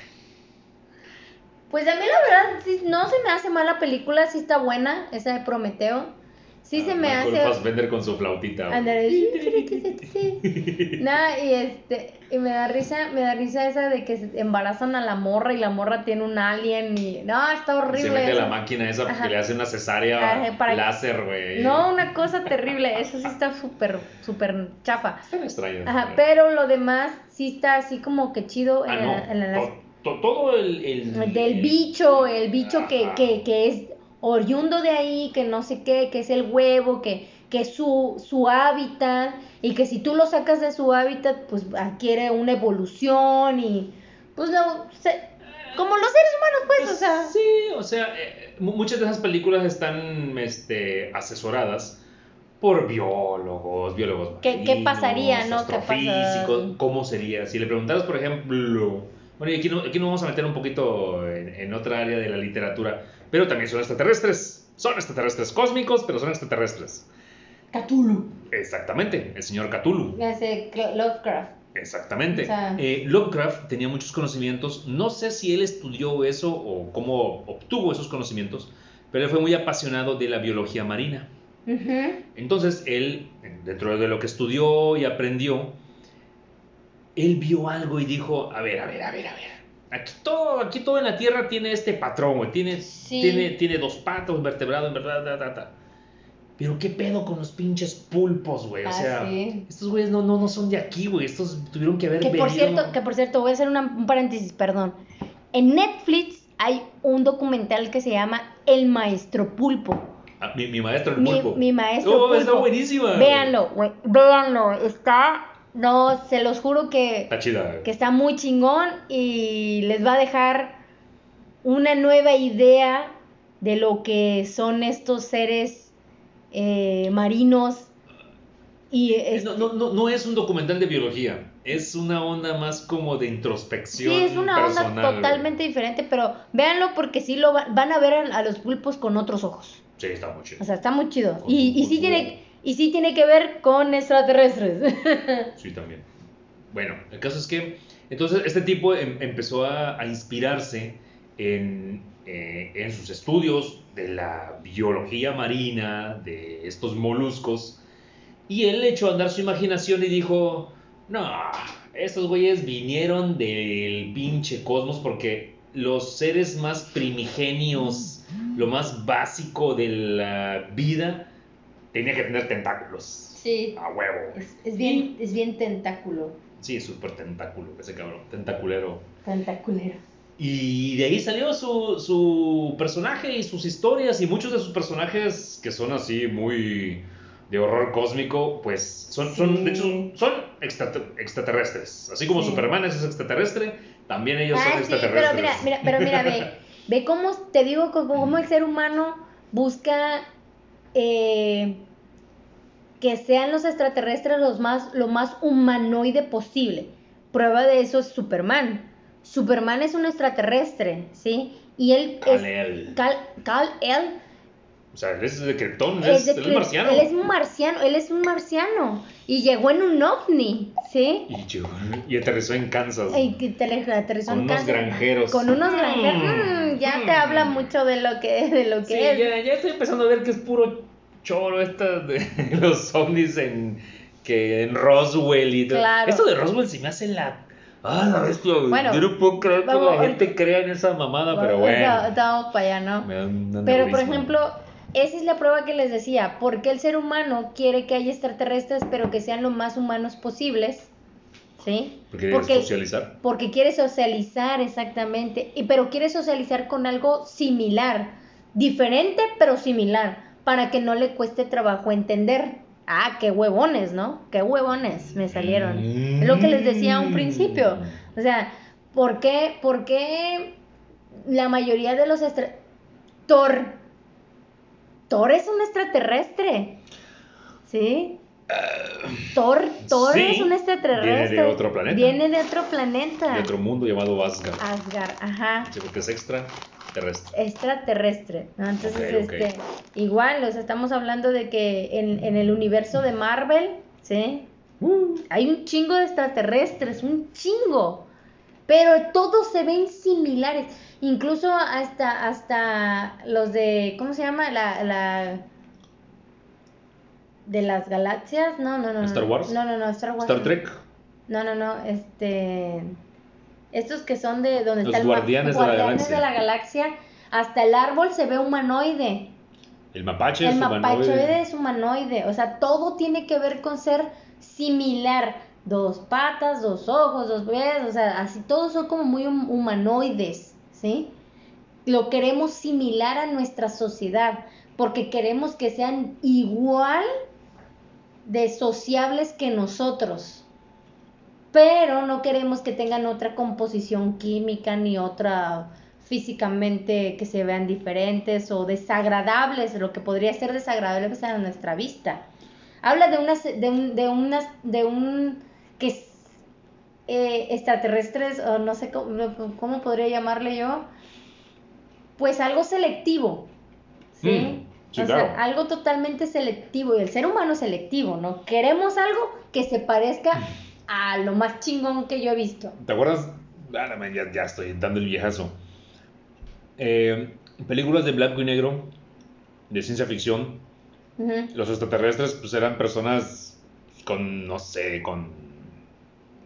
Pues a mí la verdad sí, no se me hace mala película, sí está buena esa de Prometeo. Sí se me Ah, hace Fassbender con su flautita. Ándale, sí, sí. Nada, y este, y me da risa, me da risa esa de que embarazan a la morra y la morra tiene un alien y no, está horrible. Se mete la máquina esa porque Ajá. le hace una cesárea Ajá, para- láser, güey. No, una cosa terrible, eso sí está súper, súper chafa. Están extrañas. Ajá, pero lo demás sí está así como que chido en, Ah, la- no. en la- To- to- todo el. el- del bicho, el bicho que, que, que es oriundo de ahí, que no sé qué, que es el huevo, que, que es su, su hábitat, y que si tú lo sacas de su hábitat, pues adquiere una evolución y pues no, se- como los seres humanos, pues, o sea. Sí, o sea, eh, mu- muchas de esas películas están este, asesoradas por biólogos, biólogos ¿Qué- qué marinos, pasaría, no? ¿Qué pasa? ¿cómo sería? Si le preguntaras, por ejemplo, bueno, y aquí, no, aquí nos vamos a meter un poquito en, en otra área de la literatura, pero también son extraterrestres, son extraterrestres cósmicos, pero son extraterrestres. Cthulhu. Exactamente, el señor Cthulhu. Ese Lovecraft. Exactamente. O sea- Eh, Lovecraft tenía muchos conocimientos. No sé si él estudió eso o cómo obtuvo esos conocimientos, pero él fue muy apasionado de la biología marina. Entonces, él, dentro de lo que estudió y aprendió, él vio algo y dijo, a ver, a ver, a ver, a ver. Aquí todo, aquí todo en la Tierra tiene este patrón, güey. Tiene, Sí. tiene, tiene dos patos, vertebrado, en verdad, ta, ta, ta. Pero qué pedo con los pinches pulpos, güey. O Ah, sea, sí. estos güeyes no, no, no son de aquí, güey. Estos tuvieron que haber Que por venido- cierto, que por cierto, voy a hacer una- un paréntesis, perdón. En Netflix hay un documental que se llama El Maestro Pulpo. Ah, mi, mi maestro el Mi, pulpo. mi maestro Oh, está pulpo. buenísima. Véanlo, güey, véanlo. Está, no, se los juro que, Está chida. que está muy chingón y les va a dejar una nueva idea de lo que son estos seres eh, marinos. Y es- No, no, no, no es un documental de biología. Es una onda más como de introspección. Sí, es una personal, onda güey. totalmente diferente, pero véanlo porque sí lo va- van a ver a, a los pulpos con otros ojos. Sí, está muy chido. O sea, está muy chido. Con Y, y sí tiene y sí tiene que ver con extraterrestres. Sí, también. Bueno, el caso es que entonces este tipo em- empezó a, inspirarse en, eh, en sus estudios de la biología marina, de estos moluscos, y él echó a andar su imaginación y dijo, no, estos güeyes vinieron del pinche cosmos porque los seres más primigenios, lo más básico de la vida, tenía que tener tentáculos. Sí. A huevo. Es, es bien, es bien tentáculo. Sí, súper tentáculo, ese cabrón, tentaculero. Tentaculero. Y de ahí salió su, su personaje y sus historias y muchos de sus personajes que son así muy de horror cósmico, pues son, son de hecho, son extrater- extraterrestres. Así como Sí. Superman es extraterrestre, también ellos Ah, son sí, pero extraterrestres. mira, mira, pero mira, ve, ve cómo, te digo, cómo cómo el ser humano busca eh, que sean los extraterrestres los más, lo más humanoide posible. Prueba de eso es Superman. Superman es un extraterrestre, ¿sí? Y él es... Cal, Kal-El O sea, él es de Krypton, es es, de él es Kryp- marciano. Él es un marciano, él es un marciano. Y llegó en un ovni, ¿sí? Y, yo- y aterrizó en Kansas. Y aterrizó Con en unos Kansas. granjeros. Con unos granjeros. Mm, Mm, ya mm. te habla mucho de lo que, de lo que Sí, es. ya, ya estoy empezando a ver que es puro choro esta de los ovnis en, que en Roswell y todo. Claro. Esto de Roswell se me hace la... Ah, la bestia. Bueno, Yo no puedo creer que la gente crea en esa mamada, pero Bueno, Estamos para allá, ¿no? Me da un Pero, por ejemplo, esa es la prueba que les decía. ¿Por qué el ser humano quiere que haya extraterrestres, pero que sean lo más humanos posibles? ¿Sí? Porque porque- socializar. Porque quiere socializar, exactamente. Y, pero quiere socializar con algo similar. Diferente, pero similar. Para que no le cueste trabajo entender. Ah, qué huevones, ¿no? Qué huevones me salieron. Es lo que les decía a un principio. O sea, ¿por qué, por qué la mayoría de los extra... Thor. Thor es un extraterrestre. ¿Sí? Thor, Thor sí, es un extraterrestre. viene de otro planeta. Viene de otro planeta. De otro mundo llamado Asgard. Asgard, ajá. Sí, porque es extra terrestre. Extraterrestre. ¿no? Entonces, este, igual, o sea, estamos hablando de que en, en el universo de Marvel, ¿sí? Uh, Hay un chingo de extraterrestres, un chingo. Pero todos se ven similares. Incluso hasta, hasta los de, ¿cómo se llama? La, la... De las galaxias. No, no, no. no. ¿Star Wars? No, no, no, Star Wars. Star. Trek. No, no, no, este... Estos que son de donde Los está el guardianes de la guardianes galaxia. de la galaxia. Hasta el árbol se ve humanoide. El mapache El es humanoide. es humanoide, o sea, todo tiene que ver con ser similar. Dos patas, dos ojos, dos pies, o sea, así todos son como muy hum- humanoides, ¿sí? Lo queremos similar a nuestra sociedad, porque queremos que sean igual de sociables que nosotros. Pero no queremos que tengan otra composición química ni otra físicamente que se vean diferentes o desagradables, lo que podría ser desagradable a nuestra vista. Habla de unas, de un, de unas, de un que eh, extraterrestres, o no sé cómo, cómo podría llamarle yo, pues algo selectivo, ¿sí? Mm, sí, o claro. sea, algo totalmente selectivo, y el ser humano es selectivo, ¿no? Queremos algo que se parezca a lo más chingón que yo he visto. ¿Te acuerdas? Ah, man, ya, ya estoy dando el viejazo. Eh, películas de blanco y negro, de ciencia ficción. Los extraterrestres pues eran personas con, no sé, con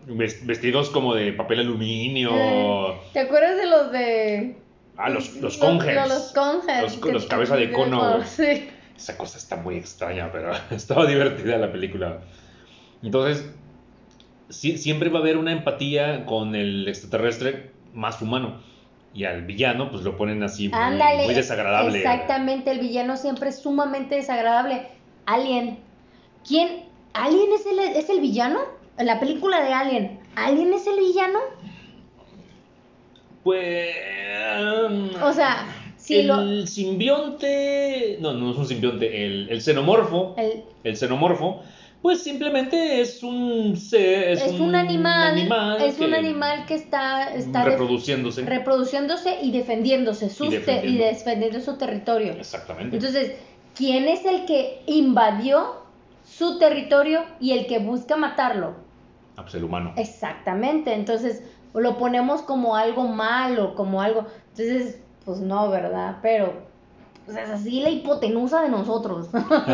vestidos como de papel aluminio. Eh, ¿Te acuerdas de los de... Ah, los, los Los, conges. los. Los, que- los cabeza de cono. Sí. Esa cosa está muy extraña, pero estaba divertida la película. Entonces, sí- siempre va a haber una empatía con el extraterrestre más humano. Y al villano, pues lo ponen así muy, Ándale. muy desagradable. Exactamente, el villano siempre es sumamente desagradable. Alien. ¿Quién? ¿Alien es el, es el villano? En la película de Alien, ¿Alien es el villano? Pues. O sea, si el lo. simbionte. No, no es un simbionte. El, el xenomorfo. el- El xenomorfo. Pues simplemente es un. Es, es, un, animal, animal es un animal que está, está reproduciéndose. reproduciéndose y defendiéndose, sus y defendiendo. defendiendo su territorio. Exactamente. Entonces, ¿quién es el que invadió su territorio y el que busca matarlo? Ah, pues el humano. Exactamente, entonces lo ponemos como algo malo, como algo, entonces, pues no, ¿verdad? Pero pues, es así la hipotenusa de nosotros. o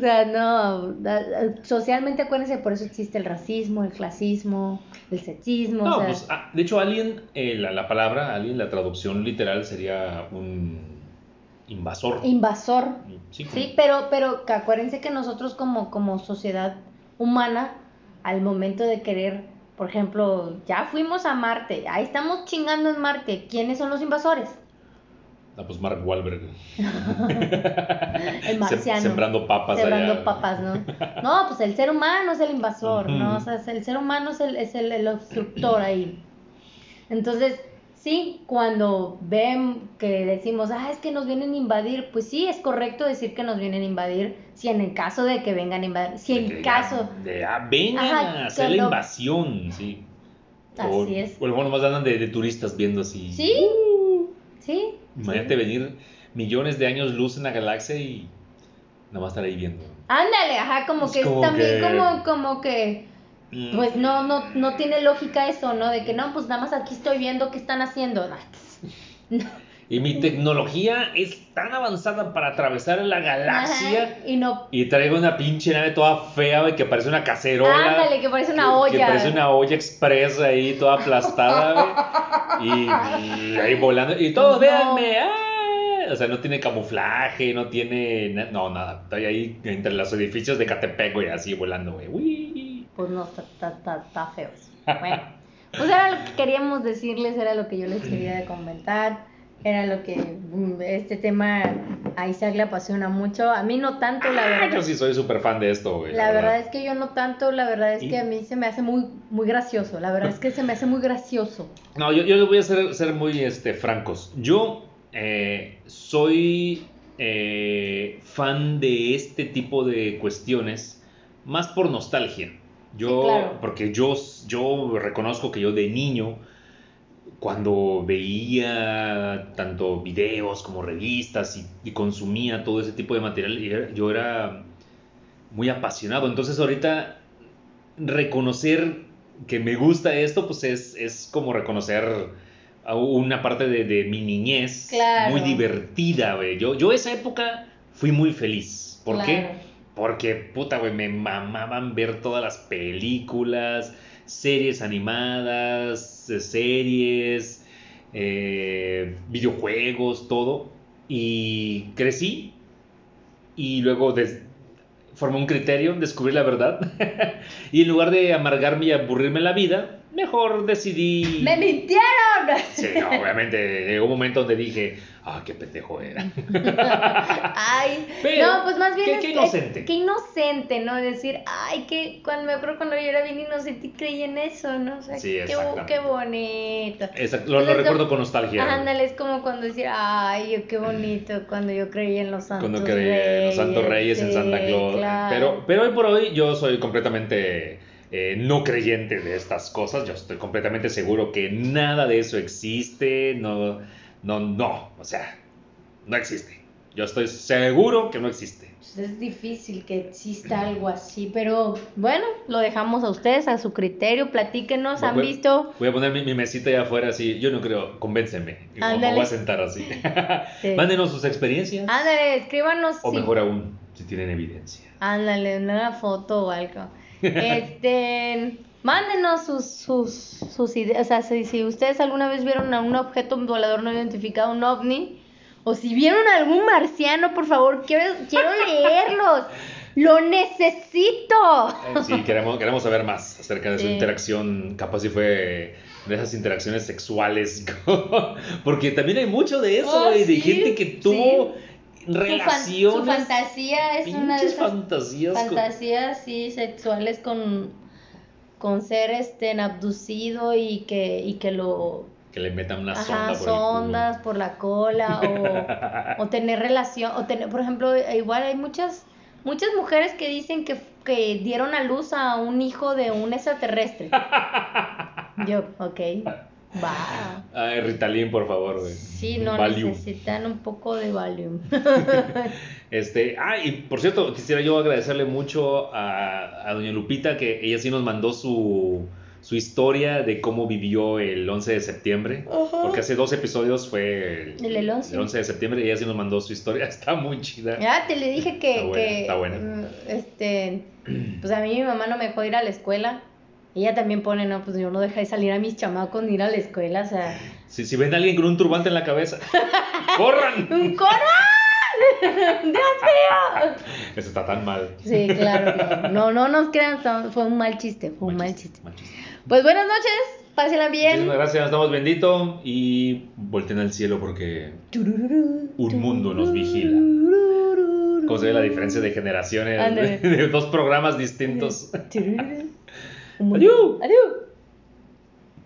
sea, no, socialmente acuérdense, por eso existe el racismo, el clasismo, el sexismo, o No, sea, pues ah, de hecho, alien, eh, la, la palabra alien, la traducción literal sería un invasor. invasor. Sí, como- Sí, pero, pero que acuérdense que nosotros como, como sociedad humana, al momento de querer, por ejemplo, ya fuimos a Marte, ahí estamos chingando en Marte, ¿quiénes son los invasores? Ah, pues Mark Wahlberg. El marciano. Sembrando papas Sembrando allá. papas, ¿no? No, pues el ser humano es el invasor, ¿no? O sea, el ser humano es el, es el, el obstructor ahí. Entonces, sí, cuando ven que decimos, ah, es que nos vienen a invadir, pues sí, es correcto decir que nos vienen a invadir, si en el caso de que vengan a invadir, si en caso, De, ah, vengan Ajá, a hacer la invasión, sí. O, así es. o luego nomás andan de, de turistas viendo así. Sí, sí. Imagínate sí. venir millones de años luz en la galaxia y nada más estar ahí viendo. Ándale, ajá, como Es que como también que- como, como que Pues no, no, no tiene lógica eso, ¿no? De que no, pues nada más aquí estoy viendo qué están haciendo. Y mi tecnología es tan avanzada para atravesar la galaxia. Ajá, Y no. Y traigo una pinche nave toda fea, güey, que parece una cacerola. Ándale, que parece una olla. Que parece una olla express ahí, toda aplastada, güey. Y, y ahí volando. Y todos, No. véanme. ¡ah! O sea, no tiene camuflaje, no tiene. No, nada. Estoy ahí entre los edificios de Catepec, güey, así volando, güey. Uy. Pues no, está, está, está, está feo. Bueno, pues era lo que queríamos decirles, era lo que yo les quería comentar. Era lo que mm, este tema a Isaac le apasiona mucho. A mí no tanto, la Ah, verdad. yo sí soy súper fan de esto, güey. La verdad es que yo no tanto, la verdad es Y- que a mí se me hace muy, muy gracioso. La verdad es que se me hace muy gracioso. No, yo, yo les voy a ser, ser muy este, francos. Yo eh, soy eh, fan de este tipo de cuestiones, más por nostalgia. Yo, Sí, claro. porque yo, yo reconozco que yo de niño, cuando veía tanto videos como revistas y, y consumía todo ese tipo de material, yo era muy apasionado. Entonces ahorita reconocer que me gusta esto, pues es, es como reconocer a una parte de, de mi niñez Claro. muy divertida. Yo, yo esa época fui muy feliz. ¿Por qué? Porque, puta, güey, me mamaban ver todas las películas, series animadas, eh, series, eh, videojuegos, todo. Y crecí y luego formé un criterio, descubrí la verdad. y en lugar de amargarme y aburrirme la vida, mejor decidí... ¡Me mintieron! Sí, no, obviamente, llegó un momento donde dije, ah, qué pendejo era. Ay, Pero, no, pues más bien qué- es qué inocente. Qué inocente, ¿no? Decir, ay, que cuando me acuerdo cuando yo era bien inocente y creí en eso, ¿no? O sea, Sí, qué, qué bonito. Exacto, lo, lo es recuerdo con nostalgia. Ándale, es como cuando decir, ay, qué bonito cuando yo creí en los santos Cuando creí en los Santos Reyes, en Santa Claus. claro. Pero, pero hoy por hoy yo soy completamente eh, no creyente de estas cosas. Yo estoy completamente seguro que nada de eso existe. No, no, no. O sea, no existe. Yo estoy seguro que no existe. Pues es difícil que exista algo así, pero bueno, lo dejamos a ustedes, a su criterio, platíquenos, ¿han Voy- visto? Voy a poner mi, mi mesita allá afuera así. Yo no creo, convénceme. Me- voy a sentar así. Sí. Mándenos sus experiencias. Ándale, escríbanos. O mejor aún, si tienen evidencia. Ándale, una foto o algo. Este, mándenos sus, sus, sus ideas. O sea, si, si ustedes alguna vez vieron a un objeto volador no identificado, un ovni, o si vieron a algún marciano, por favor, quiero, quiero leerlos. Lo necesito. Eh, Sí, queremos, queremos saber más acerca de su Sí. interacción, capaz si fue de esas interacciones sexuales, porque también hay mucho de eso, Oh, güey, de sí, gente que tuvo Su, fan- relaciones, su fantasía es una de esas fantasías. con- fantasías sí, sexuales con, con ser este abducido y que, y que lo que le metan una sonda Ajá, por el culo. por la cola o, o tener relación, o tener, por ejemplo, igual hay muchas, muchas mujeres que dicen que, que dieron a luz a un hijo de un extraterrestre. Yo, ok, va. Ay, Ritalin, por favor, güey. Sí, no Valium. necesitan un poco de Valium. Este, ah, y por cierto, quisiera yo agradecerle mucho a, a doña Lupita que ella sí nos mandó su, su historia de cómo vivió el 11 de septiembre. Porque hace dos episodios fue El- el 11. de septiembre y ella sí nos mandó su historia. Está muy chida. Ya te le dije que, Está buena, que, está buena. mm, este, pues a mí mi mamá no me dejó ir a la escuela. Ella también pone, no, pues yo no dejé de salir a mis chamacos ni ir a la escuela, o sea, Si, si ven a alguien con un turbante en la cabeza, ¡corran! ¡Un coral! ¡Dios mío! Eso está tan mal. Sí, claro, no, no, no nos crean, fue un mal chiste, fue un mal chiste. mal chiste. Pues buenas noches, pásenla bien. Muchísimas gracias, estamos bendito y volteen al cielo porque un mundo nos vigila. ¿Cómo se ve la diferencia de generaciones Ándale. de dos programas distintos? Un mundo- Adiós. Adiós.